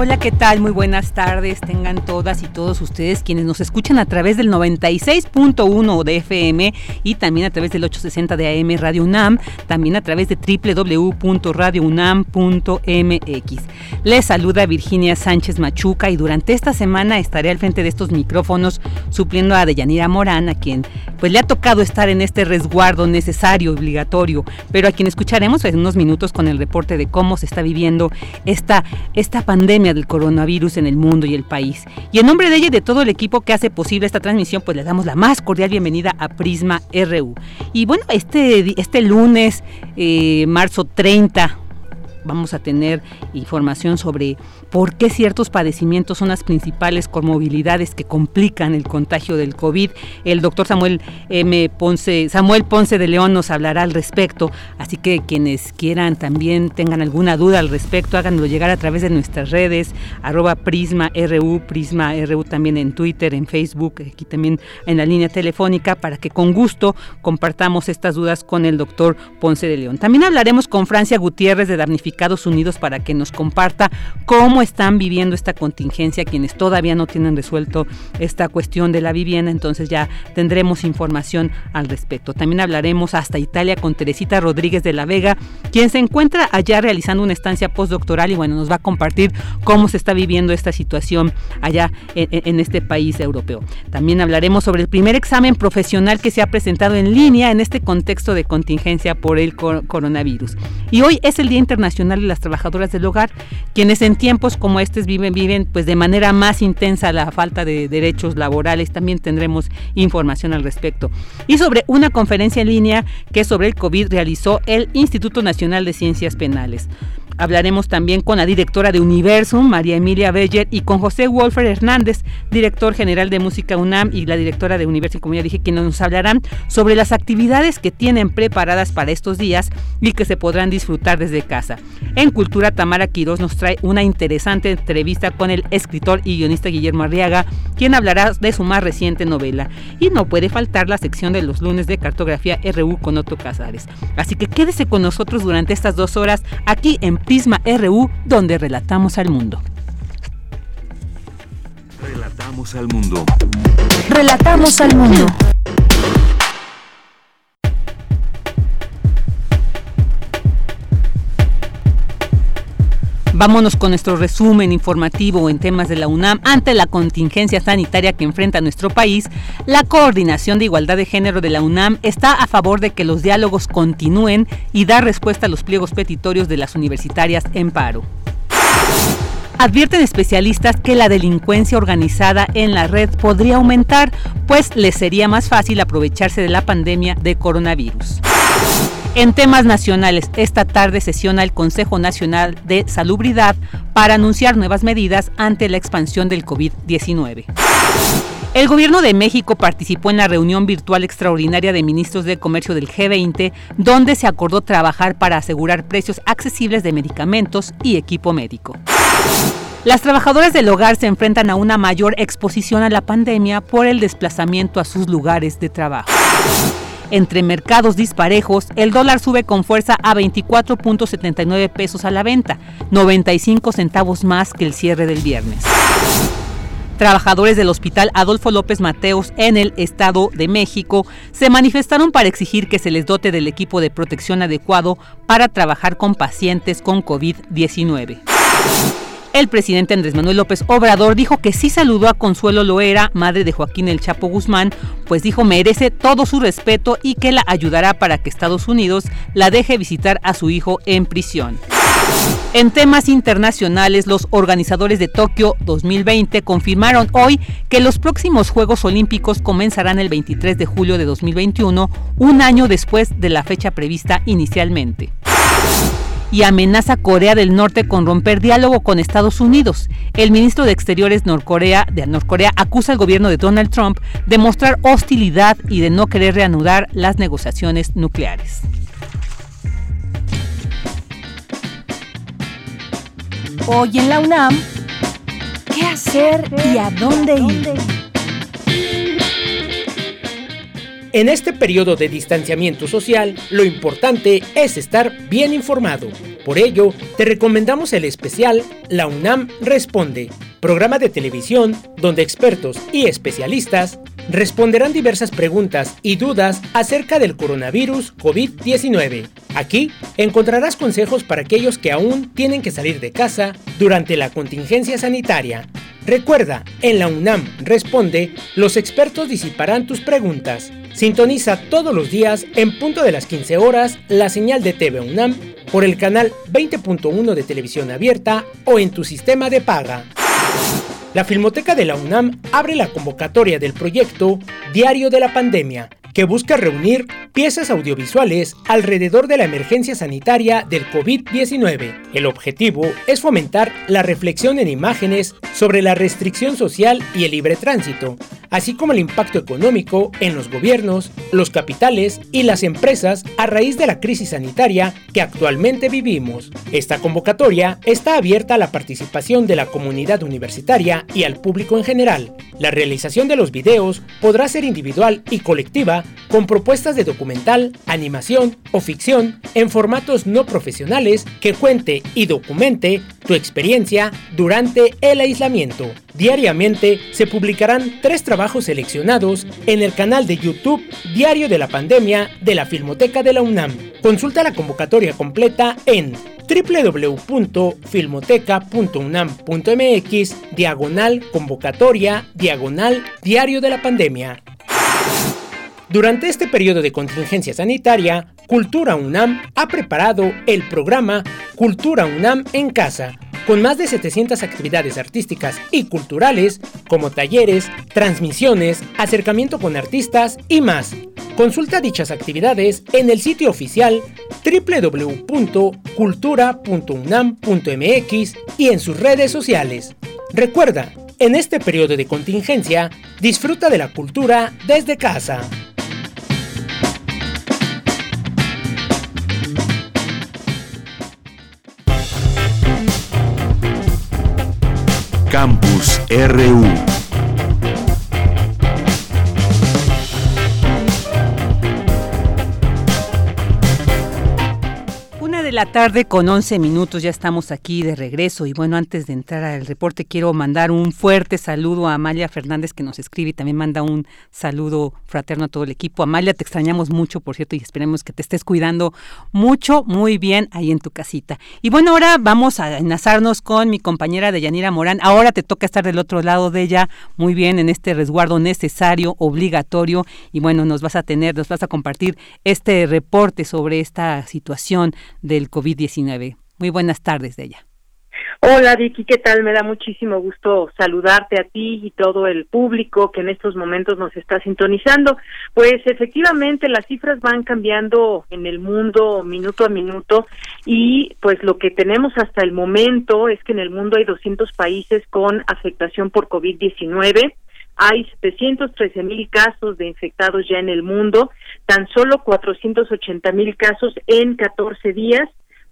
Hola, ¿qué tal? Muy buenas tardes. Tengan todas y todos ustedes quienes nos escuchan a través del 96.1 de FM y también a través del 860 de AM Radio UNAM, también a través de www.radiounam.mx. Les saluda Virginia Sánchez Machuca y durante esta semana estaré al frente de estos micrófonos supliendo a Deyanira Morán, a quien pues le ha tocado estar en este resguardo necesario, obligatorio, pero a quien escucharemos en unos minutos con el reporte de cómo se está viviendo esta, esta pandemia del coronavirus en el mundo y el país. Y en nombre de ella y de todo el equipo que hace posible esta transmisión, pues le damos la más cordial bienvenida a Prisma RU. Y bueno, este, este lunes, eh, marzo 30, vamos a tener información sobre por qué ciertos padecimientos son las principales comorbilidades que complican el contagio del COVID. El doctor Samuel M. Ponce, Samuel Ponce de León nos hablará al respecto, así que quienes quieran también tengan alguna duda al respecto, háganlo llegar a través de nuestras redes, arroba Prisma RU, Prisma RU también en Twitter, en Facebook, aquí también en la línea telefónica, para que con gusto compartamos estas dudas con el doctor Ponce de León. También hablaremos con Francia Gutiérrez de Damnificados Unidos para que nos comparta cómo están viviendo esta contingencia, quienes todavía no tienen resuelto esta cuestión de la vivienda, entonces ya tendremos información al respecto. También hablaremos hasta Italia con Teresita Rodríguez de la Vega, quien se encuentra allá realizando una estancia postdoctoral y bueno, nos va a compartir cómo se está viviendo esta situación allá en, este país europeo. También hablaremos sobre el primer examen profesional que se ha presentado en línea en este contexto de contingencia por el coronavirus. Y hoy es el Día Internacional de las Trabajadoras del Hogar, quienes en tiempos como estos viven, viven pues de manera más intensa la falta de derechos laborales. También tendremos información al respecto. Y sobre una conferencia en línea que sobre el COVID realizó el Instituto Nacional de Ciencias Penales. Hablaremos también con la directora de Universum, María Emilia Beller, y con José Wolfer Hernández, director general de Música UNAM y la directora de Universum, como ya dije, quienes nos hablarán sobre las actividades que tienen preparadas para estos días y que se podrán disfrutar desde casa. En Cultura, Tamara Quiroz nos trae una interesante entrevista con el escritor y guionista Guillermo Arriaga, quien hablará de su más reciente novela. Y no puede faltar la sección de los lunes de cartografía RU con Otto Casares. Así que quédese con nosotros durante estas dos horas aquí en Prisma RU, donde relatamos al mundo. Relatamos al mundo. Relatamos al mundo. Vámonos con nuestro resumen informativo en temas de la UNAM. Ante la contingencia sanitaria que enfrenta nuestro país, la Coordinación de Igualdad de Género de la UNAM está a favor de que los diálogos continúen y dar respuesta a los pliegos petitorios de las universitarias en paro. Advierten especialistas que la delincuencia organizada en la red podría aumentar, pues les sería más fácil aprovecharse de la pandemia de coronavirus. En temas nacionales, esta tarde sesiona el Consejo Nacional de Salubridad para anunciar nuevas medidas ante la expansión del COVID-19. El gobierno de México participó en la reunión virtual extraordinaria de ministros de comercio del G20, donde se acordó trabajar para asegurar precios accesibles de medicamentos y equipo médico. Las trabajadoras del hogar se enfrentan a una mayor exposición a la pandemia por el desplazamiento a sus lugares de trabajo. Entre mercados disparejos, el dólar sube con fuerza a 24.79 pesos a la venta, 95 centavos más que el cierre del viernes. Trabajadores del Hospital Adolfo López Mateos en el Estado de México se manifestaron para exigir que se les dote del equipo de protección adecuado para trabajar con pacientes con COVID-19. El presidente Andrés Manuel López Obrador dijo que sí saludó a Consuelo Loera, madre de Joaquín El Chapo Guzmán, pues dijo merece todo su respeto y que la ayudará para que Estados Unidos la deje visitar a su hijo en prisión. En temas internacionales, los organizadores de Tokio 2020 confirmaron hoy que los próximos Juegos Olímpicos comenzarán el 23 de julio de 2021, un año después de la fecha prevista inicialmente y amenaza a Corea del Norte con romper diálogo con Estados Unidos. El ministro de Exteriores Norcorea, de Norcorea acusa al gobierno de Donald Trump de mostrar hostilidad y de no querer reanudar las negociaciones nucleares. Hoy en la UNAM, ¿qué hacer y a dónde ir? En este periodo de distanciamiento social, lo importante es estar bien informado. Por ello, te recomendamos el especial La UNAM Responde, programa de televisión donde expertos y especialistas responderán diversas preguntas y dudas acerca del coronavirus COVID-19. Aquí encontrarás consejos para aquellos que aún tienen que salir de casa durante la contingencia sanitaria. Recuerda, en la UNAM Responde, los expertos disiparán tus preguntas. Sintoniza todos los días en punto de las 15 horas la señal de TV UNAM por el canal 20.1 de televisión abierta o en tu sistema de paga. La Filmoteca de la UNAM abre la convocatoria del proyecto Diario de la Pandemia, que busca reunir piezas audiovisuales alrededor de la emergencia sanitaria del COVID-19. El objetivo es fomentar la reflexión en imágenes sobre la restricción social y el libre tránsito, así como el impacto económico en los gobiernos, los capitales y las empresas a raíz de la crisis sanitaria que actualmente vivimos. Esta convocatoria está abierta a la participación de la comunidad universitaria y al público en general. La realización de los videos podrá ser individual y colectiva con propuestas de documental, animación o ficción en formatos no profesionales que cuente y documente tu experiencia durante el aislamiento. Diariamente se publicarán tres trabajos seleccionados en el canal de YouTube Diario de la Pandemia de la Filmoteca de la UNAM. Consulta la convocatoria completa en www.filmoteca.unam.mx diagonal convocatoria diagonal diario de la pandemia. Durante este periodo de contingencia sanitaria, Cultura UNAM ha preparado el programa Cultura UNAM en Casa, con más de 700 actividades artísticas y culturales, como talleres, transmisiones, acercamiento con artistas y más. Consulta dichas actividades en el sitio oficial www.cultura.unam.mx y en sus redes sociales. Recuerda, en este periodo de contingencia, disfruta de la cultura desde casa. Campus RU. La tarde con 11 minutos, ya estamos aquí de regreso y bueno, antes de entrar al reporte quiero mandar un fuerte saludo a Amalia Fernández que nos escribe y también manda un saludo fraterno a todo el equipo. Amalia, te extrañamos mucho, por cierto, y esperemos que te estés cuidando mucho, muy bien ahí en tu casita. Y bueno, ahora vamos a enlazarnos con mi compañera de Yanira Morán. Ahora te toca estar del otro lado de ella, muy bien, en este resguardo necesario, obligatorio, y bueno, nos vas a tener, nos vas a compartir este reporte sobre esta situación del COVID-19. Muy buenas tardes de ella. Hola Vicky, ¿qué tal? Me da muchísimo gusto saludarte a ti y todo el público que en estos momentos nos está sintonizando. Pues efectivamente las cifras van cambiando en el mundo minuto a minuto y pues lo que tenemos hasta el momento es que en el mundo hay 200 países con afectación por COVID-19. Hay 713 mil casos de infectados ya en el mundo, tan solo 480 mil casos en 14 días,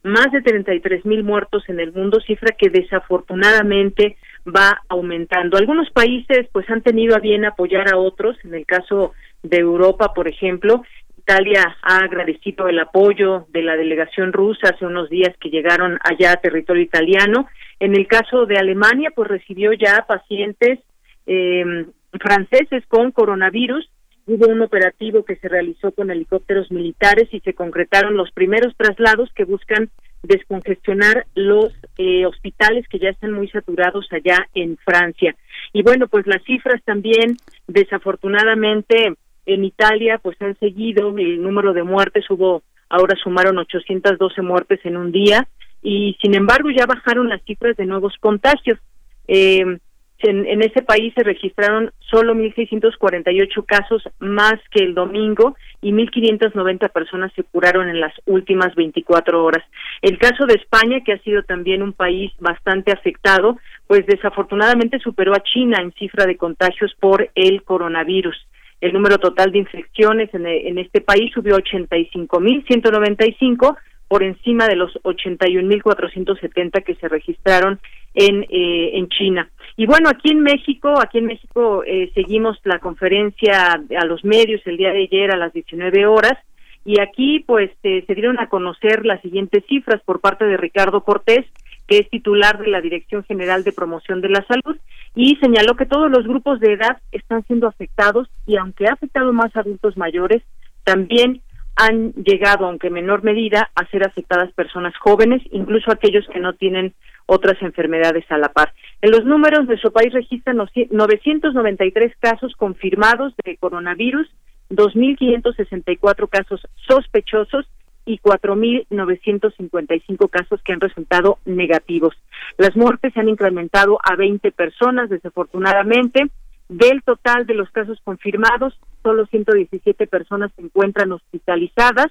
más de 33 mil muertos en el mundo, cifra que desafortunadamente va aumentando. Algunos países pues han tenido a bien apoyar a otros, en el caso de Europa, por ejemplo, Italia ha agradecido el apoyo de la delegación rusa hace unos días que llegaron allá a territorio italiano. En el caso de Alemania, pues recibió ya pacientes eh, franceses con coronavirus. Hubo un operativo que se realizó con helicópteros militares y se concretaron los primeros traslados que buscan descongestionar los eh, hospitales que ya están muy saturados allá en Francia. Y bueno, pues las cifras también desafortunadamente En Italia, pues han seguido el número de muertes, hubo, ahora sumaron 812 muertes en un día y sin embargo ya bajaron las cifras de nuevos contagios. Eh, en, en, ese país se registraron solo 1.648 casos más que el domingo y 1.590 personas se curaron en las últimas 24 horas. El caso de España, que ha sido también un país bastante afectado, pues desafortunadamente superó a China en cifra de contagios por el coronavirus. El número total de infecciones en, en este país subió a 85.195 por encima de los 81.470 que se registraron en, eh, en China. Y bueno, aquí en México, aquí en México eh, seguimos la conferencia a los medios el día de ayer a las 19 horas y aquí pues eh, se dieron a conocer las siguientes cifras por parte de Ricardo Cortés, que es titular de la Dirección General de Promoción de la Salud, y señaló que todos los grupos de edad están siendo afectados y aunque ha afectado más adultos mayores, también han llegado, aunque en menor medida, a ser afectadas personas jóvenes, incluso aquellos que no tienen otras enfermedades a la par. En los números, nuestro país registra 993 casos confirmados de coronavirus, 2.564 casos sospechosos y 4.955 casos que han resultado negativos. Las muertes se han incrementado a 20 personas, desafortunadamente. Del total de los casos confirmados, solo 117 personas se encuentran hospitalizadas.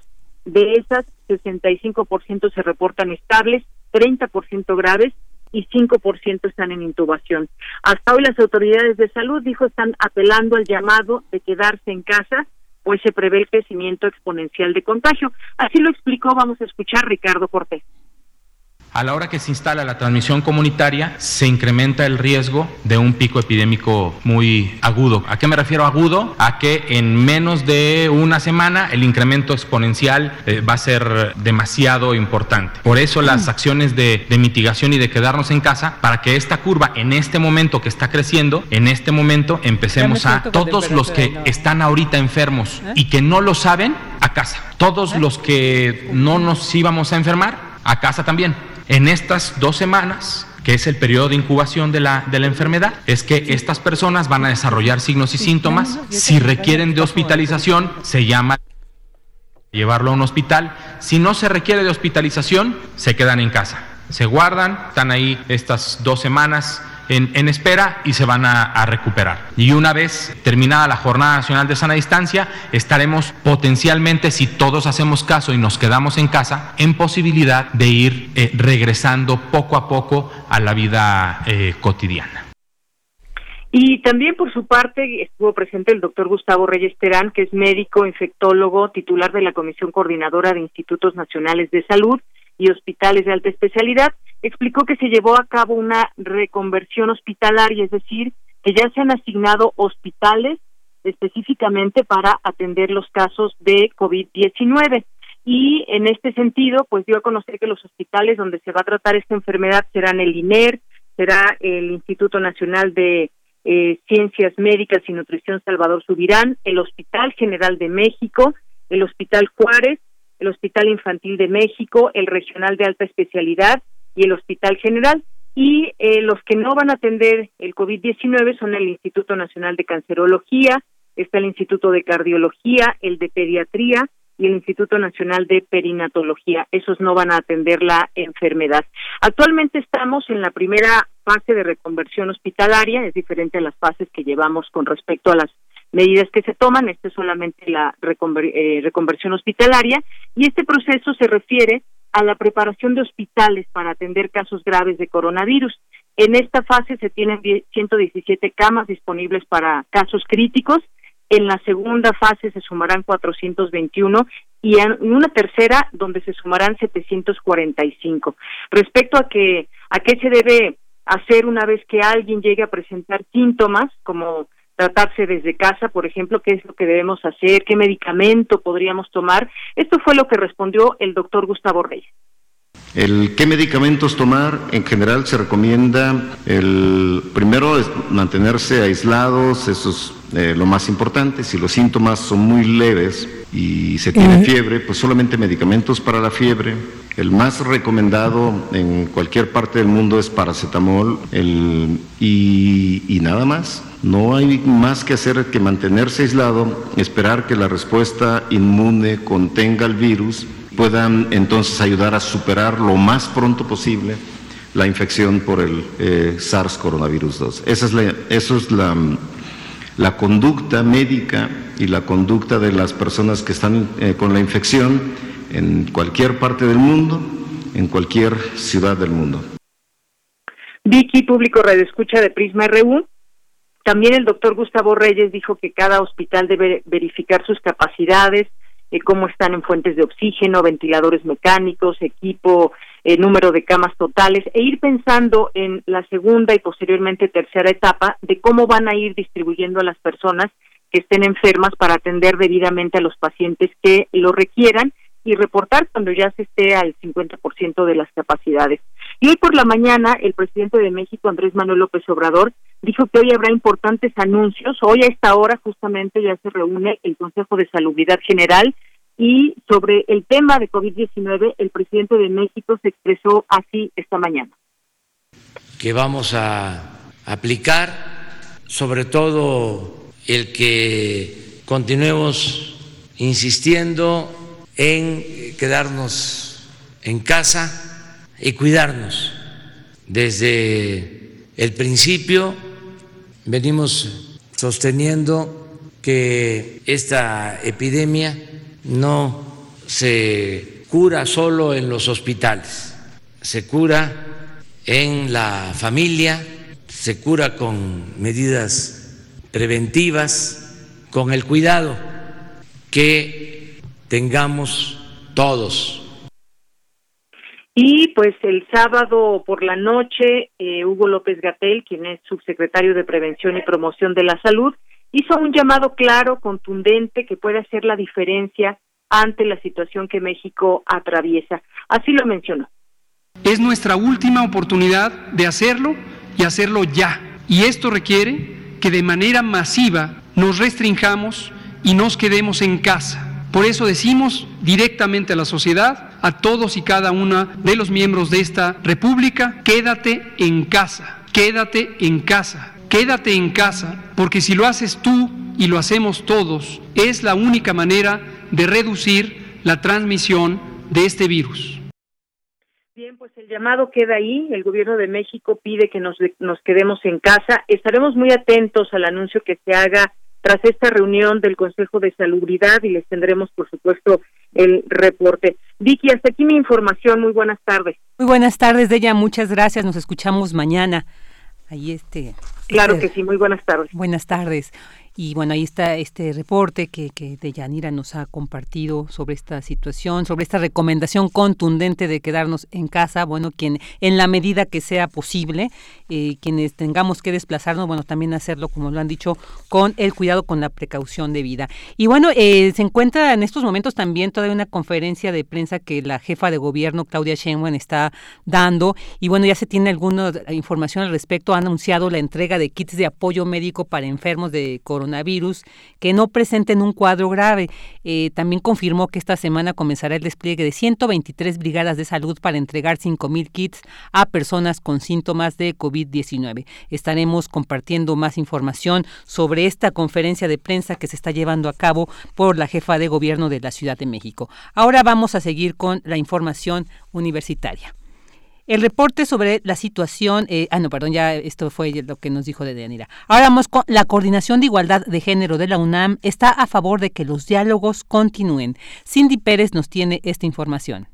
De esas, 65% se reportan estables, 30% graves y 5% están en intubación. Hasta hoy las autoridades de salud, dijo, están apelando al llamado de quedarse en casa, pues se prevé el crecimiento exponencial de contagio. Así lo explicó, vamos a escuchar Ricardo Cortés. A la hora que se instala la transmisión comunitaria, se incrementa el riesgo de un pico epidémico muy agudo. ¿A qué me refiero agudo? A que en menos de una semana el incremento exponencial eh, va a ser demasiado importante. Por eso las mm. acciones de, de, mitigación y de quedarnos en casa, para que esta curva en este momento que está creciendo, en este momento empecemos a todos los que están ahorita enfermos ¿Eh? y que no lo saben, a casa. Todos ¿Eh? los que no nos íbamos a enfermar, a casa también en estas dos semanas que es el periodo de incubación de la, de la enfermedad, es que estas personas van a desarrollar signos y síntomas. Si requieren de hospitalización, se llama llevarlo a un hospital. Si no se requiere de hospitalización, se quedan en casa. Se guardan, están ahí estas dos semanas en, espera y se van a, recuperar. Y una vez terminada la Jornada Nacional de Sana Distancia, estaremos potencialmente, si todos hacemos caso y nos quedamos en casa, en posibilidad de ir eh, regresando poco a poco a la vida eh, cotidiana. Y también por su parte estuvo presente el doctor Gustavo Reyes Terán, que es médico, infectólogo, titular de la Comisión Coordinadora de Institutos Nacionales de Salud y Hospitales de Alta Especialidad, explicó que se llevó a cabo una reconversión hospitalaria, es decir, que ya se han asignado hospitales específicamente para atender los casos de COVID-19. Y en este sentido, pues dio a conocer que los hospitales donde se va a tratar esta enfermedad serán el INER, será el Instituto Nacional de eh, Ciencias Médicas y Nutrición Salvador Subirán, el Hospital General de México, el Hospital Juárez, el Hospital Infantil de México, el Regional de Alta Especialidad y el Hospital General. Y eh, los que no van a atender el COVID-19 son el Instituto Nacional de Cancerología, está el Instituto de Cardiología, el de Pediatría y el Instituto Nacional de Perinatología. Esos no van a atender la enfermedad. Actualmente estamos en la primera fase de reconversión hospitalaria, es diferente a las fases que llevamos con respecto a las medidas que se toman. Esta es solamente la eh, reconversión hospitalaria y este proceso se refiere a la preparación de hospitales para atender casos graves de coronavirus. En esta fase se tienen 117 camas disponibles para casos críticos. En la segunda fase se sumarán 421 y en una tercera donde se sumarán 745. Respecto a que a qué se debe hacer una vez que alguien llegue a presentar síntomas como tratarse desde casa, por ejemplo, qué es lo que debemos hacer, qué medicamento podríamos tomar. Esto fue lo que respondió el doctor Gustavo Reyes. El qué medicamentos tomar, en general se recomienda el primero es mantenerse aislados, esos eh, lo más importante. Si los síntomas son muy leves y se tiene fiebre, pues solamente medicamentos para la fiebre. El más recomendado en cualquier parte del mundo es paracetamol el, y, y nada más. No hay más que hacer que mantenerse aislado, esperar que la respuesta inmune contenga el virus, puedan entonces ayudar a superar lo más pronto posible la infección por el eh, SARS coronavirus 2. Esa es la, eso es la, la, conducta médica y la conducta de las personas que están eh, con la infección en cualquier parte del mundo, en cualquier ciudad del mundo. Vicky, público Radio de Prisma RU, también el doctor Gustavo Reyes dijo que cada hospital debe verificar sus capacidades, eh, cómo están en fuentes de oxígeno, ventiladores mecánicos, equipo, eh, número de camas totales, e ir pensando en la segunda y posteriormente tercera etapa de cómo van a ir distribuyendo a las personas que estén enfermas para atender debidamente a los pacientes que lo requieran y reportar cuando ya se esté al 50% de las capacidades. Y hoy por la mañana, el presidente de México, Andrés Manuel López Obrador, dijo que hoy habrá importantes anuncios. Hoy a esta hora justamente ya se reúne el Consejo de Salubridad General y sobre el tema de COVID-19 el presidente de México se expresó así esta mañana. Que vamos a aplicar sobre todo el que continuemos insistiendo en quedarnos en casa y cuidarnos. Desde el principio venimos sosteniendo que esta epidemia no se cura solo en los hospitales, se cura en la familia, se cura con medidas preventivas, con el cuidado que tengamos todos. Y pues el sábado por la noche, eh, Hugo López Gatel, quien es subsecretario de Prevención y Promoción de la Salud, hizo un llamado claro, contundente, que puede hacer la diferencia ante la situación que México atraviesa. Así lo mencionó. Es nuestra última oportunidad de hacerlo y hacerlo ya. Y esto requiere que de manera masiva nos restringamos y nos quedemos en casa por eso decimos directamente a la sociedad, a todos y cada uno de los miembros de esta República, quédate en casa, quédate en casa, quédate en casa, porque si lo haces tú y lo hacemos todos, es la única manera de reducir la transmisión de este virus. Bien, pues el llamado queda ahí. El gobierno de México pide que nos, nos quedemos en casa. Estaremos muy atentos al anuncio que se haga tras esta reunión del Consejo de Salubridad y les tendremos, por supuesto, el reporte. Vicky, hasta aquí mi información. Muy buenas tardes. Muy buenas tardes, Deya. Muchas gracias. Nos escuchamos mañana. Ahí este. Claro este que sí. Muy buenas tardes. Buenas tardes. Y bueno, ahí está este reporte que, que Deyanira nos ha compartido sobre esta situación, sobre esta recomendación contundente de quedarnos en casa. Bueno, quien en la medida que sea posible, eh, quienes tengamos que desplazarnos, bueno, también hacerlo, como lo han dicho, con el cuidado, con la precaución de vida. Y bueno, eh, se encuentra en estos momentos también todavía una conferencia de prensa que la jefa de gobierno, Claudia Sheinbaum, está dando. Y bueno, ya se tiene alguna información al respecto. Ha anunciado la entrega de kits de apoyo médico para enfermos de coronavirus coronavirus que no presenten un cuadro grave. Eh, también confirmó que esta semana comenzará el despliegue de 123 brigadas de salud para entregar 5.000 kits a personas con síntomas de COVID-19. Estaremos compartiendo más información sobre esta conferencia de prensa que se está llevando a cabo por la jefa de gobierno de la Ciudad de México. Ahora vamos a seguir con la información universitaria. El reporte sobre la situación, eh, ah, no, perdón, ya esto fue lo que nos dijo de Deyanira. Ahora vamos con la Coordinación de Igualdad de Género de la UNAM está a favor de que los diálogos continúen. Cindy Pérez nos tiene esta información.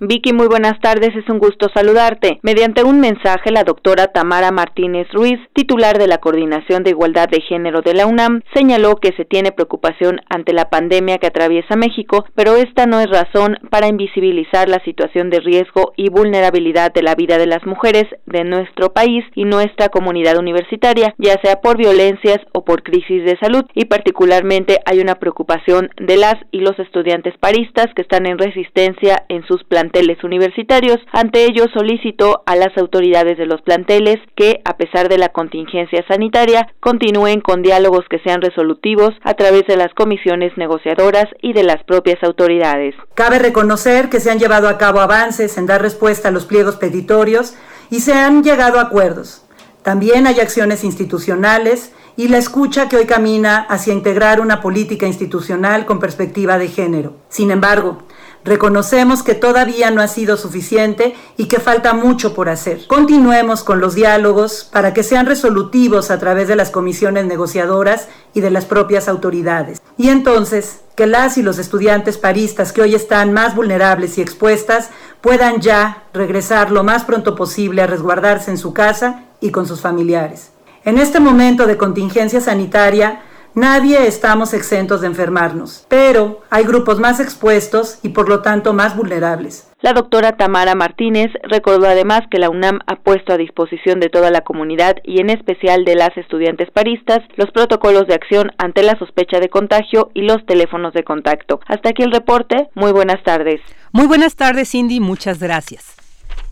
Vicky, muy buenas tardes, es un gusto saludarte. Mediante un mensaje, la doctora Tamara Martínez Ruiz, titular de la Coordinación de Igualdad de Género de la UNAM, señaló que se tiene preocupación ante la pandemia que atraviesa México, pero esta no es razón para invisibilizar la situación de riesgo y vulnerabilidad de la vida de las mujeres de nuestro país y nuestra comunidad universitaria, ya sea por violencias o por crisis de salud, y particularmente hay una preocupación de las y los estudiantes paristas que están en resistencia en sus planteamientos planteles universitarios. Ante ello solicitó a las autoridades de los planteles que, a pesar de la contingencia sanitaria, continúen con diálogos que sean resolutivos a través de las comisiones negociadoras y de las propias autoridades. Cabe reconocer que se han llevado a cabo avances en dar respuesta a los pliegos petitorios y se han llegado a acuerdos. También hay acciones institucionales y la escucha que hoy camina hacia integrar una política institucional con perspectiva de género. Sin embargo, Reconocemos que todavía no ha sido suficiente y que falta mucho por hacer. Continuemos con los diálogos para que sean resolutivos a través de las comisiones negociadoras y de las propias autoridades. Y entonces, que las y los estudiantes paristas que hoy están más vulnerables y expuestas puedan ya regresar lo más pronto posible a resguardarse en su casa y con sus familiares. En este momento de contingencia sanitaria, Nadie estamos exentos de enfermarnos, pero hay grupos más expuestos y por lo tanto más vulnerables. La doctora Tamara Martínez recordó además que la UNAM ha puesto a disposición de toda la comunidad y en especial de las estudiantes paristas los protocolos de acción ante la sospecha de contagio y los teléfonos de contacto. Hasta aquí el reporte. Muy buenas tardes. Muy buenas tardes, Cindy. Muchas gracias.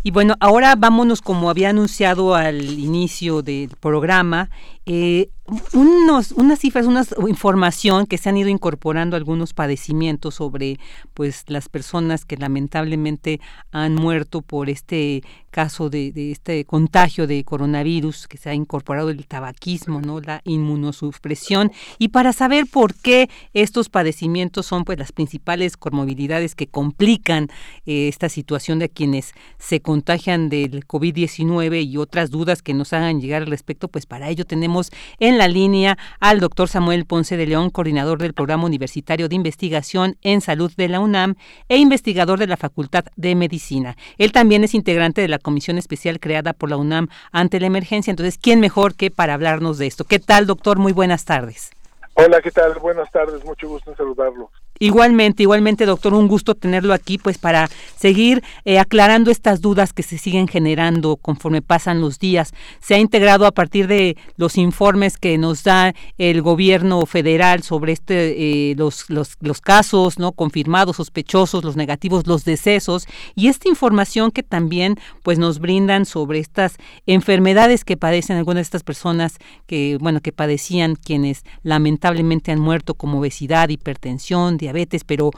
Y bueno, ahora vámonos, como había anunciado al inicio del programa, eh, unos, unas cifras, una información que se han ido incorporando algunos padecimientos sobre pues las personas que lamentablemente han muerto por este caso de, este contagio de coronavirus que se ha incorporado el tabaquismo, ¿no? la inmunosupresión y para saber por qué estos padecimientos son pues las principales comorbilidades que complican eh, esta situación de quienes se contagian del COVID-19 y otras dudas que nos hagan llegar al respecto, pues para ello tenemos en la línea al doctor Samuel Ponce de León, coordinador del Programa Universitario de Investigación en Salud de la UNAM e investigador de la Facultad de Medicina. Él también es integrante de la comisión especial creada por la UNAM ante la emergencia. Entonces, ¿quién mejor que para hablarnos de esto? ¿Qué tal, doctor? Muy buenas tardes. Hola, ¿qué tal? Buenas tardes, mucho gusto en saludarlo. Igualmente, igualmente, doctor, un gusto tenerlo aquí, pues para seguir eh, aclarando estas dudas que se siguen generando conforme pasan los días. Se ha integrado a partir de los informes que nos da el gobierno federal sobre este, eh, los, los, los casos no confirmados, sospechosos, los negativos, los decesos y esta información que también, pues, nos brindan sobre estas enfermedades que padecen algunas de estas personas que, bueno, que padecían quienes lamentablemente han muerto como obesidad, hipertensión, diabetes, pero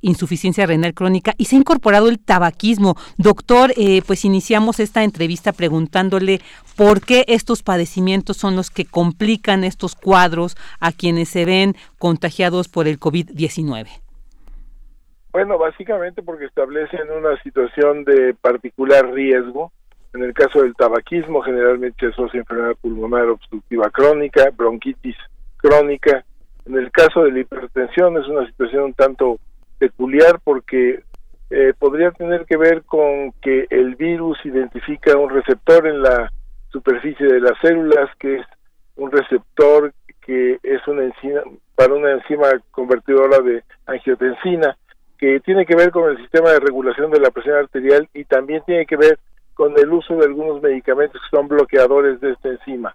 insuficiencia renal crónica y se ha incorporado el tabaquismo. Doctor, eh, pues iniciamos esta entrevista preguntándole por qué estos padecimientos son los que complican estos cuadros a quienes se ven contagiados por el COVID-19. Bueno, básicamente porque establecen una situación de particular riesgo. En el caso del tabaquismo, generalmente se enfermedad pulmonar obstructiva crónica, bronquitis crónica, en el caso de la hipertensión es una situación un tanto peculiar porque eh, podría tener que ver con que el virus identifica un receptor en la superficie de las células que es un receptor que es una enzima para una enzima convertidora de angiotensina que tiene que ver con el sistema de regulación de la presión arterial y también tiene que ver con el uso de algunos medicamentos que son bloqueadores de esta enzima.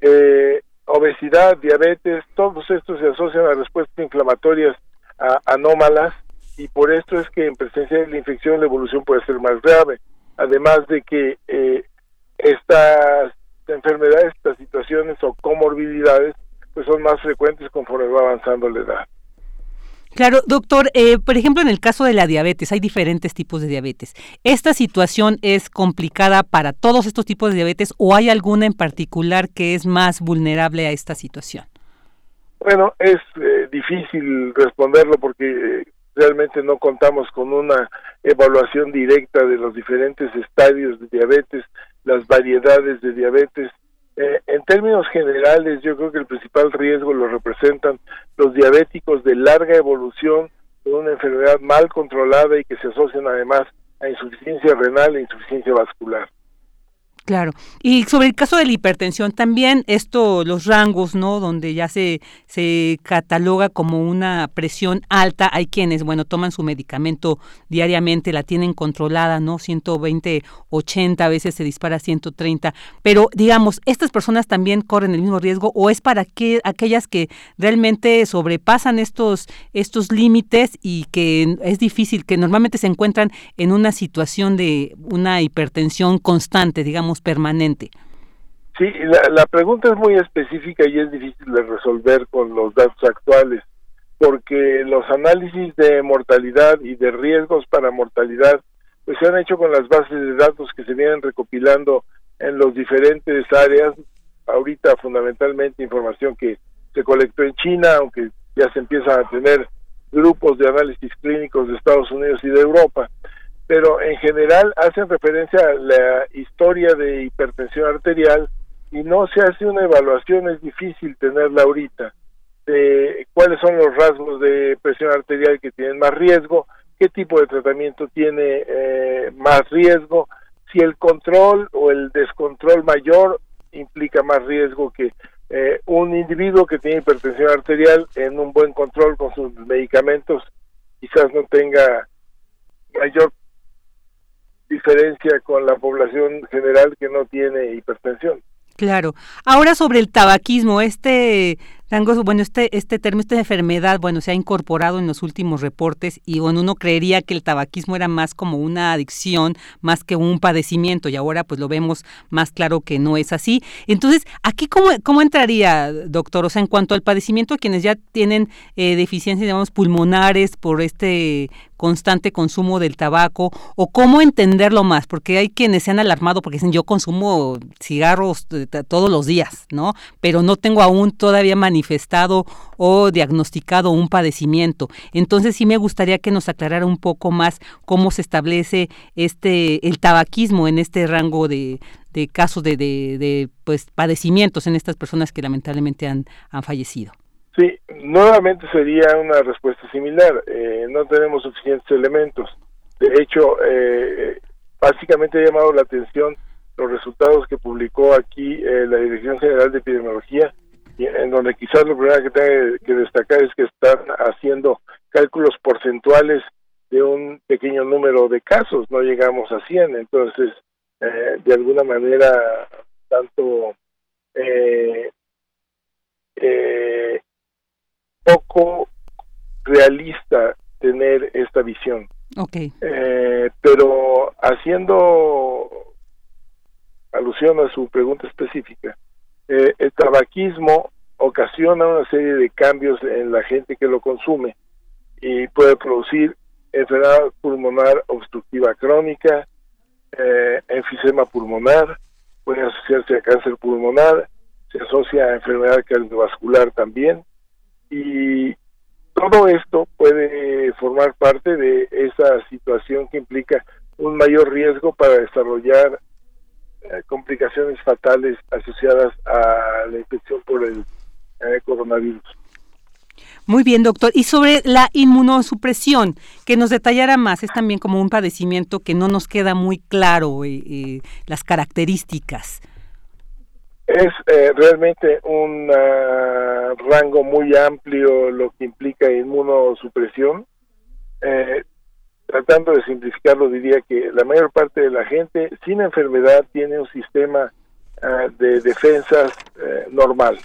Eh, obesidad, diabetes, todos estos se asocian a respuestas inflamatorias anómalas y por esto es que en presencia de la infección la evolución puede ser más grave. Además de que eh, estas enfermedades, estas situaciones o comorbilidades pues son más frecuentes conforme va avanzando la edad. Claro, doctor, eh, por ejemplo, en el caso de la diabetes, hay diferentes tipos de diabetes. ¿Esta situación es complicada para todos estos tipos de diabetes o hay alguna en particular que es más vulnerable a esta situación? Bueno, es eh, difícil responderlo porque eh, realmente no contamos con una evaluación directa de los diferentes estadios de diabetes, las variedades de diabetes eh, en términos generales, yo creo que el principal riesgo lo representan los diabéticos de larga evolución, de una enfermedad mal controlada y que se asocian además a insuficiencia renal e insuficiencia vascular. Claro. Y sobre el caso de la hipertensión también, esto, los rangos, ¿no? Donde ya se, se cataloga como una presión alta. Hay quienes, bueno, toman su medicamento diariamente, la tienen controlada, ¿no? 120, 80, a veces se dispara 130. Pero, digamos, ¿estas personas también corren el mismo riesgo o es para que, aquellas que realmente sobrepasan estos, estos límites y que es difícil, que normalmente se encuentran en una situación de una hipertensión constante, digamos, permanente? Sí, la, pregunta es muy específica y es difícil de resolver con los datos actuales, porque los análisis de mortalidad y de riesgos para mortalidad pues se han hecho con las bases de datos que se vienen recopilando en los diferentes áreas, ahorita fundamentalmente información que se colectó en China, aunque ya se empiezan a tener grupos de análisis clínicos de Estados Unidos y de Europa pero en general hacen referencia a la historia de hipertensión arterial y no se hace una evaluación, es difícil tenerla ahorita, de cuáles son los rasgos de presión arterial que tienen más riesgo, qué tipo de tratamiento tiene eh, más riesgo, si el control o el descontrol mayor implica más riesgo que eh, un individuo que tiene hipertensión arterial en un buen control con sus medicamentos quizás no tenga mayor diferencia con la población general que no tiene hipertensión. Claro. Ahora sobre el tabaquismo, este bueno, este, este término, esta enfermedad, bueno, se ha incorporado en los últimos reportes y bueno, uno creería que el tabaquismo era más como una adicción, más que un padecimiento y ahora pues lo vemos más claro que no es así. Entonces, ¿aquí cómo, cómo entraría, doctor? O sea, en cuanto al padecimiento, a quienes ya tienen eh, deficiencias, digamos, pulmonares por este constante consumo del tabaco o cómo entenderlo más, porque hay quienes se han alarmado porque dicen yo consumo cigarros eh, todos los días, ¿no? Pero no tengo aún todavía manifestado o diagnosticado un padecimiento. Entonces sí me gustaría que nos aclarara un poco más cómo se establece este el tabaquismo en este rango de, de casos de, de, pues padecimientos en estas personas que lamentablemente han, han fallecido. Sí, nuevamente sería una respuesta similar. Eh, no tenemos suficientes elementos. De hecho, eh, básicamente ha llamado la atención los resultados que publicó aquí eh, la Dirección General de Epidemiología, en donde quizás lo primero que tengo que destacar es que están haciendo cálculos porcentuales de un pequeño número de casos, no llegamos a 100, entonces, de alguna manera, tanto eh, poco realista tener esta visión. Okay. Eh, pero haciendo alusión a su pregunta específica, eh, el tabaquismo ocasiona una serie de cambios en la gente que lo consume y puede producir enfermedad pulmonar obstructiva crónica, eh, enfisema pulmonar, puede asociarse a cáncer pulmonar, se asocia a enfermedad cardiovascular también, y todo esto puede formar parte de esa situación que implica un mayor riesgo para desarrollar complicaciones fatales asociadas a la infección por el eh, coronavirus. Muy bien, doctor. Y sobre la inmunosupresión, que nos detallara más, es también como un padecimiento que no nos queda muy claro eh, las características. Es eh, realmente un ah, rango muy amplio lo que implica inmunosupresión. Eh, tratando de simplificarlo, diría que la mayor parte de la gente sin enfermedad tiene un sistema ah, de defensas eh, normal.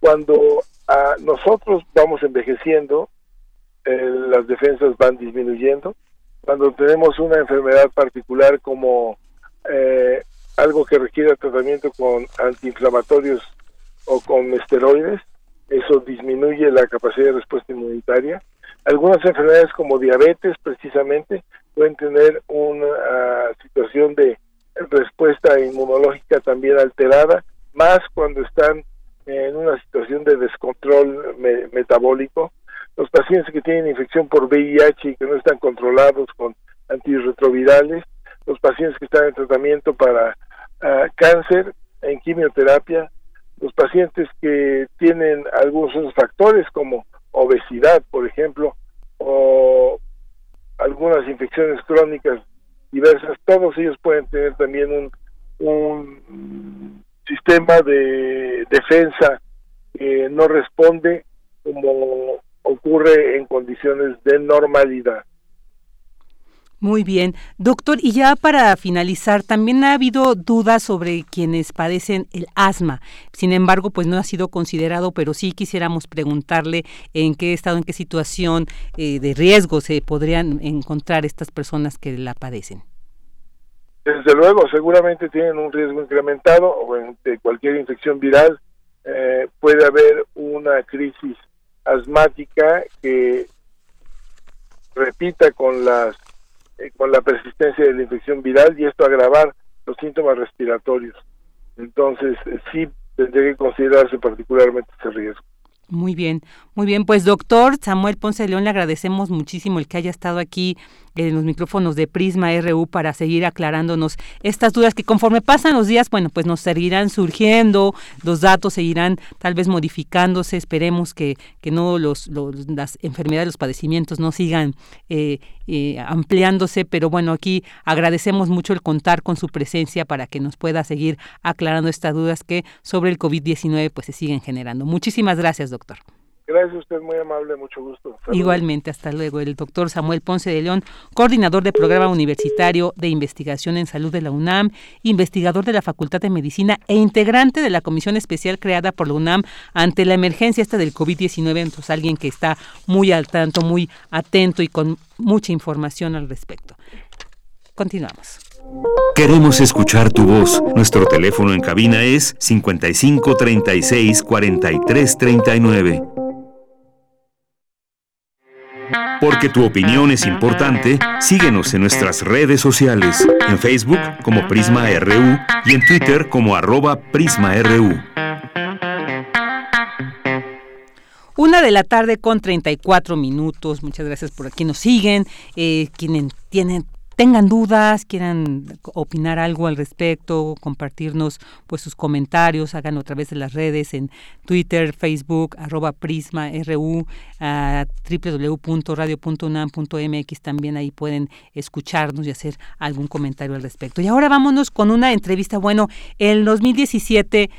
Cuando ah, nosotros vamos envejeciendo, las defensas van disminuyendo. Cuando tenemos una enfermedad particular como algo que requiere tratamiento con antiinflamatorios o con esteroides, eso disminuye la capacidad de respuesta inmunitaria. Algunas enfermedades como diabetes precisamente pueden tener una ah, situación de respuesta inmunológica también alterada, más cuando están en una situación de descontrol metabólico. Los pacientes que tienen infección por VIH y que no están controlados con antirretrovirales los pacientes que están en tratamiento para ah, cáncer, en quimioterapia, los pacientes que tienen algunos otros factores como obesidad, por ejemplo, o algunas infecciones crónicas diversas, todos ellos pueden tener también un un sistema de defensa que no responde como ocurre en condiciones de normalidad. Muy bien. Doctor, y ya para finalizar, también ha habido dudas sobre quienes padecen el asma. Sin embargo, pues no ha sido considerado, pero sí quisiéramos preguntarle en qué estado, en qué situación eh, de riesgo se podrían encontrar estas personas que la padecen. Desde luego, seguramente tienen un riesgo incrementado o de cualquier infección viral. Eh, puede haber una crisis asmática que repita con las eh, con la persistencia de la infección viral y esto agravar los síntomas respiratorios. Entonces, eh, sí tendría que considerarse particularmente ese riesgo. Muy bien, muy bien. Pues doctor Samuel Ponce León, le agradecemos muchísimo el que haya estado aquí en los micrófonos de Prisma RU para seguir aclarándonos estas dudas que conforme pasan los días, bueno, pues nos seguirán surgiendo, los datos seguirán tal vez modificándose, esperemos que, que no los, las enfermedades, los padecimientos no sigan eh, eh, ampliándose, pero bueno, aquí agradecemos mucho el contar con su presencia para que nos pueda seguir aclarando estas dudas que sobre el COVID-19 pues se siguen generando. Muchísimas gracias, doctor. Gracias, usted muy amable, mucho gusto. Igualmente, hasta luego. El doctor Samuel Ponce de León, coordinador del Programa Universitario de Investigación en Salud de la UNAM, investigador de la Facultad de Medicina e integrante de la comisión especial creada por la UNAM ante la emergencia esta del COVID-19. Entonces, alguien que está muy al tanto, muy atento y con mucha información al respecto. Continuamos. Queremos escuchar tu voz. Nuestro teléfono en cabina es 55 36 43 39. Porque tu opinión es importante, síguenos en nuestras redes sociales, en Facebook como Prisma RU y en Twitter como arroba PrismaRU. Una de la tarde con 34 minutos. Muchas gracias por aquí nos siguen. Eh, quienes tienen tengan dudas, quieran opinar algo al respecto, compartirnos pues sus comentarios, háganlo a través de las redes en Twitter, Facebook, arroba Prisma RU, www.radio.unam.mx también ahí pueden escucharnos y hacer algún comentario al respecto. Y ahora vámonos con una entrevista, bueno, el 2017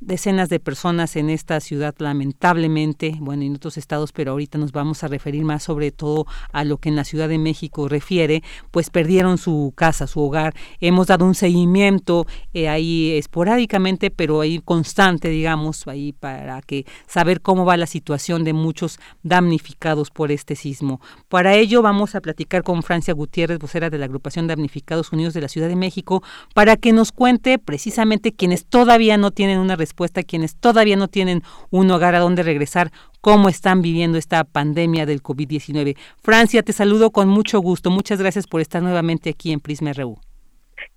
decenas de personas en esta ciudad, lamentablemente, bueno, en otros estados, pero ahorita nos vamos a referir más sobre todo a lo que en la Ciudad de México refiere, pues perdieron su casa, su hogar. Hemos dado un seguimiento eh, ahí esporádicamente, pero ahí constante, digamos, ahí para que saber cómo va la situación de muchos damnificados por este sismo. Para ello vamos a platicar con Francia Gutiérrez, vocera de la agrupación Damnificados Unidos de la Ciudad de México, para que nos cuente precisamente quienes todavía no tienen una respuesta a quienes todavía no tienen un hogar a donde regresar, cómo están viviendo esta pandemia del COVID-19. Francia, te saludo con mucho gusto. Muchas gracias por estar nuevamente aquí en Prisma RU.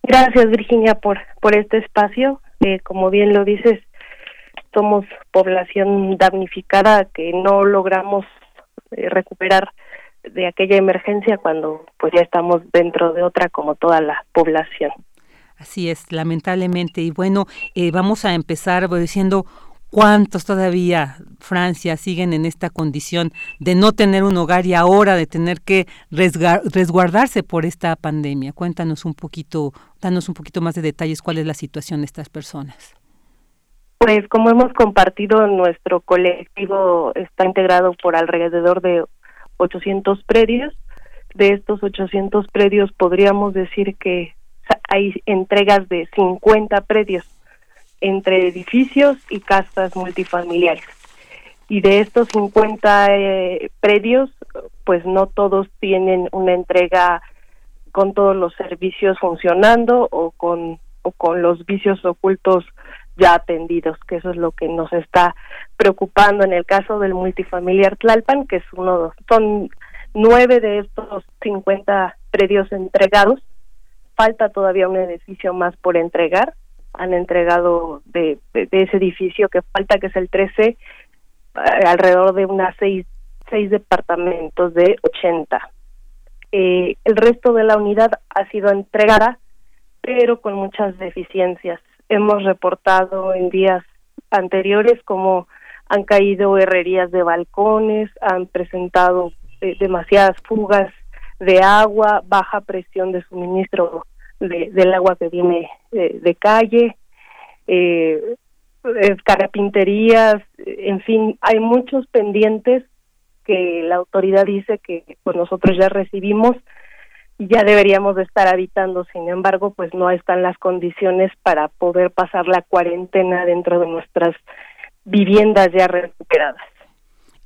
Gracias, Virginia, por, por este espacio. Eh, como bien lo dices, somos población damnificada que no logramos eh, recuperar de aquella emergencia cuando pues ya estamos dentro de otra como toda la población. Así es, lamentablemente. Y bueno, eh, vamos a empezar diciendo cuántos todavía, Francia, siguen en esta condición de no tener un hogar y ahora de tener que resguardarse por esta pandemia. Cuéntanos un poquito, danos un poquito más de detalles cuál es la situación de estas personas. Pues como hemos compartido, nuestro colectivo está integrado por alrededor de 800 predios. De estos 800 predios podríamos decir que hay entregas de 50 predios entre edificios y casas multifamiliares. Y de estos 50 eh, predios, pues no todos tienen una entrega con todos los servicios funcionando o con, o con los vicios ocultos ya atendidos, que eso es lo que nos está preocupando en el caso del multifamiliar Tlalpan, que es uno, son nueve de estos 50 predios entregados falta todavía un edificio más por entregar. Han entregado de, ese edificio que falta, que es el 13, eh, alrededor de unas seis, seis departamentos de 80. Eh, el resto de la unidad ha sido entregada, pero con muchas deficiencias. Hemos reportado en días anteriores como han caído herrerías de balcones, han presentado eh, demasiadas fugas de agua, baja presión de suministro del agua que viene de, calle, eh, carpinterías, en fin, hay muchos pendientes que la autoridad dice que pues nosotros ya recibimos y ya deberíamos de estar habitando, sin embargo, pues no están las condiciones para poder pasar la cuarentena dentro de nuestras viviendas ya recuperadas.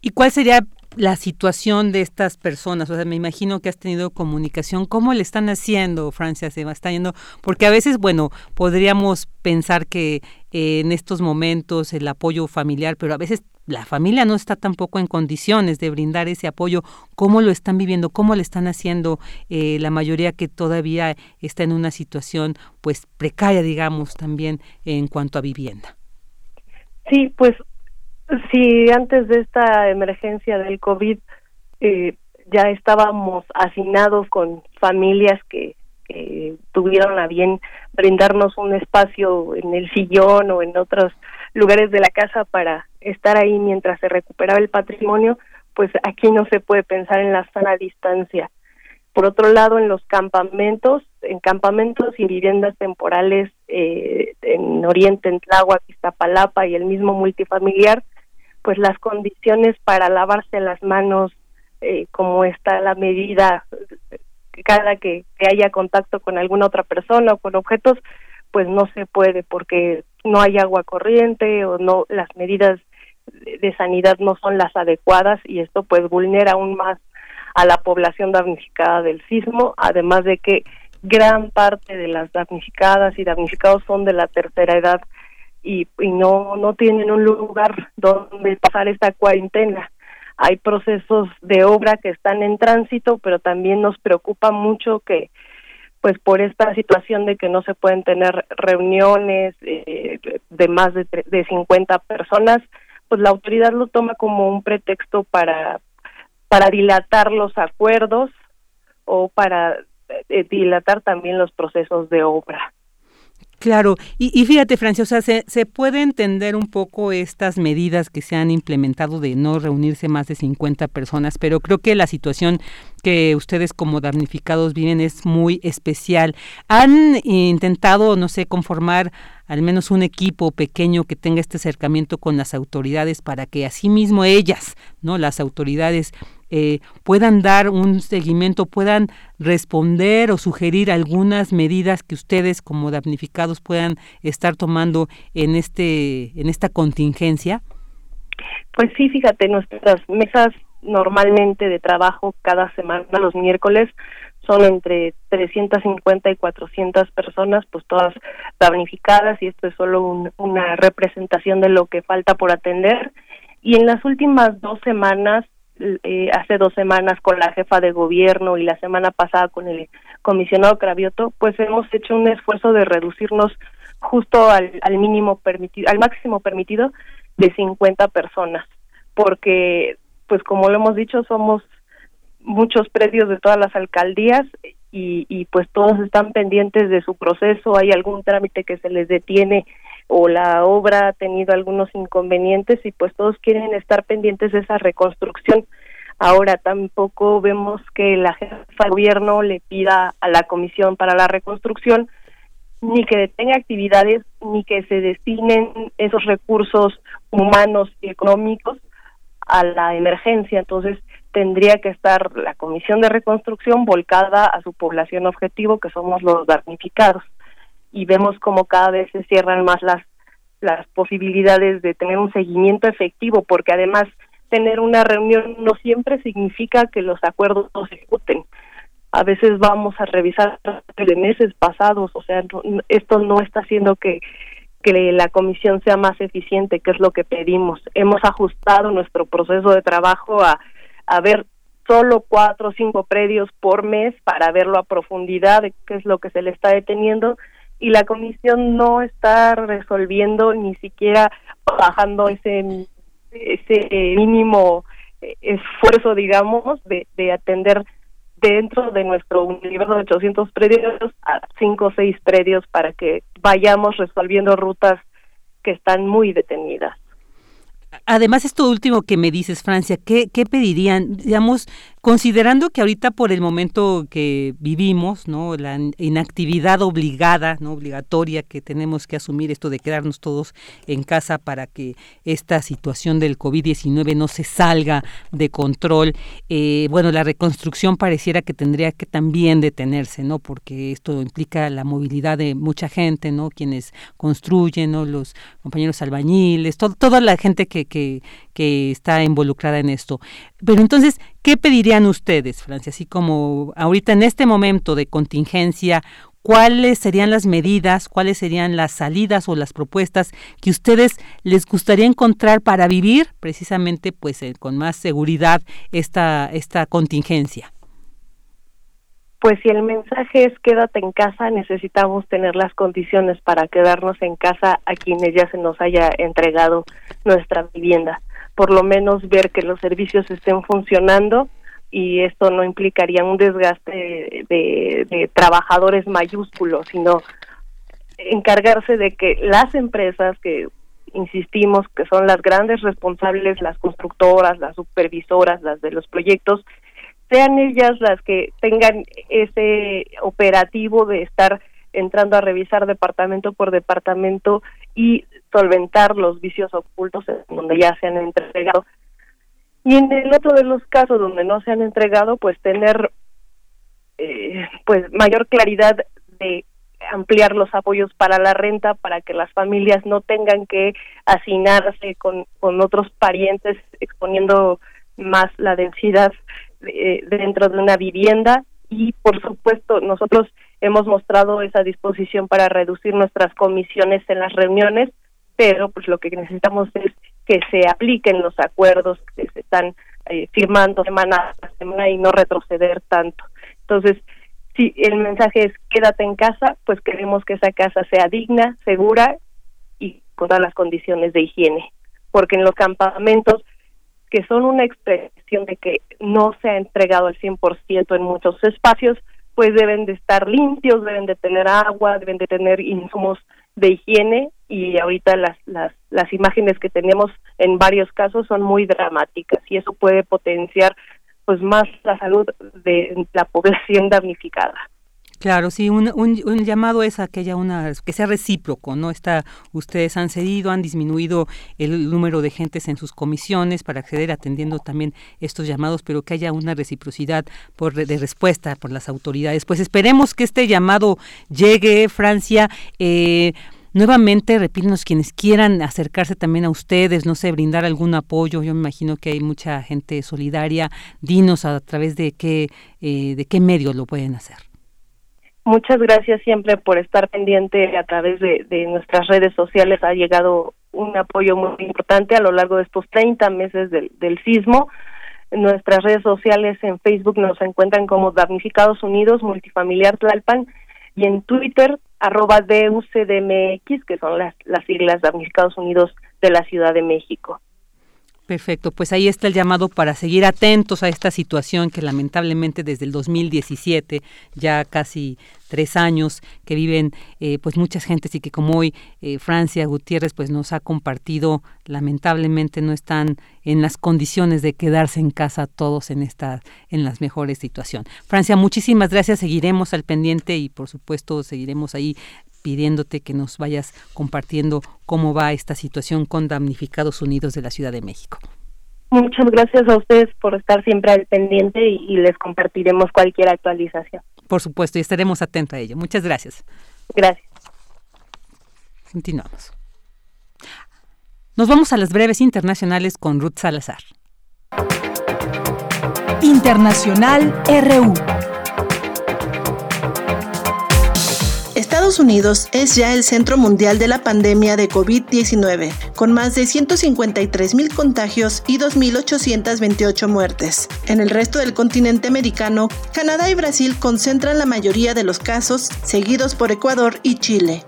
¿Y cuál sería la situación de estas personas? O sea, me imagino que has tenido comunicación. ¿Cómo le están haciendo, Francia? Se va está yendo. Porque a veces, bueno, podríamos pensar que eh, en estos momentos el apoyo familiar, pero a veces la familia no está tampoco en condiciones de brindar ese apoyo. ¿Cómo lo están viviendo? ¿Cómo le están haciendo eh, la mayoría que todavía está en una situación, pues, precaria, digamos, también en cuanto a vivienda? Sí, pues si antes de esta emergencia del COVID eh, ya estábamos asignados con familias que, tuvieron a bien brindarnos un espacio en el sillón o en otros lugares de la casa para estar ahí mientras se recuperaba el patrimonio, pues aquí no se puede pensar en la sana distancia. Por otro lado, en los campamentos, en campamentos y viviendas temporales eh, en Oriente, en Tláhuac, Iztapalapa y el mismo multifamiliar, pues las condiciones para lavarse las manos, eh, como está la medida cada que, haya contacto con alguna otra persona o con objetos, pues no se puede porque no hay agua corriente o no las medidas de sanidad no son las adecuadas y esto pues vulnera aún más a la población damnificada del sismo, además de que gran parte de las damnificadas y damnificados son de la tercera edad y, no, no tienen un lugar donde pasar esta cuarentena. Hay procesos de obra que están en tránsito, pero también nos preocupa mucho que, pues por esta situación de que no se pueden tener reuniones eh, de más de, de 50 personas, pues la autoridad lo toma como un pretexto para, para dilatar los acuerdos o para eh, dilatar también los procesos de obra. Claro, y, fíjate, Francia, o sea, se, se, puede entender un poco estas medidas que se han implementado de no reunirse más de 50 personas, pero creo que la situación que ustedes como damnificados viven es muy especial. ¿Han intentado, no sé, conformar al menos un equipo pequeño que tenga este acercamiento con las autoridades para que asimismo ellas, no las autoridades eh, puedan dar un seguimiento, puedan responder o sugerir algunas medidas que ustedes como damnificados puedan estar tomando en este en esta contingencia? Pues sí, fíjate, nuestras mesas normalmente de trabajo cada semana los miércoles son entre 350 y 400 personas, pues todas damnificadas y esto es solo una representación de lo que falta por atender. Y en las últimas dos semanas eh, hace dos semanas con la jefa de gobierno y la semana pasada con el comisionado Cravioto, pues hemos hecho un esfuerzo de reducirnos justo al, mínimo permitido, al máximo permitido de 50 personas, porque pues como lo hemos dicho somos muchos predios de todas las alcaldías y, y pues todos están pendientes de su proceso, hay algún trámite que se les detiene o la obra ha tenido algunos inconvenientes y pues todos quieren estar pendientes de esa reconstrucción. Ahora tampoco vemos que la jefa de gobierno le pida a la Comisión para la Reconstrucción ni que detenga actividades ni que se destinen esos recursos humanos y económicos a la emergencia. Entonces tendría que estar la Comisión de Reconstrucción volcada a su población objetivo, que somos los damnificados y vemos como cada vez se cierran más las las posibilidades de tener un seguimiento efectivo porque además tener una reunión no siempre significa que los acuerdos no se ejecuten. A veces vamos a revisar de meses pasados o sea esto no está haciendo que que la comisión sea más eficiente que es lo que pedimos. Hemos ajustado nuestro proceso de trabajo a a ver solo cuatro o cinco predios por mes para verlo a profundidad de qué es lo que se le está deteniendo y la comisión no está resolviendo ni siquiera bajando ese ese mínimo eh, esfuerzo digamos de, de atender dentro de nuestro universo de 800 predios a cinco o seis predios para que vayamos resolviendo rutas que están muy detenidas además, esto último que me dices, Francia, ¿qué, qué pedirían? Digamos, considerando que ahorita por el momento que vivimos, ¿no? La inactividad obligada, ¿no? Obligatoria que tenemos que asumir esto de quedarnos todos en casa para que esta situación del COVID-19 no se salga de control. Eh, bueno, la reconstrucción pareciera que tendría que también detenerse, ¿no? Porque esto implica la movilidad de mucha gente, ¿no? Quienes construyen, ¿no? Los compañeros albañiles, toda la gente que, que, que está involucrada en esto. Pero entonces, ¿qué pedirían ustedes, Francia? Así como ahorita en este momento de contingencia, ¿cuáles serían las medidas, cuáles serían las salidas o las propuestas que ustedes les gustaría encontrar para vivir precisamente pues eh, con más seguridad esta, esta contingencia? Pues si el mensaje es quédate en casa, necesitamos tener las condiciones para quedarnos en casa a quienes ya se nos haya entregado nuestra vivienda por lo menos ver que los servicios estén funcionando y esto no implicaría un desgaste de, trabajadores mayúsculos, sino encargarse de que las empresas que insistimos que son las grandes responsables, las constructoras, las supervisoras, las de los proyectos, sean ellas las que tengan ese operativo de estar entrando a revisar departamento por departamento y solventar los vicios ocultos donde ya se han entregado. Y en el otro de los casos donde no se han entregado, pues tener eh, pues mayor claridad de ampliar los apoyos para la renta para que las familias no tengan que hacinarse con, con otros parientes exponiendo más la densidad eh, dentro de una vivienda y por supuesto nosotros hemos mostrado esa disposición para reducir nuestras comisiones en las reuniones, pero pues lo que necesitamos es que se apliquen los acuerdos que se están eh, firmando semana a semana y no retroceder tanto. Entonces, si el mensaje es quédate en casa, pues queremos que esa casa sea digna, segura y con todas las condiciones de higiene, porque en los campamentos que son una expresión de que no se ha entregado al 100% en muchos espacios, pues deben de estar limpios, deben de tener agua, deben de tener insumos de higiene y ahorita las, las, las imágenes que tenemos en varios casos son muy dramáticas y eso puede potenciar pues más la salud de la población damnificada. Claro, sí, un, un, llamado es a que haya una, que sea recíproco, ¿no? Está, ustedes han cedido, han disminuido el número de gentes en sus comisiones para acceder atendiendo también estos llamados, pero que haya una reciprocidad por, de respuesta por las autoridades. Pues esperemos que este llamado llegue, Francia. Eh, Nuevamente, repítanos quienes quieran acercarse también a ustedes, no sé, brindar algún apoyo. Yo me imagino que hay mucha gente solidaria. Dinos a través de qué, eh, de qué medios lo pueden hacer. Muchas gracias siempre por estar pendiente a través de, nuestras redes sociales. Ha llegado un apoyo muy importante a lo largo de estos 30 meses del, sismo. nuestras redes sociales en Facebook nos encuentran como Damnificados Unidos Multifamiliar Tlalpan y en Twitter arroba DUCDMX, que son las, las siglas Damnificados Unidos de la Ciudad de México. Perfecto, pues ahí está el llamado para seguir atentos a esta situación que lamentablemente desde el 2017, ya casi tres años que viven eh, pues muchas gentes y que como hoy eh, Francia Gutiérrez pues nos ha compartido, lamentablemente no están en las condiciones de quedarse en casa todos en esta en las mejores situaciones. Francia, muchísimas gracias, seguiremos al pendiente y por supuesto seguiremos ahí pidiéndote que nos vayas compartiendo cómo va esta situación con Damnificados Unidos de la Ciudad de México. Muchas gracias a ustedes por estar siempre al pendiente y, les compartiremos cualquier actualización. Por supuesto, y estaremos atentos a ello. Muchas gracias. Gracias. Continuamos. Nos vamos a las breves internacionales con Ruth Salazar. Internacional RU. Estados Unidos es ya el centro mundial de la pandemia de COVID-19, con más de 153 mil contagios y 2.828 muertes. En el resto del continente americano, Canadá y Brasil concentran la mayoría de los casos, seguidos por Ecuador y Chile.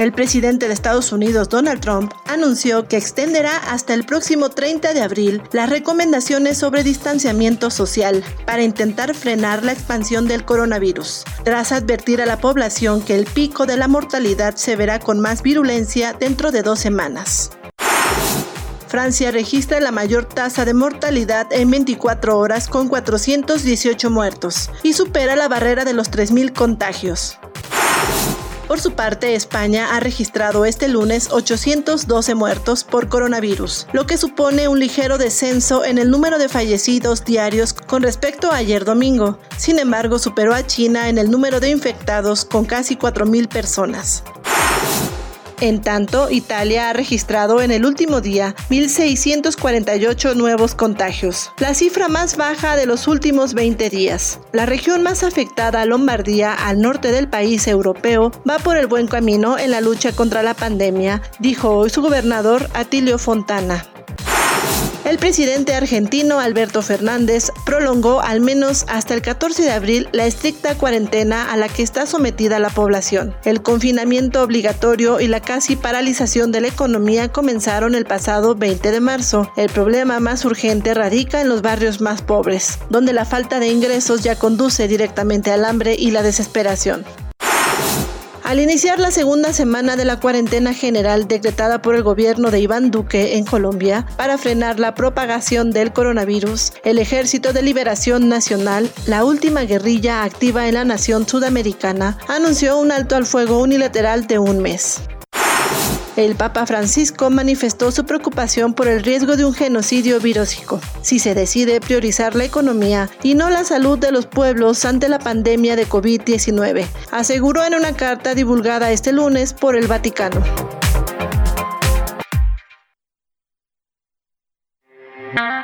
El presidente de Estados Unidos, Donald Trump, anunció que extenderá hasta el próximo 30 de abril las recomendaciones sobre distanciamiento social para intentar frenar la expansión del coronavirus, tras advertir a la población que el pico de la mortalidad se verá con más virulencia dentro de dos semanas. Francia registra la mayor tasa de mortalidad en 24 horas con 418 muertos y supera la barrera de los 3.000 contagios. Por su parte, España ha registrado este lunes 812 muertos por coronavirus, lo que supone un ligero descenso en el número de fallecidos diarios con respecto a ayer domingo. Sin embargo, superó a China en el número de infectados con casi 4.000 personas. En tanto, Italia ha registrado en el último día 1.648 nuevos contagios, la cifra más baja de los últimos 20 días. La región más afectada, Lombardía, al norte del país europeo, va por el buen camino en la lucha contra la pandemia, dijo hoy su gobernador Atilio Fontana. El presidente argentino Alberto Fernández prolongó al menos hasta el 14 de abril la estricta cuarentena a la que está sometida la población. El confinamiento obligatorio y la casi paralización de la economía comenzaron el pasado 20 de marzo. El problema más urgente radica en los barrios más pobres, donde la falta de ingresos ya conduce directamente al hambre y la desesperación. Al iniciar la segunda semana de la cuarentena general decretada por el gobierno de Iván Duque en Colombia para frenar la propagación del coronavirus, el Ejército de Liberación Nacional, la última guerrilla activa en la nación sudamericana, anunció un alto al fuego unilateral de un mes. El Papa Francisco manifestó su preocupación por el riesgo de un genocidio virósico si se decide priorizar la economía y no la salud de los pueblos ante la pandemia de COVID-19, aseguró en una carta divulgada este lunes por el Vaticano.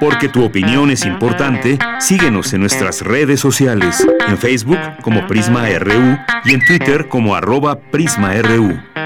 Porque tu opinión es importante, síguenos en nuestras redes sociales, en Facebook como Prisma RU y en Twitter como arroba PrismaRU.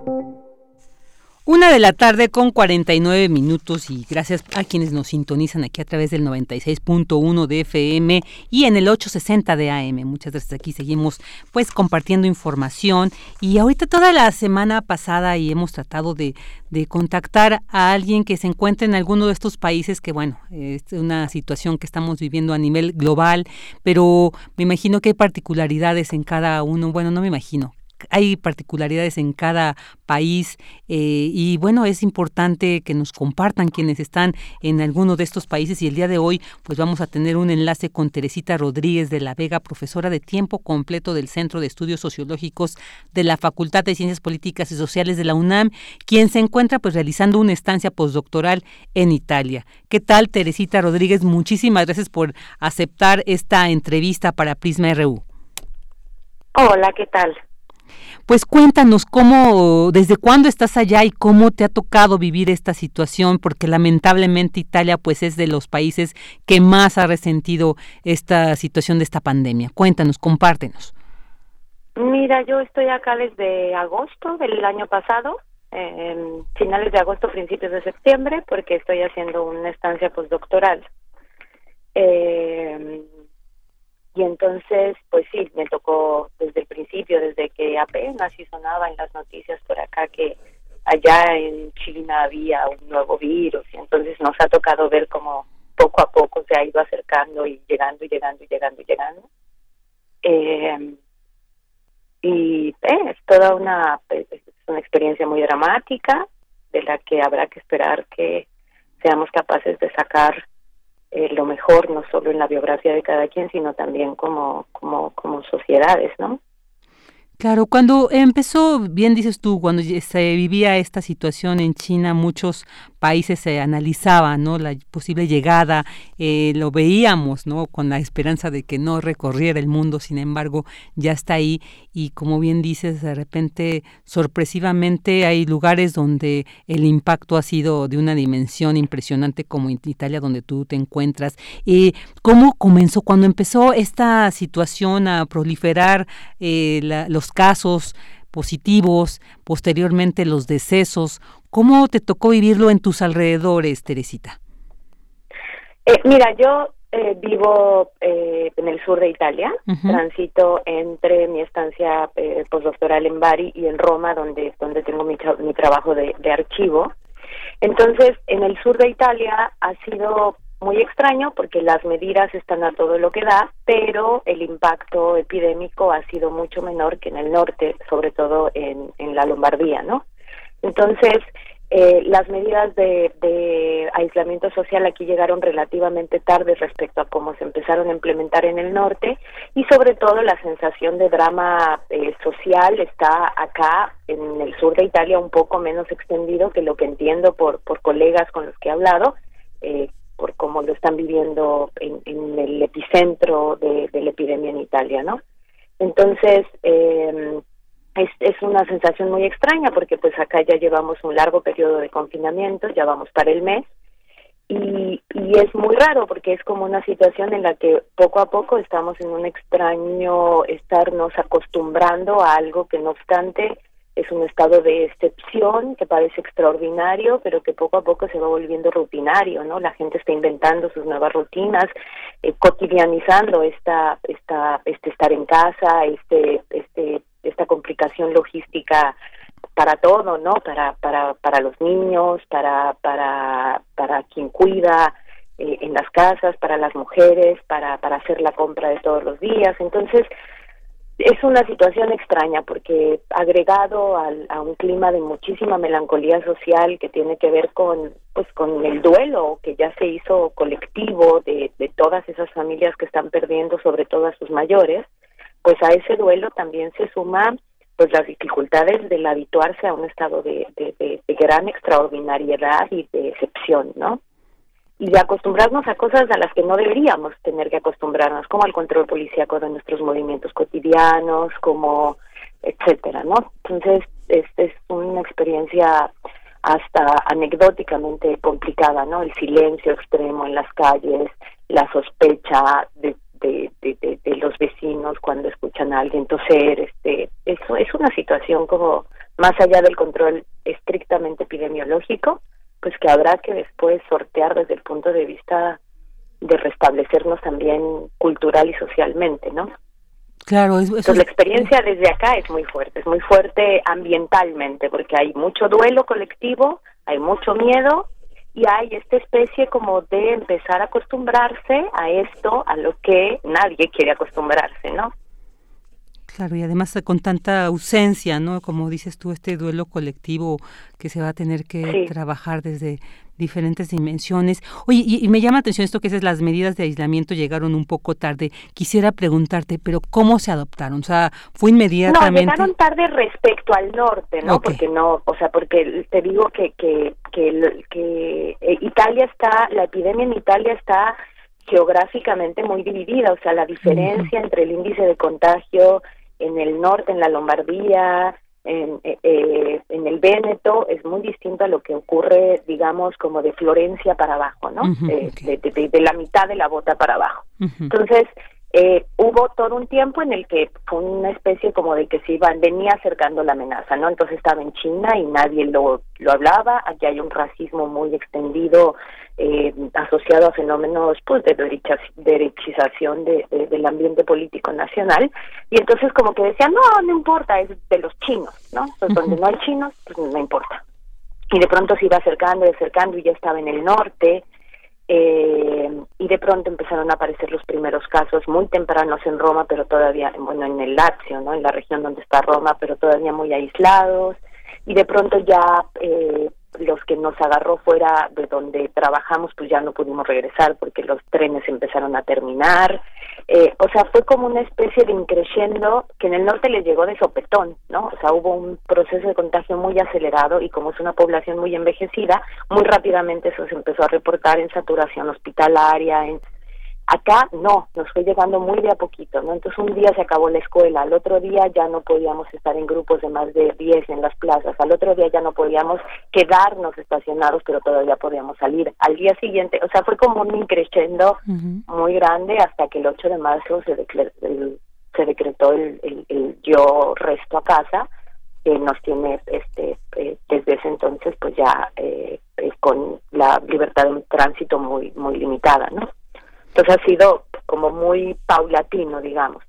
Una de la tarde con 49 minutos y gracias a quienes nos sintonizan aquí a través del 96.1 de FM y en el 860 de AM. Muchas gracias. Aquí seguimos pues compartiendo información y ahorita toda la semana pasada y hemos tratado de, de contactar a alguien que se encuentre en alguno de estos países que bueno, es una situación que estamos viviendo a nivel global, pero me imagino que hay particularidades en cada uno. Bueno, no me imagino, hay particularidades en cada país eh, y bueno, es importante que nos compartan quienes están en alguno de estos países y el día de hoy pues vamos a tener un enlace con Teresita Rodríguez de la Vega, profesora de tiempo completo del Centro de Estudios Sociológicos de la Facultad de Ciencias Políticas y Sociales de la UNAM, quien se encuentra pues realizando una estancia postdoctoral en Italia. ¿Qué tal Teresita Rodríguez? Muchísimas gracias por aceptar esta entrevista para Prisma RU. Hola, ¿qué tal? Pues cuéntanos cómo, desde cuándo estás allá y cómo te ha tocado vivir esta situación, porque lamentablemente Italia pues es de los países que más ha resentido esta situación de esta pandemia. Cuéntanos, compártenos. Mira, yo estoy acá desde agosto del año pasado, finales de agosto, principios de septiembre, porque estoy haciendo una estancia postdoctoral. Eh, y entonces, pues sí, me tocó desde el principio, desde que apenas sí sonaba en las noticias por acá que allá en China había un nuevo virus y entonces nos ha tocado ver cómo poco a poco se ha ido acercando y llegando y llegando y llegando y llegando. Eh, y es toda una, pues, es una experiencia muy dramática de la que habrá que esperar que seamos capaces de sacar eh, lo mejor, no solo en la biografía de cada quien, sino también como, como, como sociedades, ¿no? Claro, cuando empezó, bien dices tú, cuando se vivía esta situación en China, muchos países se analizaban, ¿no? La posible llegada, eh, lo veíamos, ¿no? Con la esperanza de que no recorriera el mundo, sin embargo, ya está ahí y como bien dices, de repente, sorpresivamente hay lugares donde el impacto ha sido de una dimensión impresionante como Italia, donde tú te encuentras. Eh, ¿Cómo comenzó? Cuando empezó esta situación a proliferar eh, los casos positivos, posteriormente los decesos. ¿Cómo te tocó vivirlo en tus alrededores, Teresita? Eh, mira, yo eh, vivo eh, en el sur de Italia, transito entre mi estancia postdoctoral en Bari y en Roma, donde, donde tengo mi, mi trabajo de, de archivo. Entonces, en el sur de Italia ha sido muy extraño porque las medidas están a todo lo que da, pero el impacto epidémico ha sido mucho menor que en el norte, sobre todo en, en la Lombardía, ¿no? Entonces, eh, las medidas de, aislamiento social aquí llegaron relativamente tarde respecto a cómo se empezaron a implementar en el norte y sobre todo la sensación de drama eh, social está acá en el sur de Italia un poco menos extendido que lo que entiendo por, por colegas con los que he hablado, eh, por cómo lo están viviendo en, el epicentro de, la epidemia en Italia, ¿no? Entonces, eh, es, es una sensación muy extraña porque pues acá ya llevamos un largo periodo de confinamiento, ya vamos para el mes y, y es muy raro porque es como una situación en la que poco a poco estamos en un extraño estarnos acostumbrando a algo que no obstante es un estado de excepción que parece extraordinario, pero que poco a poco se va volviendo rutinario, ¿no? La gente está inventando sus nuevas rutinas, eh, cotidianizando esta, esta, este estar en casa, este, este esta complicación logística para todo, ¿no? Para para para los niños, para para para quien cuida eh, en las casas, para las mujeres, para para hacer la compra de todos los días. Entonces, es una situación extraña porque agregado al, a un clima de muchísima melancolía social que tiene que ver con pues con el duelo que ya se hizo colectivo de, todas esas familias que están perdiendo sobre todo a sus mayores pues a ese duelo también se suma pues las dificultades del habituarse a un estado de, de, gran extraordinariedad y de excepción, ¿no? Y acostumbrarnos a cosas a las que no deberíamos tener que acostumbrarnos, como al control policíaco de nuestros movimientos cotidianos, como etcétera, ¿no? Entonces, esta es una experiencia hasta anecdóticamente complicada, ¿no? El silencio extremo en las calles, la sospecha de de, de, de, los vecinos cuando escuchan a alguien toser, este, eso es una situación como más allá del control estrictamente epidemiológico, pues que habrá que después sortear desde el punto de vista de restablecernos también cultural y socialmente, ¿no? Claro, eso Entonces, la experiencia desde acá es muy fuerte, es muy fuerte ambientalmente, porque hay mucho duelo colectivo, hay mucho miedo y hay esta especie como de empezar a acostumbrarse a esto, a lo que nadie quiere acostumbrarse, ¿no? Claro, y además con tanta ausencia, ¿no? Como dices tú, este duelo colectivo que se va a tener que trabajar desde diferentes dimensiones. Oye, y, me llama la atención esto que es las medidas de aislamiento llegaron un poco tarde. Quisiera preguntarte, pero ¿cómo se adoptaron? O sea, fue inmediatamente. No, llegaron tarde respecto al norte, ¿no? Porque no, o sea, porque te digo que que que, que eh, Italia está, la epidemia en Italia está geográficamente muy dividida, o sea, la diferencia entre el índice de contagio en el norte, en la Lombardía, en, eh, eh, en el Véneto es muy distinto a lo que ocurre, digamos, como de Florencia para abajo, ¿no? de, de, la mitad de la bota para abajo. Entonces, eh, hubo todo un tiempo en el que fue una especie como de que se iba, venía acercando la amenaza, ¿no? Entonces estaba en China y nadie lo, lo hablaba, aquí hay un racismo muy extendido eh, asociado a fenómenos pues de derechización de, del ambiente político nacional y entonces como que decían, no, no importa, es de los chinos, ¿no? Entonces donde no hay chinos, pues no importa. Y de pronto se iba acercando y acercando y ya estaba en el norte, eh, y de pronto empezaron a aparecer los primeros casos muy tempranos en Roma, pero todavía, bueno, en el Lazio, ¿no? En la región donde está Roma, pero todavía muy aislados. Y de pronto ya eh, los que nos agarró fuera de donde trabajamos, pues ya no pudimos regresar porque los trenes empezaron a terminar. Eh, o sea, fue como una especie de increyendo que en el norte le llegó de sopetón, ¿no? O sea, hubo un proceso de contagio muy acelerado y como es una población muy envejecida, muy rápidamente eso se empezó a reportar en saturación hospitalaria, en Acá no, nos fue llegando muy de a poquito, ¿no? Entonces un día se acabó la escuela, al otro día ya no podíamos estar en grupos de más de 10 en las plazas, al otro día ya no podíamos quedarnos estacionados, pero todavía podíamos salir. Al día siguiente, o sea, fue como un increciendo muy grande hasta que el 8 de marzo se, se decretó el, el, yo resto a casa, que nos tiene este eh, desde ese entonces pues ya eh, eh, con la libertad de tránsito muy muy limitada, ¿no? Entonces ha sido como muy paulatino, digamos.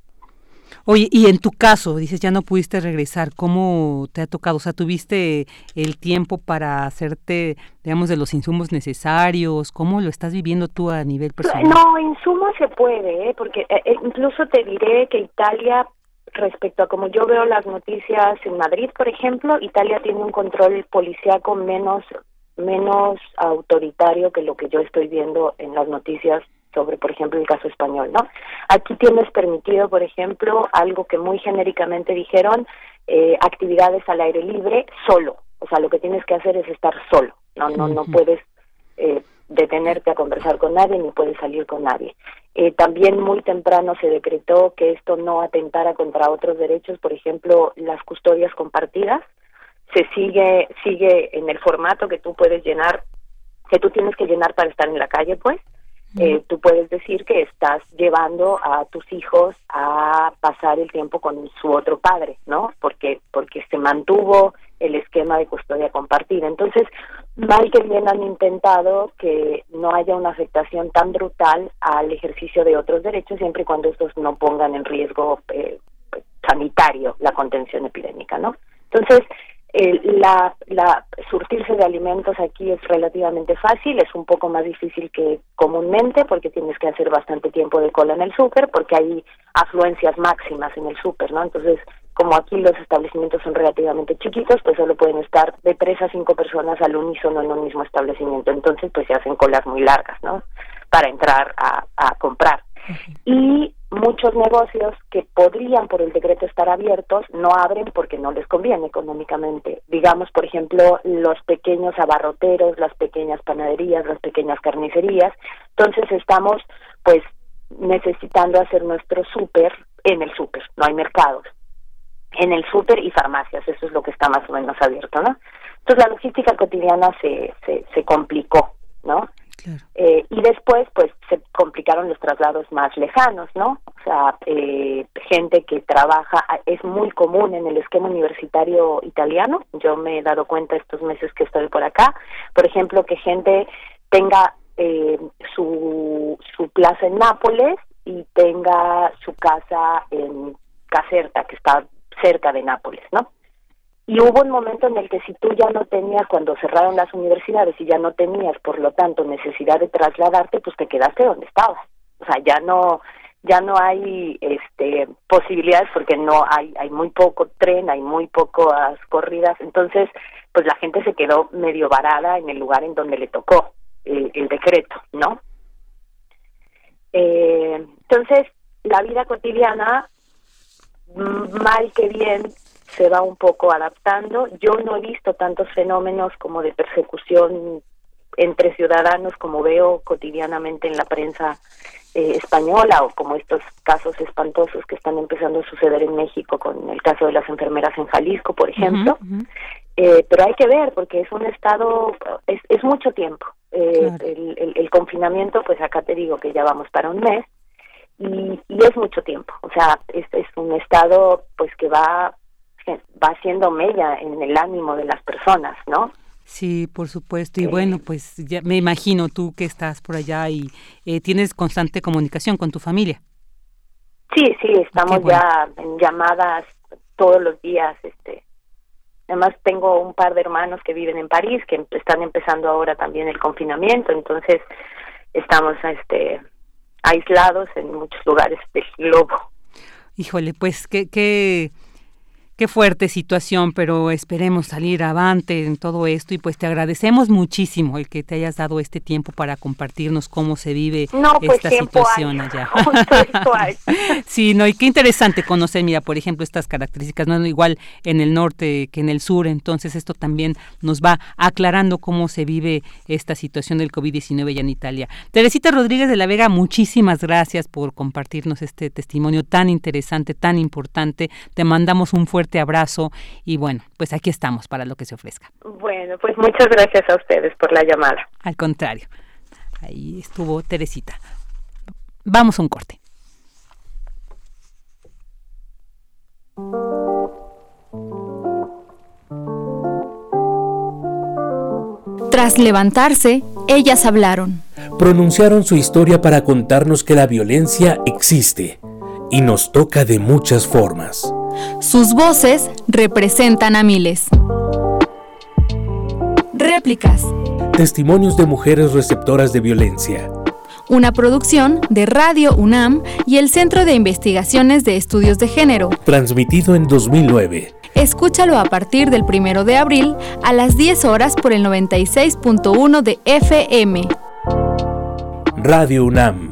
Oye, y en tu caso, dices, ya no pudiste regresar, ¿cómo te ha tocado? O sea, ¿tuviste el tiempo para hacerte, digamos, de los insumos necesarios? ¿Cómo lo estás viviendo tú a nivel personal? No, insumos se puede, ¿eh? porque eh, eh, incluso te diré que Italia, respecto a como yo veo las noticias en Madrid, por ejemplo, Italia tiene un control policíaco menos menos autoritario que lo que yo estoy viendo en las noticias sobre, por ejemplo, el caso español, ¿no? Aquí tienes permitido, por ejemplo, algo que muy genéricamente dijeron, eh, actividades al aire libre solo. O sea, lo que tienes que hacer es estar solo. No, no, no puedes eh, detenerte a conversar con nadie ni puedes salir con nadie. Eh, también muy temprano se decretó que esto no atentara contra otros derechos, por ejemplo, las custodias compartidas. Se sigue sigue en el formato que tú puedes llenar, que tú tienes que llenar para estar en la calle, pues eh, tú puedes decir que estás llevando a tus hijos a pasar el tiempo con su otro padre, ¿no? Porque porque se mantuvo el esquema de custodia compartida. Entonces, mal que bien han intentado que no haya una afectación tan brutal al ejercicio de otros derechos, siempre y cuando estos no pongan en riesgo eh, sanitario la contención epidémica, ¿no? Entonces, la, la surtirse de alimentos aquí es relativamente fácil, es un poco más difícil que comúnmente porque tienes que hacer bastante tiempo de cola en el súper porque hay afluencias máximas en el súper, ¿no? Entonces, como aquí los establecimientos son relativamente chiquitos, pues solo pueden estar de tres a cinco personas al unísono en un mismo establecimiento, entonces pues se hacen colas muy largas, ¿no? Para entrar a comprar. Y muchos negocios que podrían por el decreto estar abiertos no abren porque no les conviene económicamente. Digamos, por ejemplo, los pequeños abarroteros, las pequeñas panaderías, las pequeñas carnicerías. Entonces estamos pues necesitando hacer nuestro súper en el súper, no hay mercados. En el súper y farmacias, eso es lo que está más o menos abierto, ¿no? Entonces la logística cotidiana se, se, se complicó, ¿no? Eh, y después, pues, se complicaron los traslados más lejanos, ¿no? O sea, eh, gente que trabaja, es muy común en el esquema universitario italiano, yo me he dado cuenta estos meses que estoy por acá, por ejemplo, que gente tenga eh, su, su plaza en Nápoles y tenga su casa en Caserta, que está cerca de Nápoles, ¿no? Y hubo un momento en el que si tú ya no tenías, cuando cerraron las universidades y ya no tenías, por lo tanto, necesidad de trasladarte, pues te quedaste donde estabas. O sea, ya no ya no hay este posibilidades porque no hay hay muy poco tren, hay muy pocas corridas, entonces pues la gente se quedó medio varada en el lugar en donde le tocó el, el decreto, ¿no? Eh, entonces la vida cotidiana mal que bien se va un poco adaptando. Yo no he visto tantos fenómenos como de persecución entre ciudadanos como veo cotidianamente en la prensa eh, española o como estos casos espantosos que están empezando a suceder en México con el caso de las enfermeras en Jalisco, por ejemplo. Eh, pero hay que ver porque es un estado, es, es mucho tiempo. Eh, el, el, confinamiento, pues acá te digo que ya vamos para un mes y, y es mucho tiempo. O sea, es, es un estado pues que va va haciendo mella en el ánimo de las personas, ¿no? Sí, por supuesto. Y bueno, pues ya me imagino tú que estás por allá y eh, tienes constante comunicación con tu familia. Sí, sí, estamos ya en llamadas todos los días. Este, además tengo un par de hermanos que viven en París que están empezando ahora también el confinamiento, entonces estamos, este, aislados en muchos lugares del globo. Híjole, pues qué, qué Qué fuerte situación, pero esperemos salir avante en todo esto y pues te agradecemos muchísimo el que te hayas dado este tiempo para compartirnos cómo se vive pues, esta situación allá. sí, no, y qué interesante conocer, mira, por ejemplo, estas características, no igual en el norte que en el sur, entonces esto también nos va aclarando cómo se vive esta situación del COVID-19 ya en Italia. Teresita Rodríguez de la Vega, muchísimas gracias por compartirnos este testimonio tan interesante, tan importante. Te mandamos un fuerte abrazo y bueno, pues aquí estamos para lo que se ofrezca. Bueno, pues muchas gracias a ustedes por la llamada. Al contrario, ahí estuvo Teresita. Vamos a un corte. Tras levantarse, ellas hablaron. Pronunciaron su historia para contarnos que la violencia existe y nos toca de muchas formas. Sus voces representan a miles. Réplicas. Testimonios de mujeres receptoras de violencia. Una producción de Radio UNAM y el Centro de Investigaciones de Estudios de Género. Transmitido en 2009. Escúchalo a partir del 1 de abril a las 10 horas por el 96.1 de FM. Radio UNAM.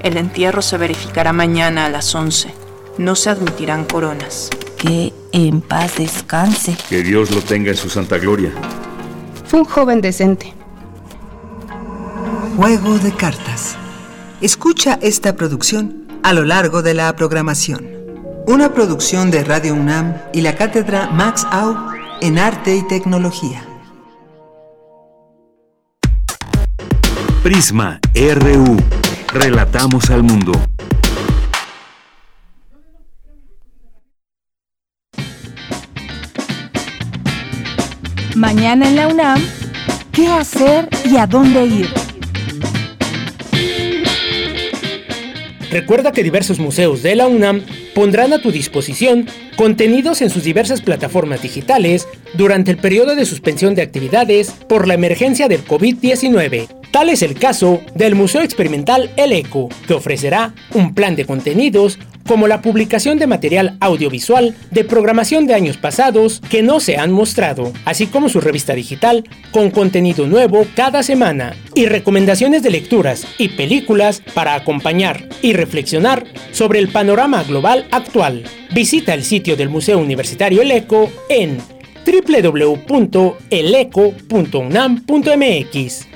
El entierro se verificará mañana a las 11. No se admitirán coronas. Que en paz descanse. Que Dios lo tenga en su santa gloria. Fue un joven decente. Juego de cartas. Escucha esta producción a lo largo de la programación. Una producción de Radio UNAM y la cátedra Max Au en Arte y Tecnología. Prisma RU. Relatamos al mundo. Mañana en la UNAM, ¿qué hacer y a dónde ir? Recuerda que diversos museos de la UNAM pondrán a tu disposición contenidos en sus diversas plataformas digitales durante el periodo de suspensión de actividades por la emergencia del COVID-19. Tal es el caso del Museo Experimental El Eco, que ofrecerá un plan de contenidos como la publicación de material audiovisual de programación de años pasados que no se han mostrado, así como su revista digital con contenido nuevo cada semana y recomendaciones de lecturas y películas para acompañar y reflexionar sobre el panorama global actual. Visita el sitio del Museo Universitario El Eco en www.eleco.unam.mx.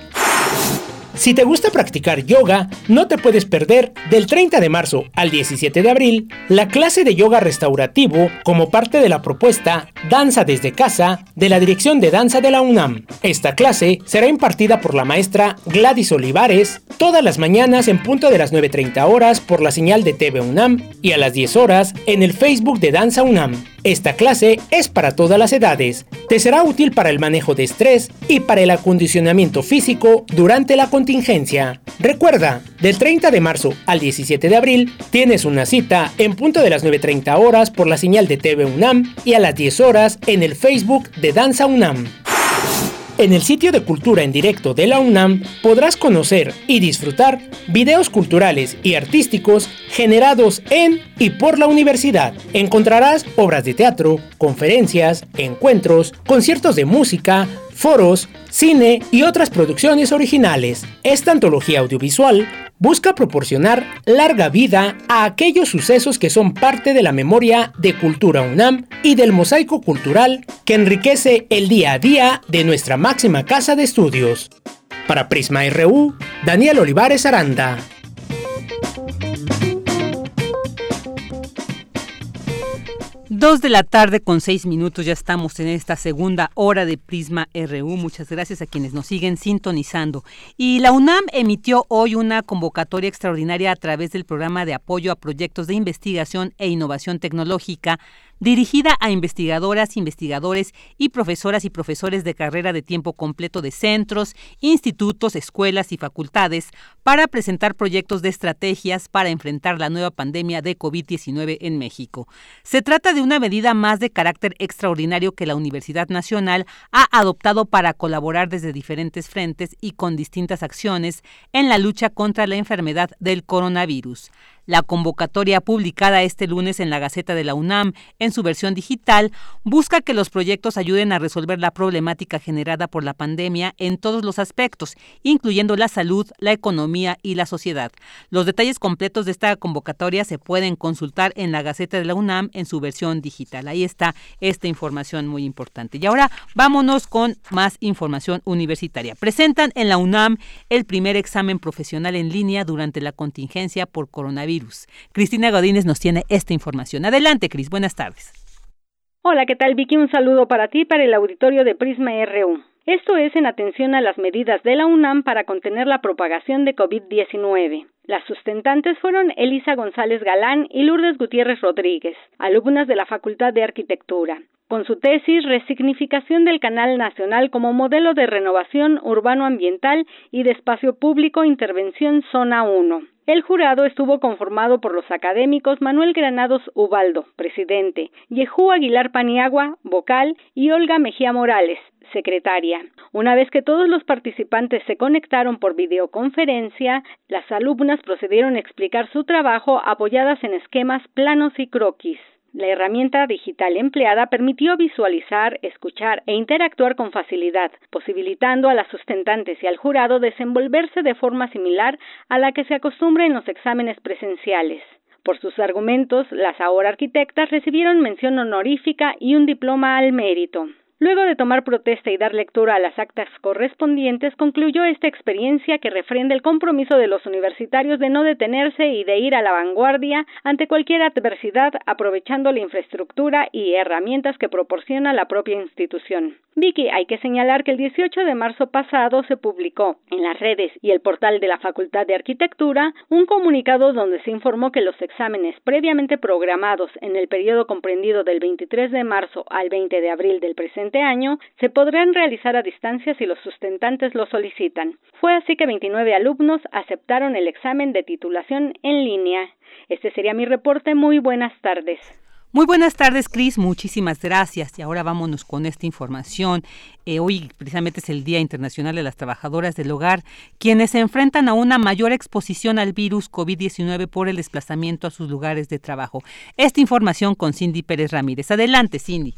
Si te gusta practicar yoga, no te puedes perder del 30 de marzo al 17 de abril la clase de yoga restaurativo como parte de la propuesta Danza desde casa de la Dirección de Danza de la UNAM. Esta clase será impartida por la maestra Gladys Olivares todas las mañanas en punto de las 9.30 horas por la señal de TV UNAM y a las 10 horas en el Facebook de Danza UNAM. Esta clase es para todas las edades. Te será útil para el manejo de estrés y para el acondicionamiento físico durante la contingencia. Recuerda, del 30 de marzo al 17 de abril tienes una cita en punto de las 9.30 horas por la señal de TV UNAM y a las 10 horas en el Facebook de Danza UNAM. En el sitio de Cultura en Directo de la UNAM podrás conocer y disfrutar videos culturales y artísticos generados en y por la universidad. Encontrarás obras de teatro, conferencias, encuentros, conciertos de música, foros, cine y otras producciones originales. Esta antología audiovisual busca proporcionar larga vida a aquellos sucesos que son parte de la memoria de Cultura UNAM y del mosaico cultural que enriquece el día a día de nuestra máxima casa de estudios. Para Prisma RU, Daniel Olivares Aranda. Dos de la tarde con seis minutos, ya estamos en esta segunda hora de Prisma RU. Muchas gracias a quienes nos siguen sintonizando. Y la UNAM emitió hoy una convocatoria extraordinaria a través del programa de apoyo a proyectos de investigación e innovación tecnológica dirigida a investigadoras, investigadores y profesoras y profesores de carrera de tiempo completo de centros, institutos, escuelas y facultades para presentar proyectos de estrategias para enfrentar la nueva pandemia de COVID-19 en México. Se trata de una medida más de carácter extraordinario que la Universidad Nacional ha adoptado para colaborar desde diferentes frentes y con distintas acciones en la lucha contra la enfermedad del coronavirus. La convocatoria publicada este lunes en la Gaceta de la UNAM en su versión digital busca que los proyectos ayuden a resolver la problemática generada por la pandemia en todos los aspectos, incluyendo la salud, la economía y la sociedad. Los detalles completos de esta convocatoria se pueden consultar en la Gaceta de la UNAM en su versión digital. Ahí está esta información muy importante. Y ahora vámonos con más información universitaria. Presentan en la UNAM el primer examen profesional en línea durante la contingencia por coronavirus Cristina Godínez nos tiene esta información. Adelante, Cris, buenas tardes. Hola, ¿qué tal, Vicky? Un saludo para ti, para el auditorio de Prisma RU. Esto es en atención a las medidas de la UNAM para contener la propagación de COVID-19. Las sustentantes fueron Elisa González Galán y Lourdes Gutiérrez Rodríguez, alumnas de la Facultad de Arquitectura con su tesis Resignificación del Canal Nacional como modelo de renovación urbano-ambiental y de espacio público Intervención Zona 1. El jurado estuvo conformado por los académicos Manuel Granados Ubaldo, presidente, Yejú Aguilar Paniagua, vocal, y Olga Mejía Morales, secretaria. Una vez que todos los participantes se conectaron por videoconferencia, las alumnas procedieron a explicar su trabajo apoyadas en esquemas planos y croquis. La herramienta digital empleada permitió visualizar, escuchar e interactuar con facilidad, posibilitando a las sustentantes y al jurado desenvolverse de forma similar a la que se acostumbra en los exámenes presenciales. Por sus argumentos, las ahora arquitectas recibieron mención honorífica y un diploma al mérito. Luego de tomar protesta y dar lectura a las actas correspondientes, concluyó esta experiencia que refrenda el compromiso de los universitarios de no detenerse y de ir a la vanguardia ante cualquier adversidad, aprovechando la infraestructura y herramientas que proporciona la propia institución. Vicky, hay que señalar que el 18 de marzo pasado se publicó en las redes y el portal de la Facultad de Arquitectura un comunicado donde se informó que los exámenes previamente programados en el periodo comprendido del 23 de marzo al 20 de abril del presente año se podrán realizar a distancia si los sustentantes lo solicitan. Fue así que 29 alumnos aceptaron el examen de titulación en línea. Este sería mi reporte. Muy buenas tardes. Muy buenas tardes, Cris. Muchísimas gracias. Y ahora vámonos con esta información. Eh, hoy precisamente es el Día Internacional de las Trabajadoras del Hogar, quienes se enfrentan a una mayor exposición al virus COVID-19 por el desplazamiento a sus lugares de trabajo. Esta información con Cindy Pérez Ramírez. Adelante, Cindy.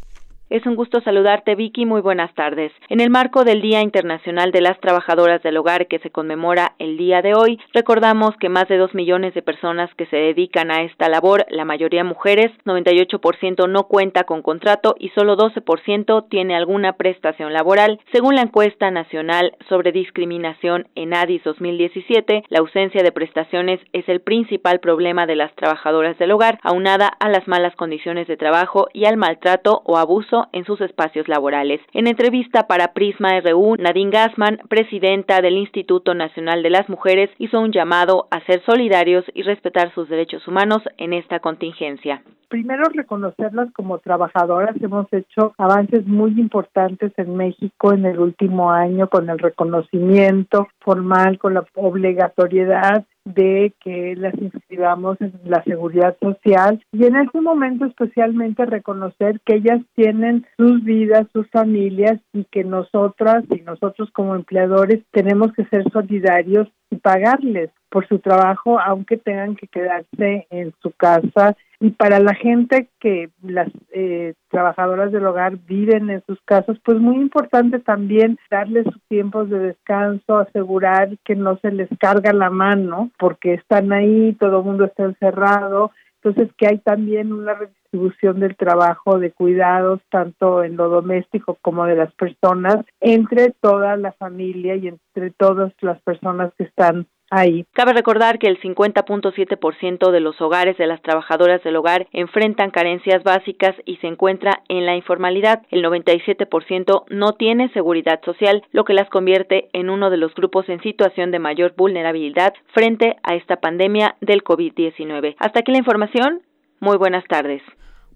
Es un gusto saludarte, Vicky. Muy buenas tardes. En el marco del Día Internacional de las Trabajadoras del Hogar que se conmemora el día de hoy, recordamos que más de dos millones de personas que se dedican a esta labor, la mayoría mujeres, 98% no cuenta con contrato y solo 12% tiene alguna prestación laboral. Según la encuesta nacional sobre discriminación en ADIS 2017, la ausencia de prestaciones es el principal problema de las trabajadoras del hogar, aunada a las malas condiciones de trabajo y al maltrato o abuso en sus espacios laborales. En entrevista para Prisma RU, Nadine Gassman, presidenta del Instituto Nacional de las Mujeres, hizo un llamado a ser solidarios y respetar sus derechos humanos en esta contingencia primero reconocerlas como trabajadoras. Hemos hecho avances muy importantes en México en el último año con el reconocimiento formal, con la obligatoriedad de que las inscribamos en la seguridad social y en este momento especialmente reconocer que ellas tienen sus vidas, sus familias y que nosotras y nosotros como empleadores tenemos que ser solidarios y pagarles por su trabajo aunque tengan que quedarse en su casa. Y para la gente que las eh, trabajadoras del hogar viven en sus casas, pues muy importante también darles sus tiempos de descanso, asegurar que no se les carga la mano porque están ahí, todo el mundo está encerrado, entonces que hay también una redistribución del trabajo de cuidados tanto en lo doméstico como de las personas entre toda la familia y entre todas las personas que están ahí. Cabe recordar que el 50.7% de los hogares de las trabajadoras del hogar enfrentan carencias básicas y se encuentra en la informalidad. El 97% no tiene seguridad social, lo que las convierte en uno de los grupos en situación de mayor vulnerabilidad frente a esta pandemia del COVID-19. Hasta aquí la información. Muy buenas tardes.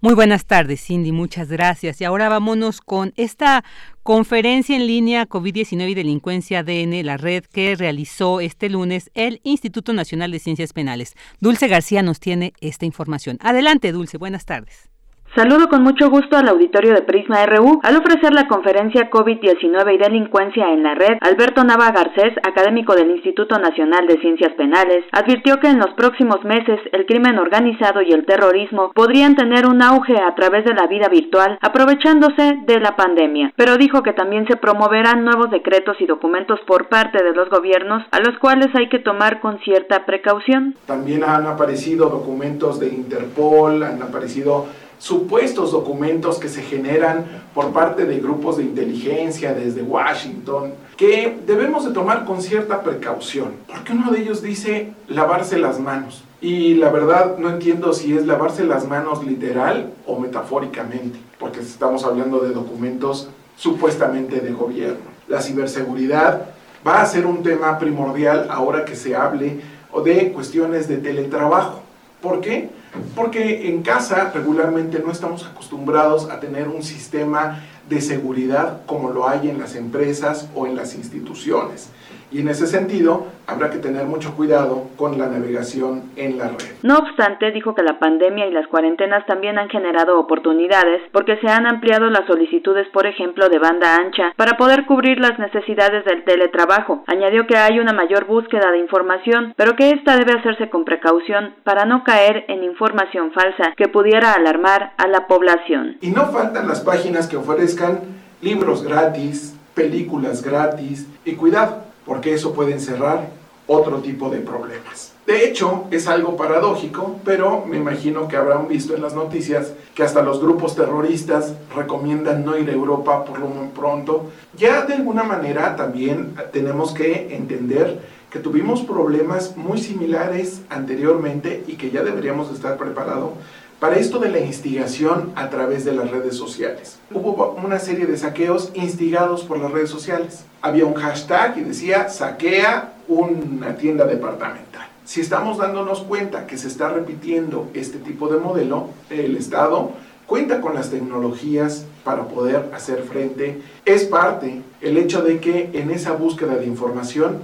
Muy buenas tardes, Cindy, muchas gracias. Y ahora vámonos con esta conferencia en línea COVID-19 y delincuencia ADN, la red que realizó este lunes el Instituto Nacional de Ciencias Penales. Dulce García nos tiene esta información. Adelante, Dulce, buenas tardes. Saludo con mucho gusto al auditorio de Prisma RU. Al ofrecer la conferencia COVID-19 y delincuencia en la red, Alberto Nava Garcés, académico del Instituto Nacional de Ciencias Penales, advirtió que en los próximos meses el crimen organizado y el terrorismo podrían tener un auge a través de la vida virtual, aprovechándose de la pandemia. Pero dijo que también se promoverán nuevos decretos y documentos por parte de los gobiernos, a los cuales hay que tomar con cierta precaución. También han aparecido documentos de Interpol, han aparecido supuestos documentos que se generan por parte de grupos de inteligencia desde Washington, que debemos de tomar con cierta precaución, porque uno de ellos dice lavarse las manos. Y la verdad no entiendo si es lavarse las manos literal o metafóricamente, porque estamos hablando de documentos supuestamente de gobierno. La ciberseguridad va a ser un tema primordial ahora que se hable de cuestiones de teletrabajo. ¿Por qué? Porque en casa regularmente no estamos acostumbrados a tener un sistema de seguridad como lo hay en las empresas o en las instituciones. Y en ese sentido, habrá que tener mucho cuidado con la navegación en la red. No obstante, dijo que la pandemia y las cuarentenas también han generado oportunidades porque se han ampliado las solicitudes, por ejemplo, de banda ancha para poder cubrir las necesidades del teletrabajo. Añadió que hay una mayor búsqueda de información, pero que esta debe hacerse con precaución para no caer en información falsa que pudiera alarmar a la población. Y no faltan las páginas que ofrezcan libros gratis, películas gratis y cuidado porque eso puede encerrar otro tipo de problemas. De hecho, es algo paradójico, pero me imagino que habrán visto en las noticias que hasta los grupos terroristas recomiendan no ir a Europa por lo muy pronto. Ya de alguna manera también tenemos que entender que tuvimos problemas muy similares anteriormente y que ya deberíamos estar preparados para esto de la instigación a través de las redes sociales. Hubo una serie de saqueos instigados por las redes sociales. Había un hashtag y decía saquea una tienda departamental. Si estamos dándonos cuenta que se está repitiendo este tipo de modelo, el Estado cuenta con las tecnologías para poder hacer frente. Es parte el hecho de que en esa búsqueda de información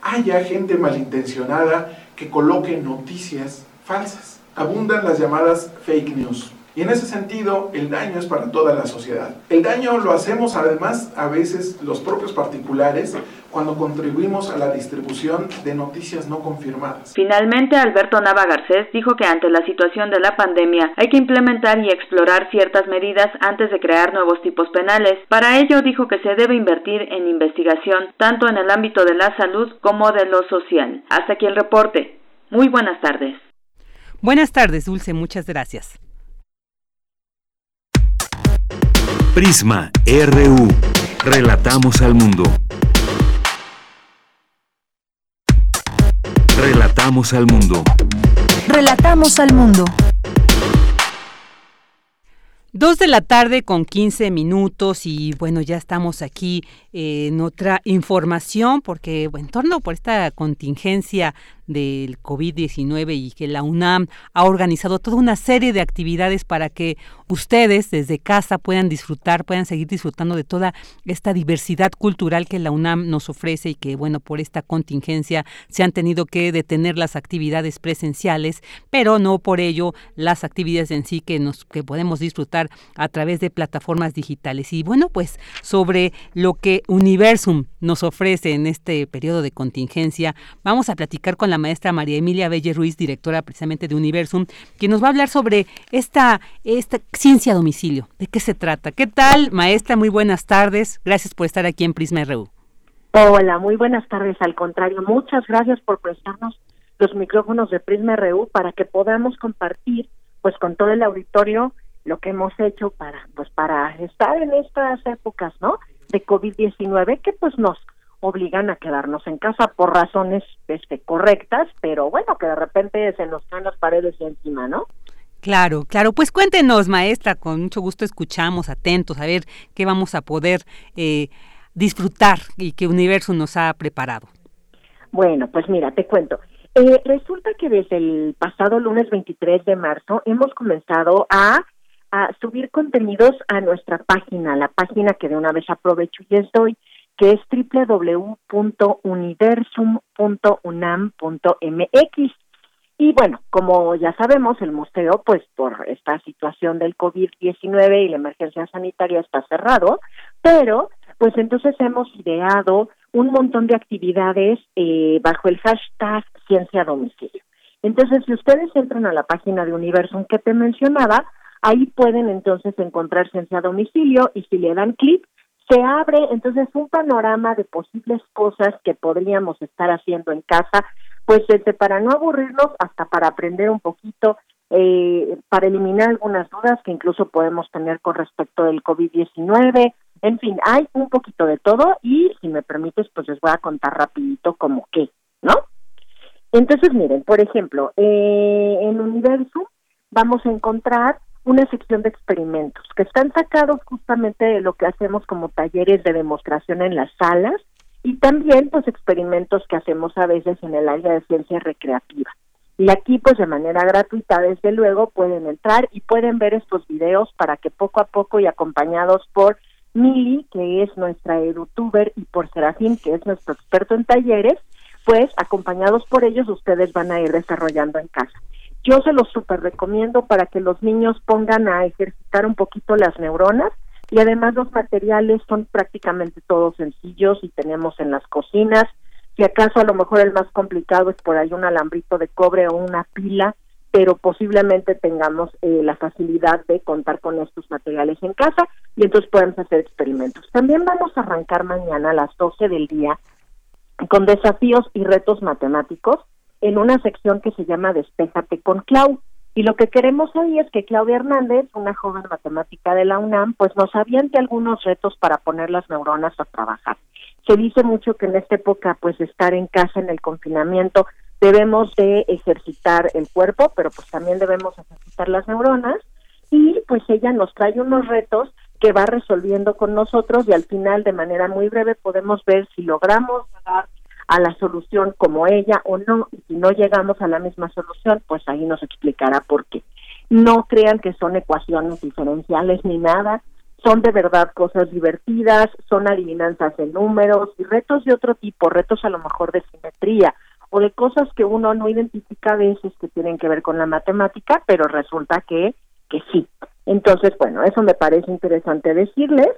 haya gente malintencionada que coloque noticias falsas abundan las llamadas fake news. Y en ese sentido, el daño es para toda la sociedad. El daño lo hacemos además a veces los propios particulares cuando contribuimos a la distribución de noticias no confirmadas. Finalmente, Alberto Nava Garcés dijo que ante la situación de la pandemia hay que implementar y explorar ciertas medidas antes de crear nuevos tipos penales. Para ello, dijo que se debe invertir en investigación tanto en el ámbito de la salud como de lo social. Hasta aquí el reporte. Muy buenas tardes. Buenas tardes, Dulce, muchas gracias. Prisma RU. Relatamos al mundo. Relatamos al mundo. Relatamos al mundo. Dos de la tarde con 15 minutos y bueno, ya estamos aquí en otra información porque en torno por esta contingencia del COVID-19 y que la UNAM ha organizado toda una serie de actividades para que ustedes desde casa puedan disfrutar, puedan seguir disfrutando de toda esta diversidad cultural que la UNAM nos ofrece y que, bueno, por esta contingencia se han tenido que detener las actividades presenciales, pero no por ello las actividades en sí que nos que podemos disfrutar a través de plataformas digitales. Y bueno, pues sobre lo que Universum nos ofrece en este periodo de contingencia, vamos a platicar con la maestra María Emilia Belle Ruiz, directora precisamente de Universum, que nos va a hablar sobre esta, esta ciencia a domicilio. ¿De qué se trata? ¿Qué tal, maestra? Muy buenas tardes. Gracias por estar aquí en Prisma RU. Hola, muy buenas tardes. Al contrario, muchas gracias por prestarnos los micrófonos de Prisma RU para que podamos compartir pues con todo el auditorio lo que hemos hecho para pues para estar en estas épocas, ¿no? de COVID-19 que pues nos obligan a quedarnos en casa por razones este, correctas, pero bueno, que de repente se nos caen las paredes encima, ¿no? Claro, claro. Pues cuéntenos, maestra, con mucho gusto escuchamos, atentos, a ver qué vamos a poder eh, disfrutar y qué universo nos ha preparado. Bueno, pues mira, te cuento. Eh, resulta que desde el pasado lunes 23 de marzo hemos comenzado a, a subir contenidos a nuestra página, la página que de una vez aprovecho y les doy, que es www.universum.unam.mx. Y bueno, como ya sabemos, el museo, pues por esta situación del COVID-19 y la emergencia sanitaria está cerrado, pero pues entonces hemos ideado un montón de actividades eh, bajo el hashtag Ciencia Domicilio. Entonces, si ustedes entran a la página de Universum que te mencionaba, ahí pueden entonces encontrar Ciencia a Domicilio y si le dan clic, se abre entonces un panorama de posibles cosas que podríamos estar haciendo en casa pues desde para no aburrirnos hasta para aprender un poquito, eh, para eliminar algunas dudas que incluso podemos tener con respecto del COVID-19. En fin, hay un poquito de todo y si me permites, pues les voy a contar rapidito como qué, ¿no? Entonces, miren, por ejemplo, eh, en Universo vamos a encontrar una sección de experimentos que están sacados justamente de lo que hacemos como talleres de demostración en las salas y también pues experimentos que hacemos a veces en el área de ciencia recreativa. Y aquí pues de manera gratuita desde luego pueden entrar y pueden ver estos videos para que poco a poco y acompañados por Mili, que es nuestra edutuber, y por Serafín, que es nuestro experto en talleres, pues acompañados por ellos ustedes van a ir desarrollando en casa. Yo se los super recomiendo para que los niños pongan a ejercitar un poquito las neuronas y además los materiales son prácticamente todos sencillos y tenemos en las cocinas. Si acaso a lo mejor el más complicado es por ahí un alambrito de cobre o una pila, pero posiblemente tengamos eh, la facilidad de contar con estos materiales en casa y entonces podemos hacer experimentos. También vamos a arrancar mañana a las 12 del día con desafíos y retos matemáticos en una sección que se llama Despéjate con Clau. Y lo que queremos hoy es que Claudia Hernández, una joven matemática de la UNAM, pues nos aviente algunos retos para poner las neuronas a trabajar. Se dice mucho que en esta época, pues estar en casa en el confinamiento, debemos de ejercitar el cuerpo, pero pues también debemos ejercitar las neuronas. Y pues ella nos trae unos retos que va resolviendo con nosotros y al final de manera muy breve podemos ver si logramos dar a la solución como ella o no, y si no llegamos a la misma solución, pues ahí nos explicará por qué. No crean que son ecuaciones diferenciales ni nada, son de verdad cosas divertidas, son adivinanzas de números y retos de otro tipo, retos a lo mejor de simetría o de cosas que uno no identifica a veces que tienen que ver con la matemática, pero resulta que, que sí. Entonces, bueno, eso me parece interesante decirles.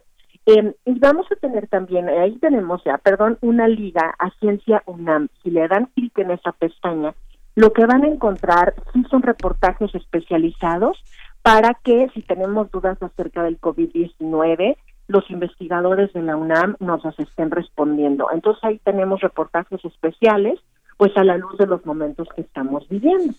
Eh, y vamos a tener también, ahí tenemos ya, perdón, una liga a Ciencia UNAM. Si le dan clic en esa pestaña, lo que van a encontrar sí son reportajes especializados para que si tenemos dudas acerca del COVID-19, los investigadores de la UNAM nos las estén respondiendo. Entonces ahí tenemos reportajes especiales, pues a la luz de los momentos que estamos viviendo.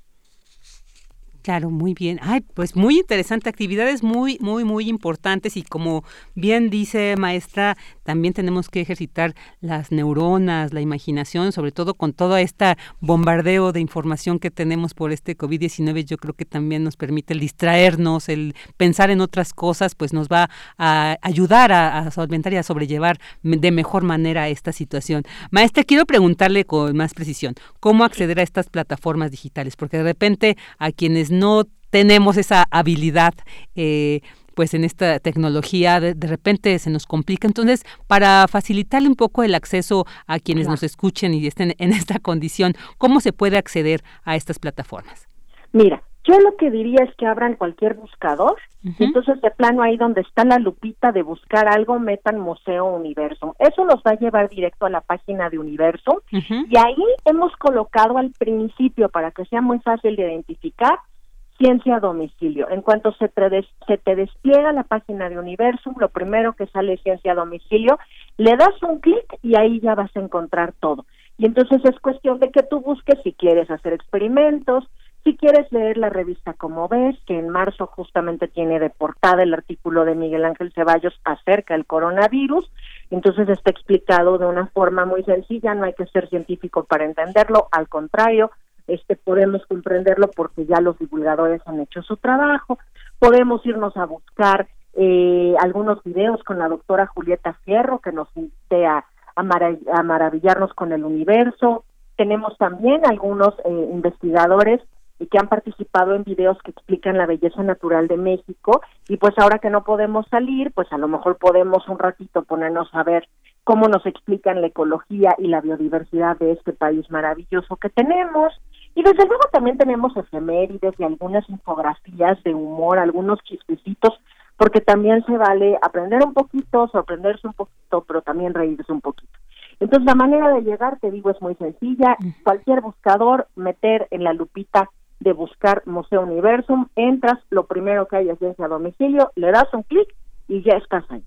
Claro, muy bien. Ay, pues muy interesante, actividades muy, muy, muy importantes y como bien dice maestra, también tenemos que ejercitar las neuronas, la imaginación, sobre todo con todo este bombardeo de información que tenemos por este COVID-19, yo creo que también nos permite el distraernos, el pensar en otras cosas, pues nos va a ayudar a, solventar y a sobrellevar de mejor manera esta situación. Maestra, quiero preguntarle con más precisión, ¿cómo acceder a estas plataformas digitales? Porque de repente a quienes no tenemos esa habilidad, eh, pues en esta tecnología de, repente se nos complica. Entonces, para facilitarle un poco el acceso a quienes nos escuchen y estén en esta condición, ¿cómo se puede acceder a estas plataformas? Mira, yo lo que diría es que abran cualquier buscador, entonces de plano ahí donde está la lupita de buscar algo, metan Museo Universo. Eso los va a llevar directo a la página de Universo y ahí hemos colocado al principio, para que sea muy fácil de identificar, ciencia a domicilio. En cuanto se te, se te despliega la página de Universo, lo primero que sale es ciencia a domicilio, le das un clic y ahí ya vas a encontrar todo. Y entonces es cuestión de que tú busques si quieres hacer experimentos, Si quieres leer la revista Como ves, que en marzo justamente tiene de portada el artículo de Miguel Ángel Ceballos acerca del coronavirus, entonces está explicado de una forma muy sencilla, no hay que ser científico para entenderlo, al contrario, este podemos comprenderlo porque ya los divulgadores han hecho su trabajo, podemos irnos a buscar eh, algunos videos con la doctora Julieta Fierro que nos invite a, maravillarnos con el universo, tenemos también algunos eh, investigadores que han participado en videos que explican la belleza natural de México. Y pues ahora que no podemos salir, pues a lo mejor podemos un ratito ponernos a ver cómo nos explican la ecología y la biodiversidad de este país maravilloso que tenemos. Y desde luego también tenemos efemérides y algunas infografías de humor, algunos chistecitos, porque también se vale aprender un poquito, sorprenderse un poquito, pero también reírse un poquito. Entonces la manera de llegar, te digo, es muy sencilla. Cualquier buscador, meter en la lupita de buscar Museo Universum, entras, lo primero que hay es a domicilio, le das un clic y ya estás ahí.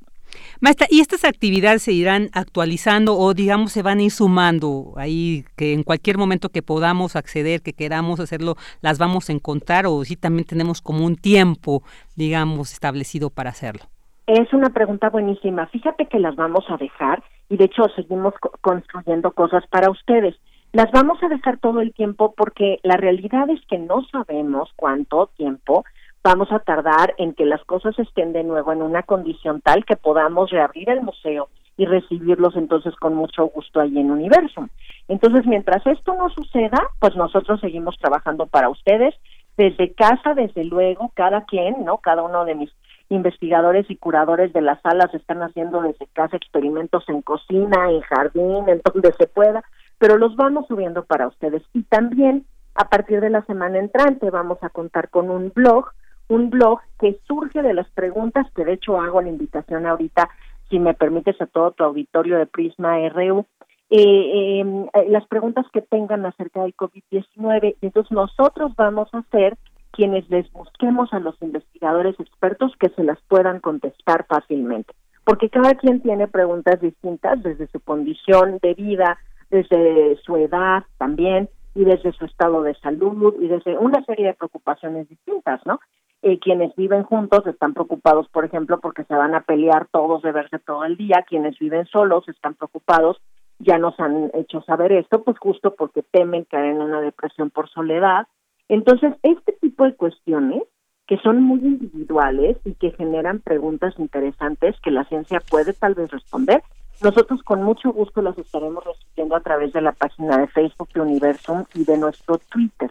Maestra, ¿y estas actividades se irán actualizando o digamos se van a ir sumando ahí que en cualquier momento que podamos acceder, que queramos hacerlo, las vamos a encontrar o si también tenemos como un tiempo, digamos, establecido para hacerlo? Es una pregunta buenísima. Fíjate que las vamos a dejar y de hecho seguimos construyendo cosas para ustedes. Las vamos a dejar todo el tiempo porque la realidad es que no sabemos cuánto tiempo vamos a tardar en que las cosas estén de nuevo en una condición tal que podamos reabrir el museo y recibirlos entonces con mucho gusto ahí en Universo. Entonces, mientras esto no suceda, pues nosotros seguimos trabajando para ustedes desde casa, desde luego, cada quien, ¿no? Cada uno de mis investigadores y curadores de las salas están haciendo desde casa experimentos en cocina, en jardín, en donde se pueda, pero los vamos subiendo para ustedes. Y también a partir de la semana entrante vamos a contar con un blog, un blog que surge de las preguntas que de hecho hago la invitación ahorita, si me permites, a todo tu auditorio de Prisma RU, eh, em, eh, las preguntas que tengan acerca del COVID-19. Entonces nosotros vamos a hacer quienes les busquemos a los investigadores expertos que se las puedan contestar fácilmente, porque cada quien tiene preguntas distintas desde su condición de vida, desde su edad también y desde su estado de salud y desde una serie de preocupaciones distintas, ¿no? Eh, quienes viven juntos están preocupados, por ejemplo, porque se van a pelear todos de verse todo el día, quienes viven solos están preocupados, ya nos han hecho saber esto, pues justo porque temen caer en una depresión por soledad, entonces, este tipo de cuestiones que son muy individuales y que generan preguntas interesantes que la ciencia puede tal vez responder, nosotros con mucho gusto las estaremos recibiendo a través de la página de Facebook de Universum y de nuestro Twitter.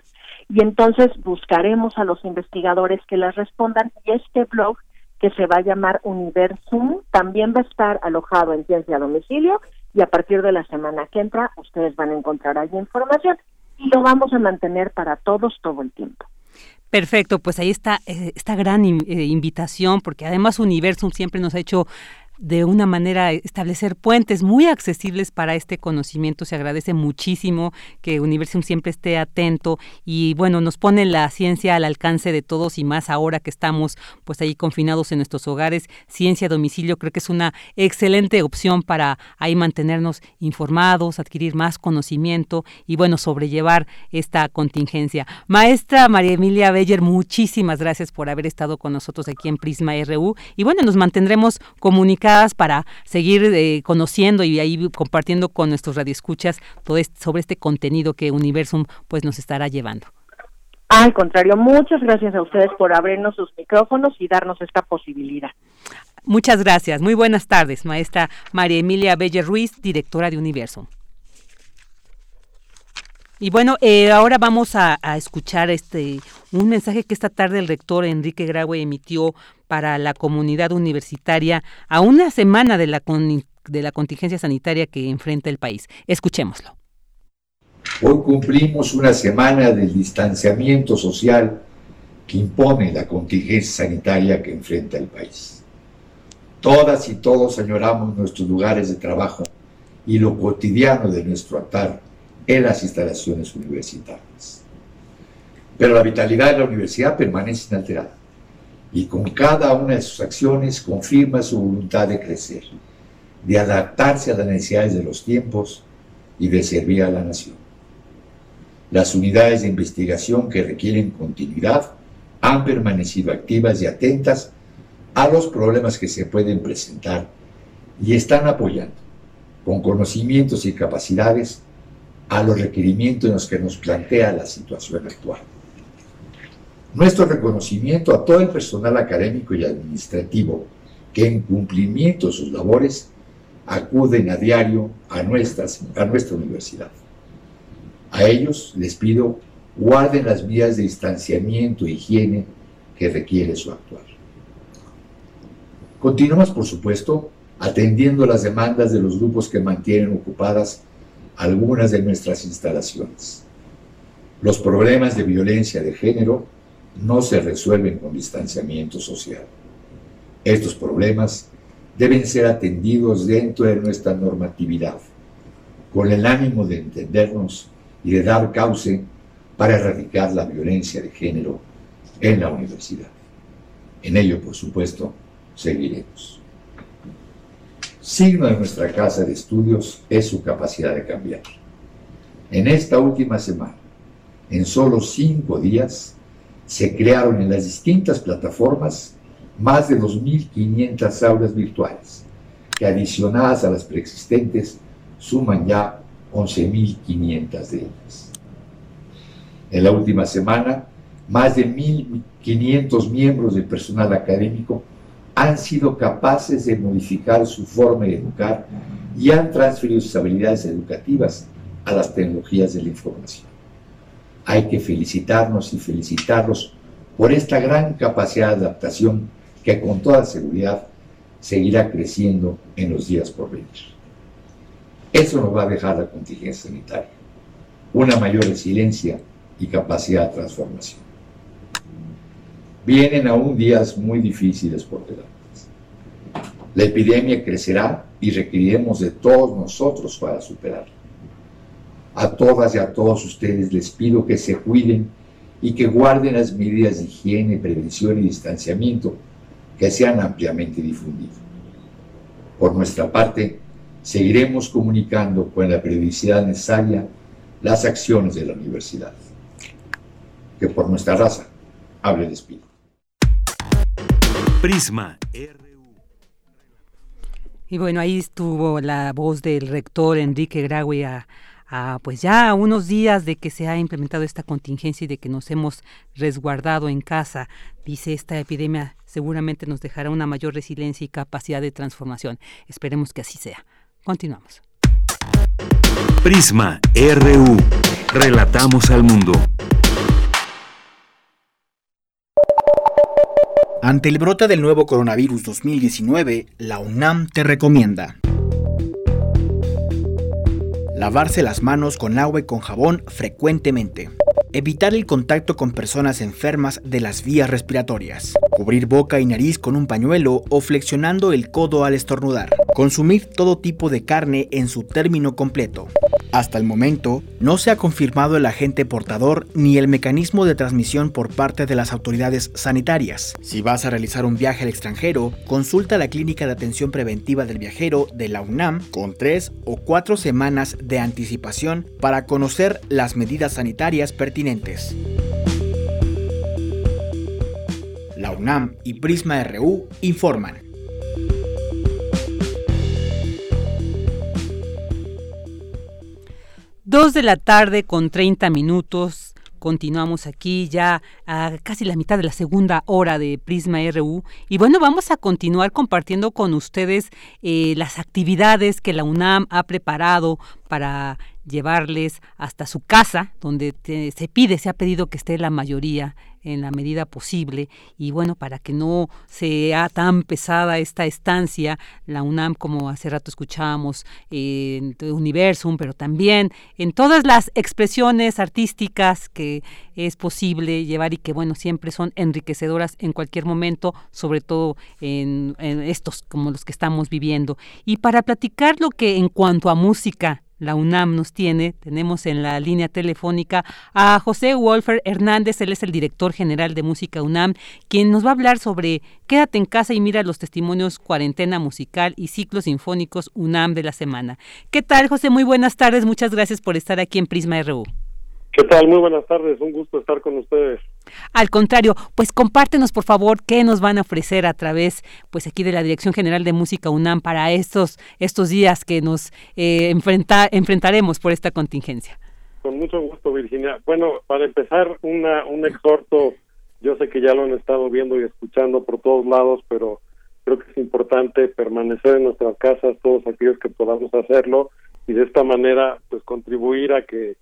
Y entonces buscaremos a los investigadores que las respondan y este blog que se va a llamar Universum también va a estar alojado en Ciencia a Domicilio y a partir de la semana que entra ustedes van a encontrar ahí información y lo vamos a mantener para todos todo el tiempo. Perfecto, pues ahí está eh, esta gran eh, invitación, porque además Universum siempre nos ha hecho de una manera establecer puentes muy accesibles para este conocimiento. Se agradece muchísimo que Universum siempre esté atento y bueno, nos pone la ciencia al alcance de todos y más ahora que estamos pues ahí confinados en nuestros hogares. Ciencia a domicilio creo que es una excelente opción para ahí mantenernos informados, adquirir más conocimiento y bueno, sobrellevar esta contingencia. Maestra María Emilia Beller, muchísimas gracias por haber estado con nosotros aquí en Prisma RU y bueno, nos mantendremos comunicados para seguir eh, conociendo y ahí compartiendo con nuestros radioescuchas todo sobre este contenido que Universum pues nos estará llevando. Al contrario, muchas gracias a ustedes por abrirnos sus micrófonos y darnos esta posibilidad. Muchas gracias. Muy buenas tardes, maestra María Emilia Belle Ruiz, directora de Universum. Y bueno, eh, ahora vamos a, escuchar este un mensaje que esta tarde el rector Enrique Graue emitió para la comunidad universitaria a una semana de la, de la contingencia sanitaria que enfrenta el país. Escuchémoslo. Hoy cumplimos una semana del distanciamiento social que impone la contingencia sanitaria que enfrenta el país. Todas y todos añoramos nuestros lugares de trabajo y lo cotidiano de nuestro altar en las instalaciones universitarias. Pero la vitalidad de la universidad permanece inalterada y con cada una de sus acciones confirma su voluntad de crecer, de adaptarse a las necesidades de los tiempos y de servir a la nación. Las unidades de investigación que requieren continuidad han permanecido activas y atentas a los problemas que se pueden presentar y están apoyando con conocimientos y capacidades a los requerimientos en los que nos plantea la situación actual. Nuestro reconocimiento a todo el personal académico y administrativo que en cumplimiento de sus labores acuden a diario a, nuestras, a nuestra universidad. A ellos les pido guarden las vías de distanciamiento e higiene que requiere su actuar. Continuamos, por supuesto, atendiendo las demandas de los grupos que mantienen ocupadas algunas de nuestras instalaciones. Los problemas de violencia de género no se resuelven con distanciamiento social. Estos problemas deben ser atendidos dentro de nuestra normatividad, con el ánimo de entendernos y de dar cauce para erradicar la violencia de género en la universidad. En ello, por supuesto, seguiremos. Signo de nuestra casa de estudios es su capacidad de cambiar. En esta última semana, en solo cinco días, se crearon en las distintas plataformas más de 2.500 aulas virtuales, que adicionadas a las preexistentes suman ya 11.500 de ellas. En la última semana, más de 1.500 miembros del personal académico han sido capaces de modificar su forma de educar y han transferido sus habilidades educativas a las tecnologías de la información. Hay que felicitarnos y felicitarlos por esta gran capacidad de adaptación que con toda seguridad seguirá creciendo en los días por venir. Eso nos va a dejar la contingencia sanitaria, una mayor resiliencia y capacidad de transformación. Vienen aún días muy difíciles por delante. La epidemia crecerá y requeriremos de todos nosotros para superarla. A todas y a todos ustedes les pido que se cuiden y que guarden las medidas de higiene, prevención y distanciamiento que se han ampliamente difundido. Por nuestra parte, seguiremos comunicando con la periodicidad necesaria las acciones de la universidad. Que por nuestra raza hable el espíritu. Prisma Y bueno, ahí estuvo la voz del rector Enrique Graue a, pues ya unos días de que se ha implementado esta contingencia y de que nos hemos resguardado en casa. Dice esta epidemia seguramente nos dejará una mayor resiliencia y capacidad de transformación. Esperemos que así sea. Continuamos. Prisma RU. Relatamos al mundo. Ante el brote del nuevo coronavirus 2019, la UNAM te recomienda lavarse las manos con agua y con jabón frecuentemente. Evitar el contacto con personas enfermas de las vías respiratorias. Cubrir boca y nariz con un pañuelo o flexionando el codo al estornudar. Consumir todo tipo de carne en su término completo. Hasta el momento, no se ha confirmado el agente portador ni el mecanismo de transmisión por parte de las autoridades sanitarias. Si vas a realizar un viaje al extranjero, consulta la Clínica de Atención Preventiva del Viajero de la UNAM con tres o cuatro semanas de anticipación para conocer las medidas sanitarias pertinentes la UNAM y Prisma RU informan. Dos de la tarde con 30 minutos. Continuamos aquí ya a casi la mitad de la segunda hora de Prisma RU y bueno, vamos a continuar compartiendo con ustedes eh, las actividades que la UNAM ha preparado para llevarles hasta su casa, donde se pide, se ha pedido que esté la mayoría en la medida posible y bueno, para que no sea tan pesada esta estancia, la UNAM, como hace rato escuchábamos, en Universum, pero también en todas las expresiones artísticas que es posible llevar y que bueno, siempre son enriquecedoras en cualquier momento, sobre todo en, en estos como los que estamos viviendo. Y para platicar lo que en cuanto a música la UNAM nos tiene. Tenemos en la línea telefónica a José Wolfer Hernández, él es el director general de Música UNAM, quien nos va a hablar sobre Quédate en casa y mira los testimonios cuarentena musical y ciclos sinfónicos UNAM de la semana. ¿Qué tal, José? Muy buenas tardes, muchas gracias por estar aquí en Prisma RU. ¿Qué tal? Muy buenas tardes, un gusto estar con ustedes. Al contrario, pues compártenos por favor qué nos van a ofrecer a través, pues aquí de la Dirección General de Música UNAM para estos estos días que nos eh, enfrentaremos por esta contingencia. Con mucho gusto, Virginia. Bueno, para empezar, una, un exhorto, yo sé que ya lo han estado viendo y escuchando por todos lados, pero creo que es importante permanecer en nuestras casas, todos aquellos que podamos hacerlo, y de esta manera, pues contribuir a que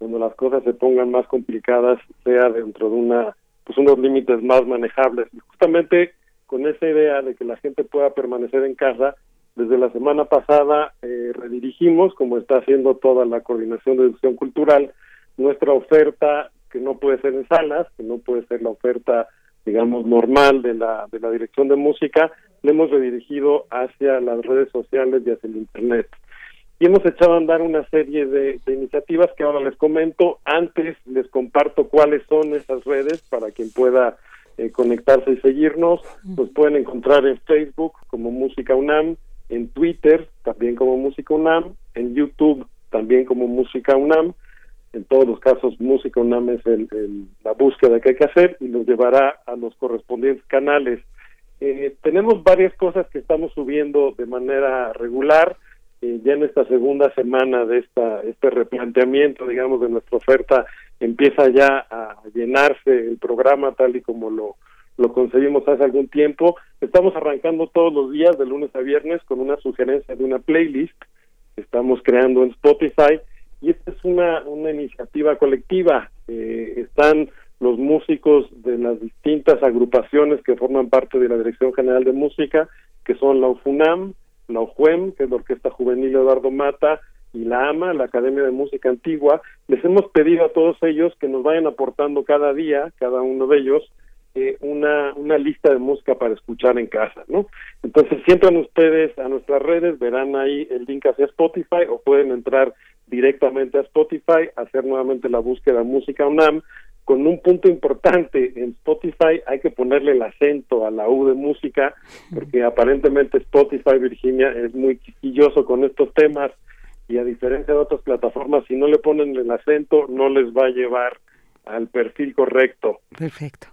cuando las cosas se pongan más complicadas sea dentro de una pues unos límites más manejables. Y justamente con esa idea de que la gente pueda permanecer en casa desde la semana pasada eh, redirigimos como está haciendo toda la coordinación de educación cultural nuestra oferta que no puede ser en salas que no puede ser la oferta digamos normal de la de la dirección de música le hemos redirigido hacia las redes sociales y hacia el internet y hemos echado a andar una serie de, iniciativas que ahora les comento. Antes les comparto cuáles son esas redes para quien pueda eh, conectarse y seguirnos. Nos pueden encontrar en Facebook como Música UNAM, en Twitter también como Música UNAM, en YouTube también como Música UNAM. En todos los casos, Música UNAM es la búsqueda que hay que hacer y nos llevará a los correspondientes canales. Eh, tenemos varias cosas que estamos subiendo de manera regular eh, ya en esta segunda semana de esta este replanteamiento, digamos, de nuestra oferta, empieza ya a llenarse el programa tal y como lo, lo conseguimos hace algún tiempo. Estamos arrancando todos los días, de lunes a viernes, con una sugerencia de una playlist que estamos creando en Spotify. Y esta es una, una iniciativa colectiva. Eh, están los músicos de las distintas agrupaciones que forman parte de la Dirección General de Música, que son la UFUNAM, la OJUEM, que es la Orquesta Juvenil Eduardo Mata, y la AMA, la Academia de Música Antigua, les hemos pedido a todos ellos que nos vayan aportando cada día, cada uno de ellos, eh, una, una lista de música para escuchar en casa, ¿no? Entonces, si entran ustedes a nuestras redes, verán ahí el link hacia Spotify o pueden entrar directamente a Spotify, hacer nuevamente la búsqueda Música UNAM, con un punto importante en Spotify hay que ponerle el acento a la U de música porque aparentemente Spotify Virginia es muy quisquilloso con estos temas y a diferencia de otras plataformas si no le ponen el acento no les va a llevar al perfil correcto. Perfecto.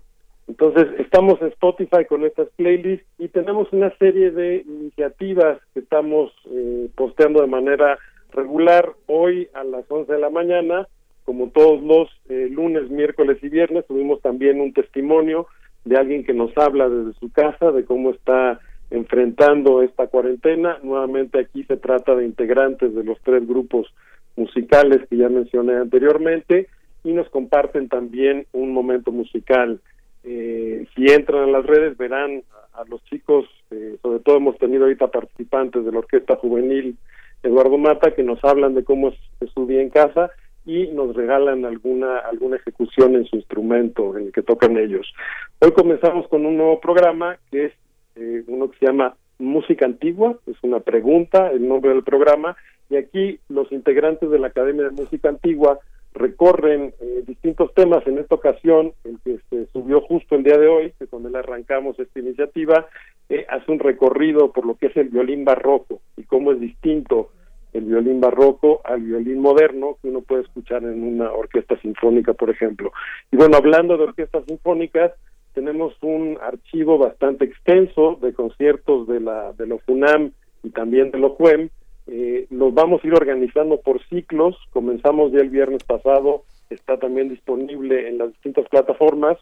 Entonces estamos en Spotify con estas playlists y tenemos una serie de iniciativas que estamos eh, posteando de manera regular hoy a las 11 de la mañana como todos los eh, lunes, miércoles y viernes, tuvimos también un testimonio de alguien que nos habla desde su casa de cómo está enfrentando esta cuarentena. Nuevamente aquí se trata de integrantes de los tres grupos musicales que ya mencioné anteriormente y nos comparten también un momento musical. Eh, si entran a las redes verán a, los chicos, eh, sobre todo hemos tenido ahorita participantes de la Orquesta Juvenil Eduardo Mata que nos hablan de cómo es en casa y nos regalan alguna alguna ejecución en su instrumento en el que tocan ellos. Hoy comenzamos con un nuevo programa que es eh, uno que se llama Música Antigua, es una pregunta, el nombre del programa, y aquí los integrantes de la Academia de Música Antigua recorren eh, distintos temas. En esta ocasión, el que se subió justo el día de hoy, que con él arrancamos esta iniciativa, eh, hace un recorrido por lo que es el violín barroco y cómo es distinto el violín barroco al violín moderno que uno puede escuchar en una orquesta sinfónica, por ejemplo. Y bueno, hablando de orquestas sinfónicas, tenemos un archivo bastante extenso de conciertos de la de los FUNAM y también de los JUEM. Eh, los vamos a ir organizando por ciclos. Comenzamos ya el viernes pasado, está también disponible en las distintas plataformas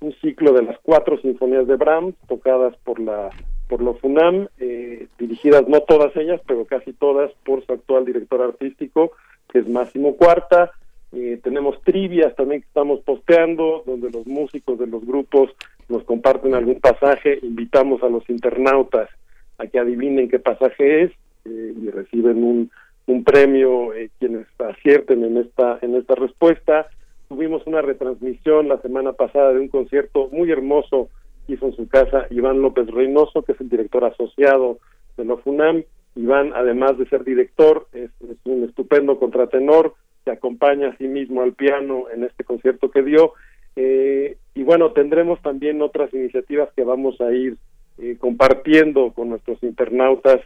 un ciclo de las cuatro sinfonías de Brahms tocadas por la por los FUNAM, eh, dirigidas no todas ellas, pero casi todas por su actual director artístico, que es Máximo Cuarta. Eh, tenemos trivias también que estamos posteando, donde los músicos de los grupos nos comparten algún pasaje, invitamos a los internautas a que adivinen qué pasaje es eh, y reciben un, un premio quienes acierten en esta en esta respuesta. Tuvimos una retransmisión la semana pasada de un concierto muy hermoso hizo en su casa Iván López Reynoso, que es el director asociado de la FUNAM. Iván, además de ser director, es, un estupendo contratenor, se acompaña a sí mismo al piano en este concierto que dio. Eh, y bueno, tendremos también otras iniciativas que vamos a ir eh, compartiendo con nuestros internautas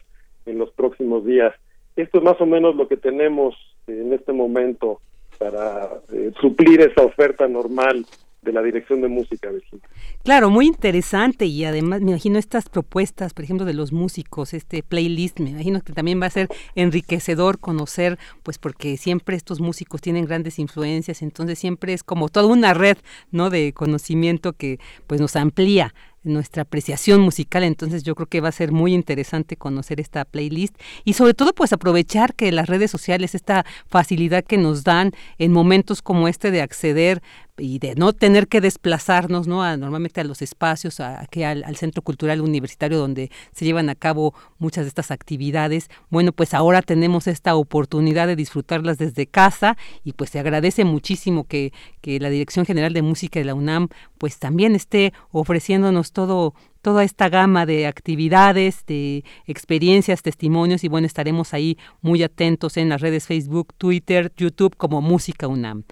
en los próximos días. Esto es más o menos lo que tenemos en este momento para eh, suplir esa oferta normal de la dirección de música, Virginia. Claro, muy interesante y además me imagino estas propuestas, por ejemplo, de los músicos, este playlist, me imagino que también va a ser enriquecedor conocer, pues porque siempre estos músicos tienen grandes influencias, entonces siempre es como toda una red, ¿no? De conocimiento que pues nos amplía nuestra apreciación musical, entonces yo creo que va a ser muy interesante conocer esta playlist y sobre todo pues aprovechar que las redes sociales, esta facilidad que nos dan en momentos como este de acceder y de no tener que desplazarnos no a, normalmente a los espacios aquí al, centro cultural universitario donde se llevan a cabo muchas de estas actividades bueno pues ahora tenemos esta oportunidad de disfrutarlas desde casa y pues se agradece muchísimo que, que la dirección general de música de la UNAM pues también esté ofreciéndonos todo toda esta gama de actividades, de experiencias, testimonios y bueno, estaremos ahí muy atentos en las redes Facebook, Twitter, YouTube como Música UNAM.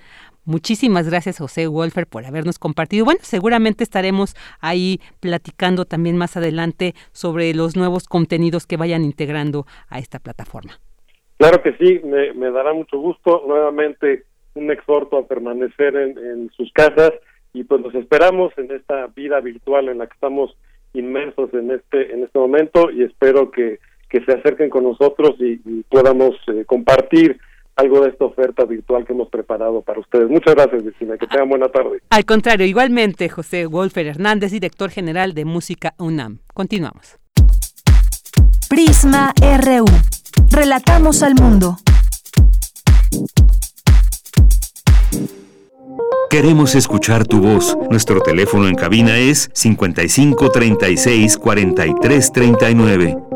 Muchísimas gracias, José Wolfer, por habernos compartido. Bueno, seguramente estaremos ahí platicando también más adelante sobre los nuevos contenidos que vayan integrando a esta plataforma. Claro que sí, me, dará mucho gusto. Nuevamente, un exhorto a permanecer en, sus casas y pues los esperamos en esta vida virtual en la que estamos inmersos en este en este momento y espero que, se acerquen con nosotros y, podamos eh, compartir algo de esta oferta virtual que hemos preparado para ustedes. Muchas gracias, Virginia. Que tengan buena tarde. Al contrario, igualmente, José Wolfer Hernández, director general de Música UNAM. Continuamos. Prisma RU. Relatamos al mundo. Queremos escuchar tu voz. Nuestro teléfono en cabina es 55 36 43 39.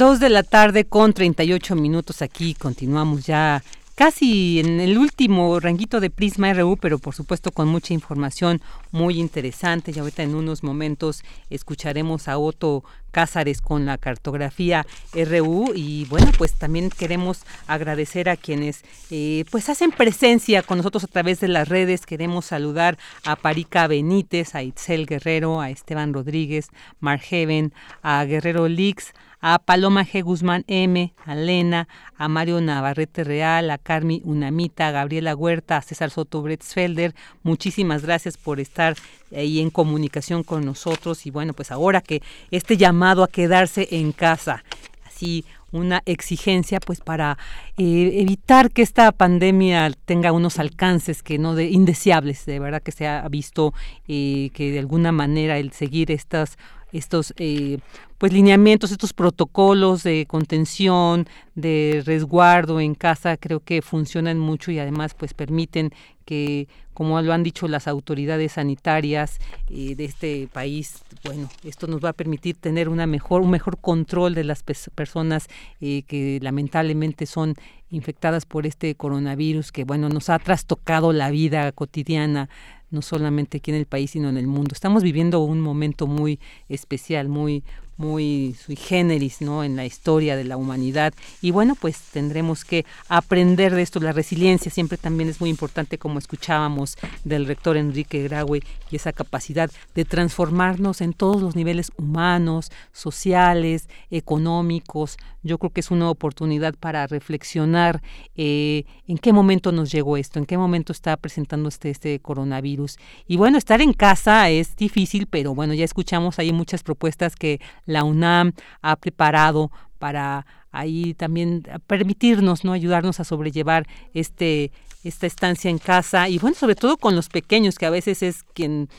Dos de la tarde con 38 minutos aquí. Continuamos ya casi en el último ranguito de Prisma RU, pero por supuesto con mucha información muy interesante. Y ahorita en unos momentos escucharemos a Otto Cázares con la cartografía RU y bueno, pues también queremos agradecer a quienes eh, pues hacen presencia con nosotros a través de las redes. Queremos saludar a Parica Benítez, a Itzel Guerrero, a Esteban Rodríguez, Mark Heaven, a Guerrero Lix, a Paloma G. Guzmán M., a Lena, a Mario Navarrete Real, a Carmi Unamita, a Gabriela Huerta, a César Soto Bretzfelder. Muchísimas gracias por estar ahí en comunicación con nosotros y bueno, pues ahora que este llamado a quedarse en casa, así una exigencia pues para eh, evitar que esta pandemia tenga unos alcances que no de indeseables de verdad que se ha visto eh, que de alguna manera el seguir estas estos eh, pues lineamientos, estos protocolos de contención, de resguardo en casa, creo que funcionan mucho y además pues permiten que, como lo han dicho las autoridades sanitarias eh, de este país, bueno, esto nos va a permitir tener una mejor, un mejor control de las personas eh, que lamentablemente son infectadas por este coronavirus que bueno nos ha trastocado la vida cotidiana no solamente aquí en el país, sino en el mundo. Estamos viviendo un momento muy especial, muy, muy sui generis ¿no? en la historia de la humanidad. Y bueno pues tendremos que aprender de esto. La resiliencia siempre también es muy importante como escuchábamos del rector Enrique Graue y esa capacidad de transformarnos en todos los niveles humanos sociales económicos. Yo creo que es una oportunidad para reflexionar eh, en qué momento nos llegó esto en qué momento está presentando este este coronavirus. Y bueno estar en casa es difícil pero bueno ya escuchamos ahí muchas propuestas que la UNAM ha preparado para ahí también permitirnos, ¿no? ayudarnos a sobrellevar este esta estancia en casa y bueno, sobre todo con los pequeños que a veces es quien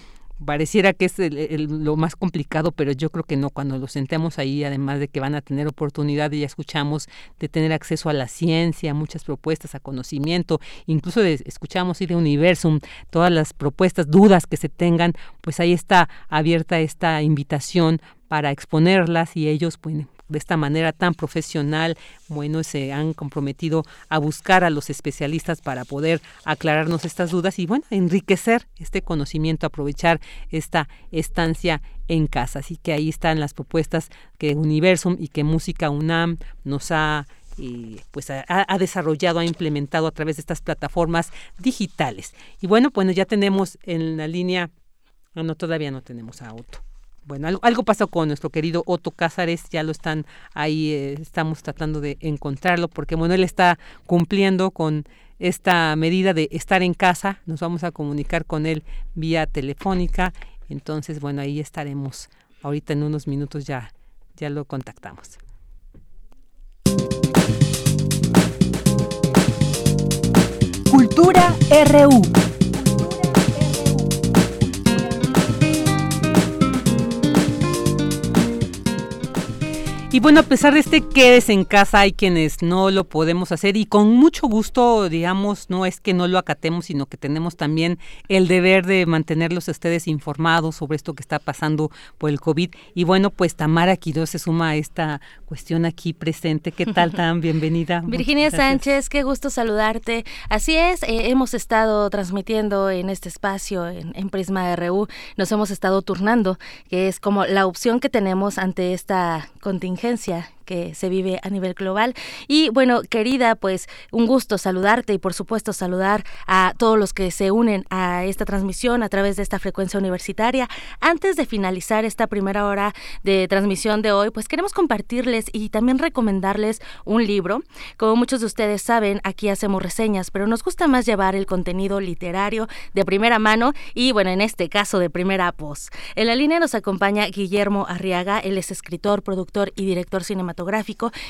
pareciera que es lo más complicado, pero yo creo que no, cuando los sentemos ahí, además de que van a tener oportunidad, y ya escuchamos de tener acceso a la ciencia, muchas propuestas, a conocimiento, incluso de, escuchamos y de Universum, todas las propuestas, dudas que se tengan, pues ahí está abierta esta invitación para exponerlas y ellos pues, de esta manera tan profesional, bueno, se han comprometido a buscar a los especialistas para poder aclararnos estas dudas y bueno, enriquecer este conocimiento, aprovechar esta estancia en casa. Así que ahí están las propuestas que Universum y que Música UNAM nos ha eh, pues ha, desarrollado, ha implementado a través de estas plataformas digitales. Y bueno, bueno, ya tenemos en la línea, no, no todavía no tenemos a Auto bueno, algo, pasó con nuestro querido Otto Cázares, ya lo están ahí, eh, estamos tratando de encontrarlo, porque bueno, él está cumpliendo con esta medida de estar en casa. Nos vamos a comunicar con él vía telefónica. Entonces, bueno, ahí estaremos. Ahorita en unos minutos ya, ya lo contactamos. Cultura RU. Y bueno, a pesar de este quedes en casa, hay quienes no lo podemos hacer y con mucho gusto, digamos, no es que no lo acatemos, sino que tenemos también el deber de mantenerlos a ustedes informados sobre esto que está pasando por el COVID. Y bueno, pues Tamara Quiroz se suma a esta cuestión aquí presente. ¿Qué tal, tan bienvenida? Virginia Sánchez, qué gusto saludarte. Así es, eh, hemos estado transmitiendo en este espacio, en, en Prisma RU, nos hemos estado turnando, que es como la opción que tenemos ante esta contingencia contingencia que se vive a nivel global. Y bueno, querida, pues un gusto saludarte y por supuesto saludar a todos los que se unen a esta transmisión a través de esta frecuencia universitaria. Antes de finalizar esta primera hora de transmisión de hoy, pues queremos compartirles y también recomendarles un libro. Como muchos de ustedes saben, aquí hacemos reseñas, pero nos gusta más llevar el contenido literario de primera mano y bueno, en este caso de primera voz. En la línea nos acompaña Guillermo Arriaga, él es escritor, productor y director cinematográfico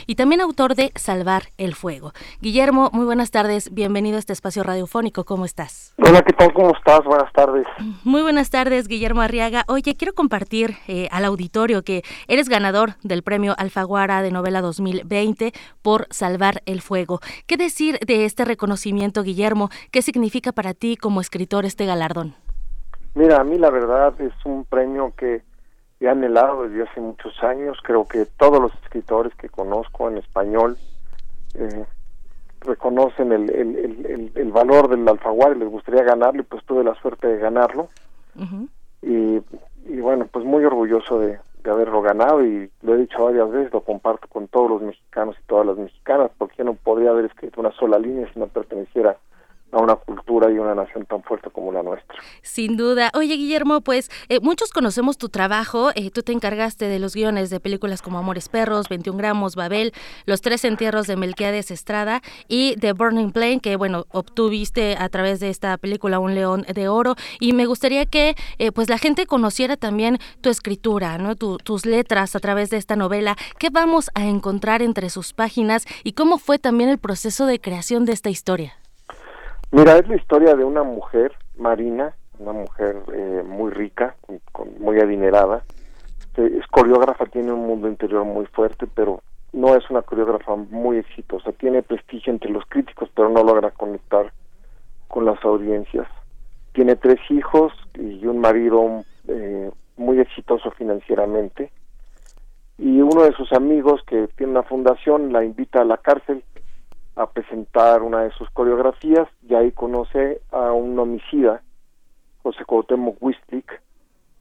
y también autor de Salvar el Fuego. Guillermo, muy buenas tardes, bienvenido a este espacio radiofónico, ¿cómo estás? Hola, ¿qué tal? ¿Cómo estás? Buenas tardes. Muy buenas tardes, Guillermo Arriaga. Oye, quiero compartir eh, al auditorio que eres ganador del premio Alfaguara de novela 2020 por Salvar el Fuego. ¿Qué decir de este reconocimiento, Guillermo? ¿Qué significa para ti como escritor este galardón? Mira, a mí la verdad es un premio que he anhelado desde hace muchos años. Creo que todos los escritores que conozco en español eh, reconocen el, el, el, valor del alfaguara y les gustaría ganarlo y pues tuve la suerte de ganarlo. y, y, bueno, pues muy orgulloso de, de haberlo ganado y lo he dicho varias veces, lo comparto con todos los mexicanos y todas las mexicanas, porque yo no podría haber escrito una sola línea si no perteneciera a una cultura y una nación tan fuerte como la nuestra. Sin duda. Oye, Guillermo, pues eh, muchos conocemos tu trabajo. Eh, tú te encargaste de los guiones de películas como Amores Perros, 21 gramos, Babel, Los Tres Entierros de Melquiades Estrada y The Burning Plane, que bueno, obtuviste a través de esta película un león de oro. Y me gustaría que eh, pues la gente conociera también tu escritura, ¿no? tus letras a través de esta novela. ¿Qué vamos a encontrar entre sus páginas y cómo fue también el proceso de creación de esta historia? Mira, es la historia de una mujer, Marina, una mujer eh, muy rica, muy adinerada. Es coreógrafa, tiene un mundo interior muy fuerte, pero no es una coreógrafa muy exitosa. Tiene prestigio entre los críticos, pero no logra conectar con las audiencias. Tiene tres hijos y un marido eh, muy exitoso financieramente. Y uno de sus amigos que tiene una fundación la invita a la cárcel a presentar una de sus coreografías y ahí conoce a un homicida, José Cuauhtémoc Wistlik,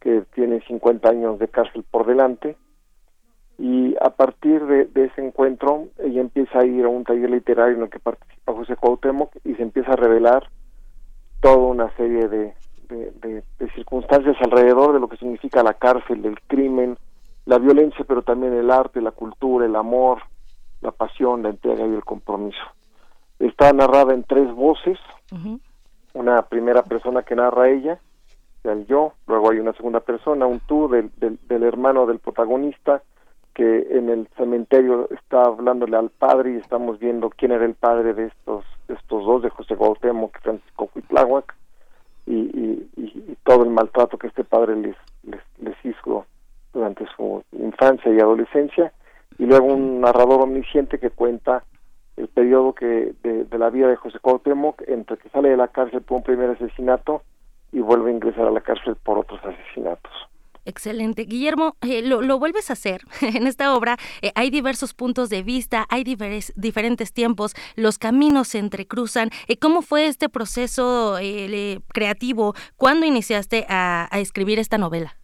que tiene 50 años de cárcel por delante y a partir de, ese encuentro ella empieza a ir a un taller literario en el que participa José Cuauhtémoc y se empieza a revelar toda una serie de, de, circunstancias alrededor de lo que significa la cárcel, el crimen, la violencia, pero también el arte, la cultura, el amor, la pasión, la entrega y el compromiso. Está narrada en tres voces, una primera persona que narra ella, el yo, luego hay una segunda persona, un tú del, del, hermano del protagonista, que en el cementerio está hablándole al padre y estamos viendo quién era el padre de estos estos dos, de José Cuauhtémoc y Francisco Huitláhuac, y, y, y, todo el maltrato que este padre les, les, les hizo durante su infancia y adolescencia, y luego un narrador omnisciente que cuenta el periodo que de, la vida de José Cuauhtémoc entre que sale de la cárcel por un primer asesinato y vuelve a ingresar a la cárcel por otros asesinatos. Excelente. Guillermo, eh, lo, vuelves a hacer. en esta obra eh, hay diversos puntos de vista, hay diferentes tiempos, los caminos se entrecruzan. Eh, ¿Cómo fue este proceso creativo? ¿Cuándo iniciaste a, a escribir esta novela?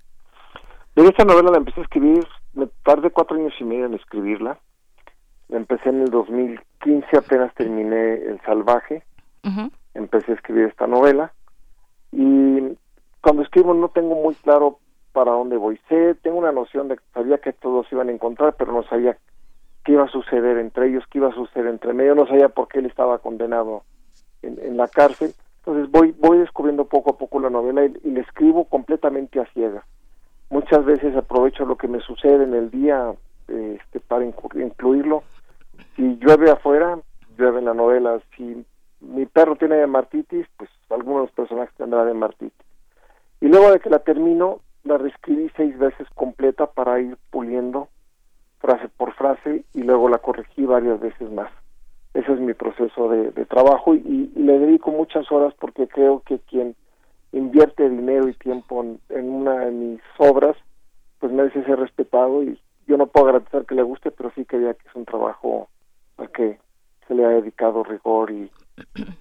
esta novela la empecé a escribir me tardé cuatro años y medio en escribirla. Empecé en el 2015, apenas terminé El Salvaje. Empecé a escribir esta novela. Y cuando escribo no tengo muy claro para dónde voy. Sé, tengo una noción de que sabía que todos iban a encontrar, pero no sabía qué iba a suceder entre ellos, qué iba a suceder entre medio. No sabía por qué él estaba condenado en, la cárcel. Entonces voy, voy descubriendo poco a poco la novela y, y le escribo completamente a ciegas. Muchas veces aprovecho lo que me sucede en el día este, para incluirlo. Si llueve afuera, llueve en la novela. Si mi perro tiene martitis, pues algunos personajes tendrán de martitis. Y luego de que la termino, la reescribí seis veces completa para ir puliendo frase por frase y luego la corregí varias veces más. Ese es mi proceso de, trabajo y, le dedico muchas horas porque creo que quien invierte dinero y tiempo en, una de mis obras, pues merece ser respetado y yo no puedo garantizar que le guste, pero sí que que es un trabajo al que se le ha dedicado rigor y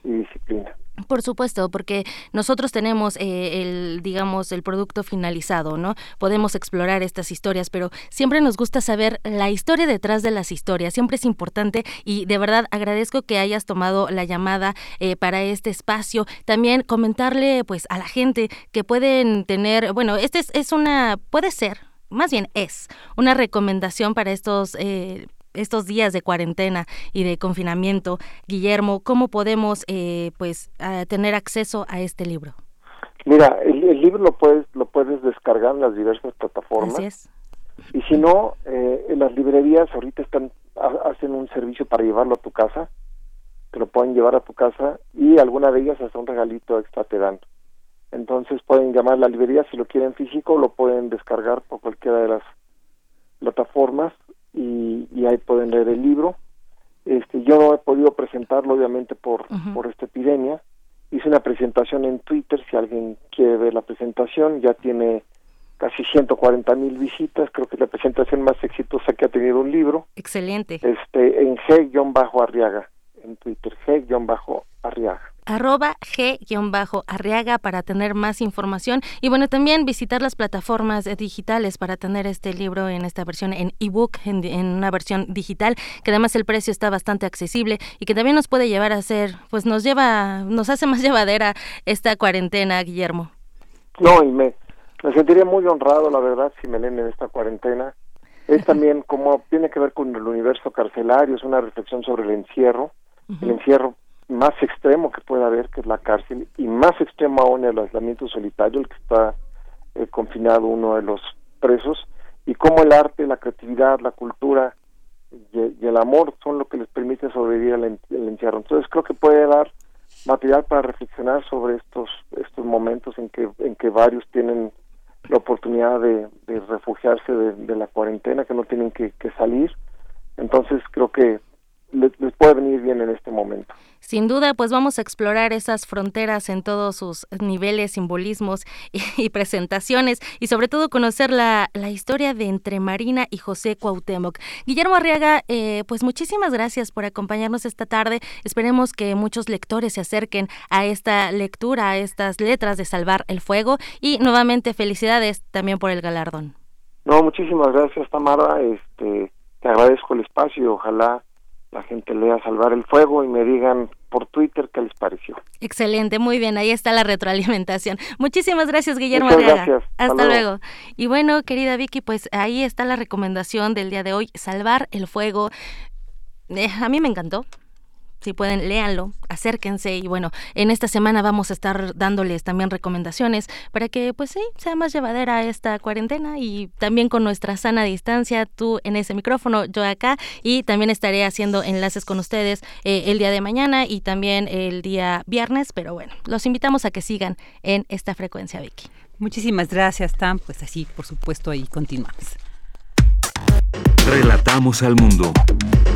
disciplina. Por supuesto, porque nosotros tenemos eh, el, digamos, el producto finalizado, ¿no? Podemos explorar estas historias, pero siempre nos gusta saber la historia detrás de las historias. Siempre es importante y de verdad agradezco que hayas tomado la llamada eh, para este espacio. También comentarle, pues, a la gente que pueden tener, bueno, este es, es una, puede ser, más bien es una recomendación para estos eh, estos días de cuarentena y de confinamiento, Guillermo, ¿cómo podemos eh, pues tener acceso a este libro? Mira, el, libro lo puedes lo puedes descargar en las diversas plataformas. Y si no, eh, en las librerías ahorita están hacen un servicio para llevarlo a tu casa, te lo pueden llevar a tu casa y alguna de ellas hasta un regalito extra te dan. Entonces pueden llamar a la librería si lo quieren físico, lo pueden descargar por cualquiera de las plataformas y, ahí pueden leer el libro. Este, yo no he podido presentarlo obviamente por, por esta epidemia. Hice una presentación en Twitter, si alguien quiere ver la presentación, ya tiene casi 140 mil visitas, creo que es la presentación más exitosa que ha tenido un libro. Excelente. Este, en G-Arriaga, en Twitter, G-Arriaga arroba g-arriaga para tener más información. Y bueno también visitar las plataformas digitales para tener este libro en esta versión en ebook en, en una versión digital que además el precio está bastante accesible y que también nos puede llevar a ser pues nos lleva nos hace más llevadera esta cuarentena Guillermo. No y me, me sentiría muy honrado la verdad si me leen en esta cuarentena. Es también como tiene que ver con el universo carcelario es una reflexión sobre el encierro. El encierro más extremo que pueda haber, que es la cárcel, y más extremo aún el aislamiento solitario, el que está eh, confinado uno de los presos, y cómo el arte, la creatividad, la cultura y, el amor son lo que les permite sobrevivir al, encierro. Entonces creo que puede dar material para reflexionar sobre estos estos momentos en que en que varios tienen la oportunidad de, refugiarse de, la cuarentena, que no tienen que salir. Entonces creo que les, puede venir bien en este momento. Sin duda, pues vamos a explorar esas fronteras en todos sus niveles, simbolismos y, presentaciones y sobre todo conocer la, la, historia de entre Marina y José Cuauhtémoc. Guillermo Arriaga, eh, pues muchísimas gracias por acompañarnos esta tarde. Esperemos que muchos lectores se acerquen a esta lectura, a estas letras de Salvar el Fuego y nuevamente felicidades también por el galardón. No, muchísimas gracias Tamara, este, te agradezco el espacio ojalá la gente lea Salvar el Fuego y me digan por Twitter qué les pareció. Excelente, muy bien, ahí está la retroalimentación. Muchísimas gracias, Guillermo Gracias. Hasta, luego. Y bueno, querida Vicky, pues ahí está la recomendación del día de hoy, Salvar el Fuego. Eh, a mí me encantó, si pueden, léanlo, acérquense y bueno, en esta semana vamos a estar dándoles también recomendaciones para que pues sí, sea más llevadera esta cuarentena y también con nuestra sana distancia, tú en ese micrófono, yo acá y también estaré haciendo enlaces con ustedes eh, el día de mañana y también el día viernes, pero bueno, los invitamos a que sigan en esta frecuencia, Vicky. Muchísimas gracias, Tam. Pues así, por supuesto, ahí continuamos. Relatamos al mundo.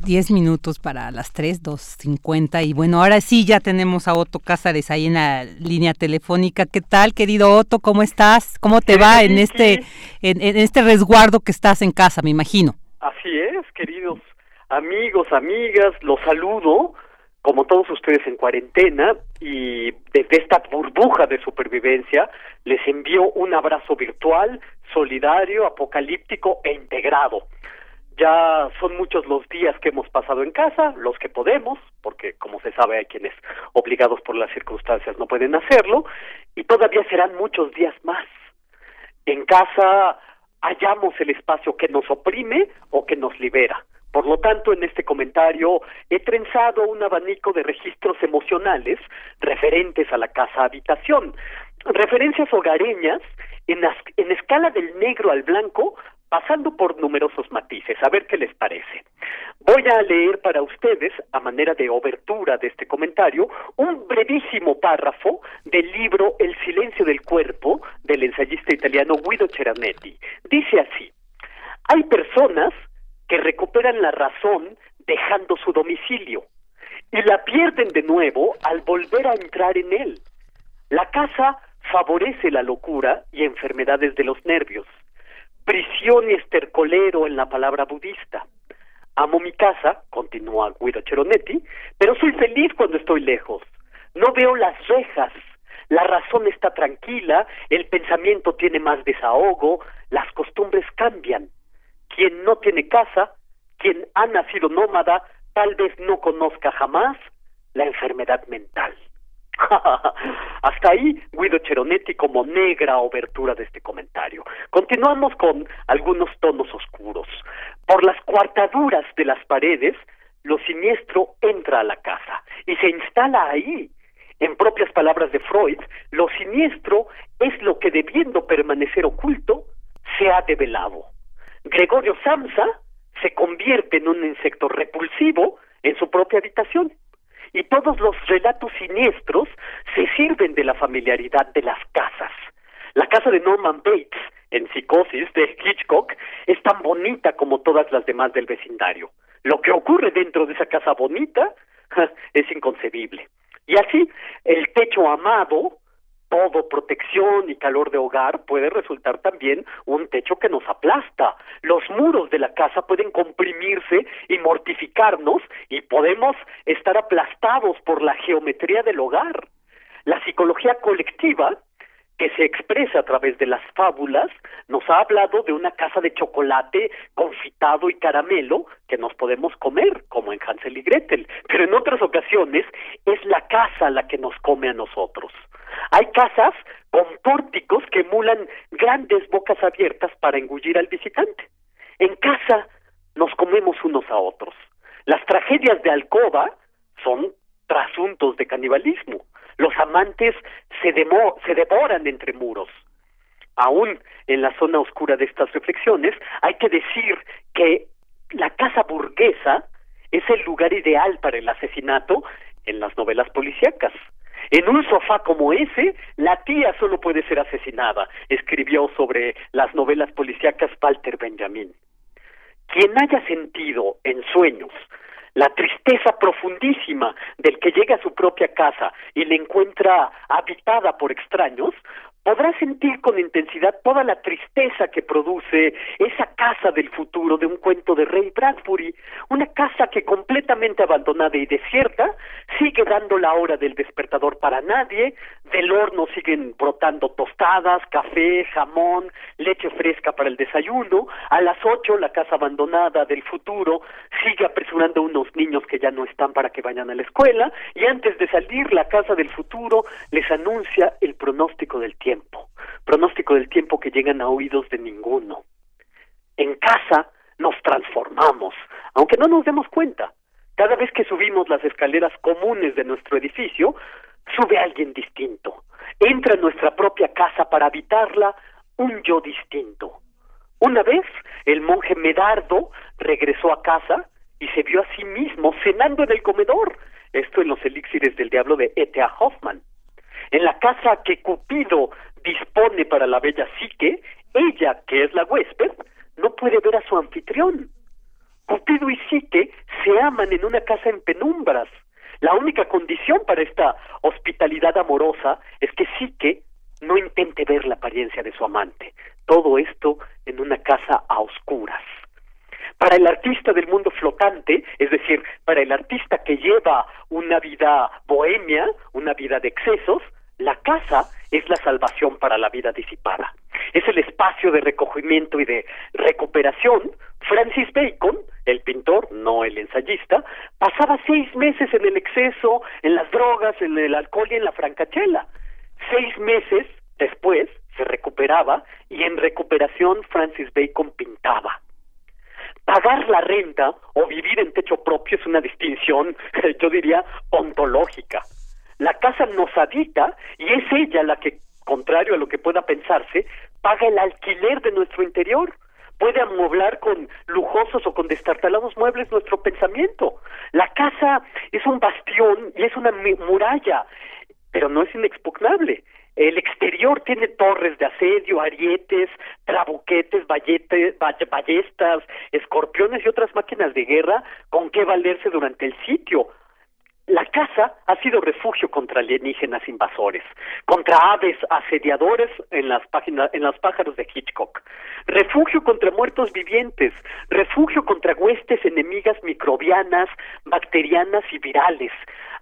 diez minutos para las tres, dos cincuenta. Y bueno, ahora sí ya tenemos a Otto Cázares ahí en la línea telefónica. ¿Qué tal, querido Otto? ¿Cómo estás? ¿Cómo te va en este, en este resguardo que estás en casa, me imagino? Así es, queridos amigos, amigas, los saludo, como todos ustedes en cuarentena, y desde esta burbuja de supervivencia les envío un abrazo virtual, solidario, apocalíptico e integrado. Ya son muchos los días que hemos pasado en casa, los que podemos, porque como se sabe hay quienes obligados por las circunstancias no pueden hacerlo, y todavía serán muchos días más. En casa hallamos el espacio que nos oprime o que nos libera. Por lo tanto, en este comentario he trenzado un abanico de registros emocionales referentes a la casa habitación, referencias hogareñas en, en escala del negro al blanco pasando por numerosos matices, a ver qué les parece. Voy a leer para ustedes, a manera de obertura de este comentario, un brevísimo párrafo del libro El silencio del cuerpo del ensayista italiano Guido Ceranetti. Dice así, hay personas que recuperan la razón dejando su domicilio y la pierden de nuevo al volver a entrar en él. La casa favorece la locura y enfermedades de los nervios prisión y estercolero en la palabra budista. Amo mi casa, continúa Guido Cheronetti, pero soy feliz cuando estoy lejos. No veo las rejas, la razón está tranquila, el pensamiento tiene más desahogo, las costumbres cambian. Quien no tiene casa, quien ha nacido nómada, tal vez no conozca jamás la enfermedad mental. Hasta ahí Guido Cheronetti como negra obertura de este comentario. Continuamos con algunos tonos oscuros. Por las cuartaduras de las paredes, lo siniestro entra a la casa y se instala ahí. En propias palabras de Freud, lo siniestro es lo que debiendo permanecer oculto se ha develado. Gregorio Samsa se convierte en un insecto repulsivo en su propia habitación y todos los relatos siniestros se sirven de la familiaridad de las casas. La casa de Norman Bates, en Psicosis de Hitchcock, es tan bonita como todas las demás del vecindario. Lo que ocurre dentro de esa casa bonita es inconcebible. Y así, el techo amado todo protección y calor de hogar puede resultar también un techo que nos aplasta. Los muros de la casa pueden comprimirse y mortificarnos y podemos estar aplastados por la geometría del hogar. La psicología colectiva que se expresa a través de las fábulas, nos ha hablado de una casa de chocolate confitado y caramelo que nos podemos comer, como en Hansel y Gretel, pero en otras ocasiones es la casa la que nos come a nosotros. Hay casas con pórticos que emulan grandes bocas abiertas para engullir al visitante. En casa nos comemos unos a otros. Las tragedias de alcoba son trasuntos de canibalismo. Los amantes se, se devoran entre muros. Aún en la zona oscura de estas reflexiones, hay que decir que la casa burguesa es el lugar ideal para el asesinato en las novelas policíacas. En un sofá como ese, la tía solo puede ser asesinada, escribió sobre las novelas policíacas Walter Benjamin. Quien haya sentido en sueños la tristeza profundísima del que llega a su propia casa y la encuentra habitada por extraños, podrá sentir con intensidad toda la tristeza que produce esa casa del futuro de un cuento de Ray Bradbury, una casa que completamente abandonada y desierta sigue dando la hora del despertador para nadie, del horno siguen brotando tostadas, café, jamón, leche fresca para el desayuno, a las ocho la casa abandonada del futuro sigue apresurando unos niños que ya no están para que vayan a la escuela y antes de salir la casa del futuro les anuncia el pronóstico del tiempo pronóstico del tiempo que llegan a oídos de ninguno. En casa nos transformamos, aunque no nos demos cuenta. Cada vez que subimos las escaleras comunes de nuestro edificio, sube alguien distinto. Entra en nuestra propia casa para habitarla un yo distinto. Una vez, el monje Medardo regresó a casa y se vio a sí mismo cenando en el comedor. Esto en los elixires del diablo de E.T.A. Hoffman. En la casa que Cupido dispone para la bella psique, ella, que es la huésped, no puede ver a su anfitrión. Cupido y Psique se aman en una casa en penumbras. La única condición para esta hospitalidad amorosa es que Psique no intente ver la apariencia de su amante. Todo esto en una casa a oscuras. Para el artista del mundo flotante, es decir, para el artista que lleva una vida bohemia, una vida de excesos, la casa es la salvación para la vida disipada. es el espacio de recogimiento y de recuperación, Francis Bacon, el pintor, no el ensayista, pasaba seis meses en el exceso, en las drogas, en el alcohol y en la francachela. Seis meses después se recuperaba y en recuperación Francis Bacon pintaba. Pagar la renta o vivir en techo propio es una distinción, yo diría, ontológica. La casa nos habita y es ella la que, contrario a lo que pueda pensarse, paga el alquiler de nuestro interior puede amueblar con lujosos o con destartalados muebles nuestro pensamiento. La casa es un bastión y es una muralla, pero no es inexpugnable. El exterior tiene torres de asedio, arietes, trabuquetes, ballestas, escorpiones y otras máquinas de guerra con que valerse durante el sitio. La casa ha sido refugio contra alienígenas invasores, contra aves asediadores en las páginas, en los pájaros de Hitchcock, refugio contra muertos vivientes, refugio contra huestes enemigas microbianas, bacterianas y virales.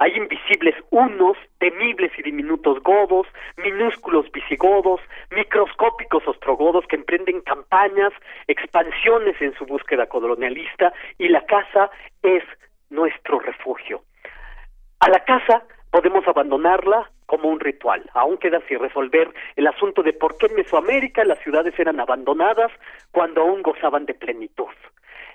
Hay invisibles unos, temibles y diminutos godos, minúsculos visigodos, microscópicos ostrogodos que emprenden campañas, expansiones en su búsqueda colonialista y la casa es nuestro refugio. A la casa podemos abandonarla como un ritual. Aún queda sin resolver el asunto de por qué en Mesoamérica las ciudades eran abandonadas cuando aún gozaban de plenitud.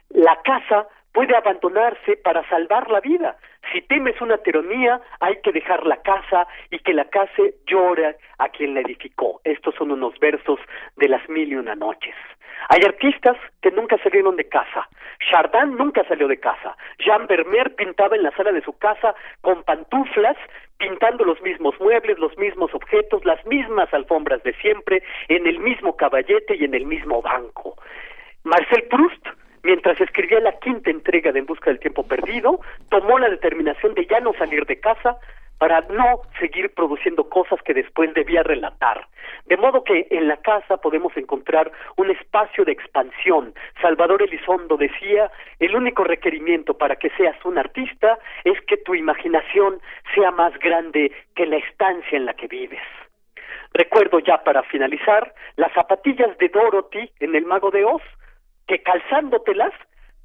La casa puede abandonarse para salvar la vida. Si temes una tiranía, hay que dejar la casa y que la casa llore a quien la edificó. Estos son unos versos de las mil y una noches. Hay artistas que nunca salieron de casa. Chardin nunca salió de casa. Jean Vermeer pintaba en la sala de su casa con pantuflas, pintando los mismos muebles, los mismos objetos, las mismas alfombras de siempre, en el mismo caballete y en el mismo banco. Marcel Proust mientras escribía la quinta entrega de En Busca del Tiempo Perdido, tomó la determinación de ya no salir de casa para no seguir produciendo cosas que después debía relatar. De modo que en la casa podemos encontrar un espacio de expansión. Salvador Elizondo decía, el único requerimiento para que seas un artista es que tu imaginación sea más grande que la estancia en la que vives. Recuerdo ya para finalizar las zapatillas de Dorothy en El Mago de Oz, que calzándotelas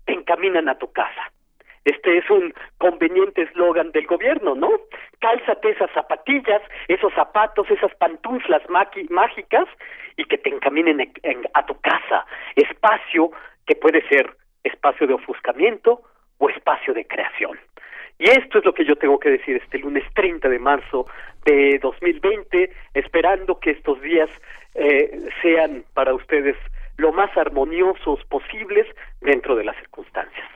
te encaminan a tu casa. Este es un conveniente eslogan del gobierno, ¿no? Cálzate esas zapatillas, esos zapatos, esas pantuflas mágicas y que te encaminen a tu casa. Espacio que puede ser espacio de ofuscamiento o espacio de creación. Y esto es lo que yo tengo que decir este lunes 30 de marzo de 2020, esperando que estos días eh, sean para ustedes lo más armoniosos posibles dentro de las circunstancias.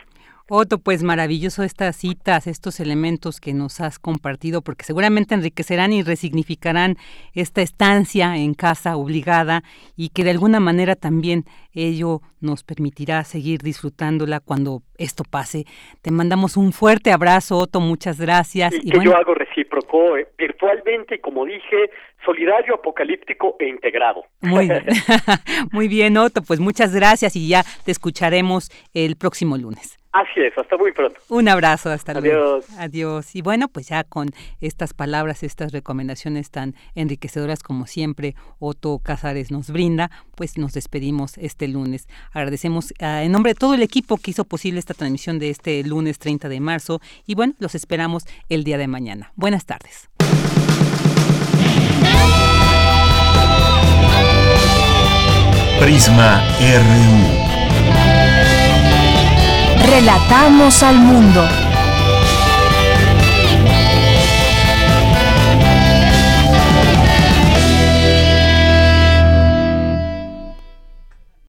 Otto, pues maravilloso estas citas, estos elementos que nos has compartido, porque seguramente enriquecerán y resignificarán esta estancia en casa obligada y que de alguna manera también ello nos permitirá seguir disfrutándola cuando esto pase. Te mandamos un fuerte abrazo, Otto, muchas gracias. Y, que yo hago recíproco, eh, virtualmente, como dije, solidario, apocalíptico e integrado. Muy bien. Muy bien, Otto, pues muchas gracias y ya te escucharemos el próximo lunes. Así es, hasta muy pronto. Un abrazo, hasta luego. Adiós. Adiós. Y bueno, pues ya con estas palabras, estas recomendaciones tan enriquecedoras como siempre Otto Casares nos brinda, pues nos despedimos este lunes. Agradecemos ah, en nombre de todo el equipo que hizo posible esta transmisión de este lunes 30 de marzo y bueno, los esperamos el día de mañana. Buenas tardes. Prisma RU. Relatamos al mundo.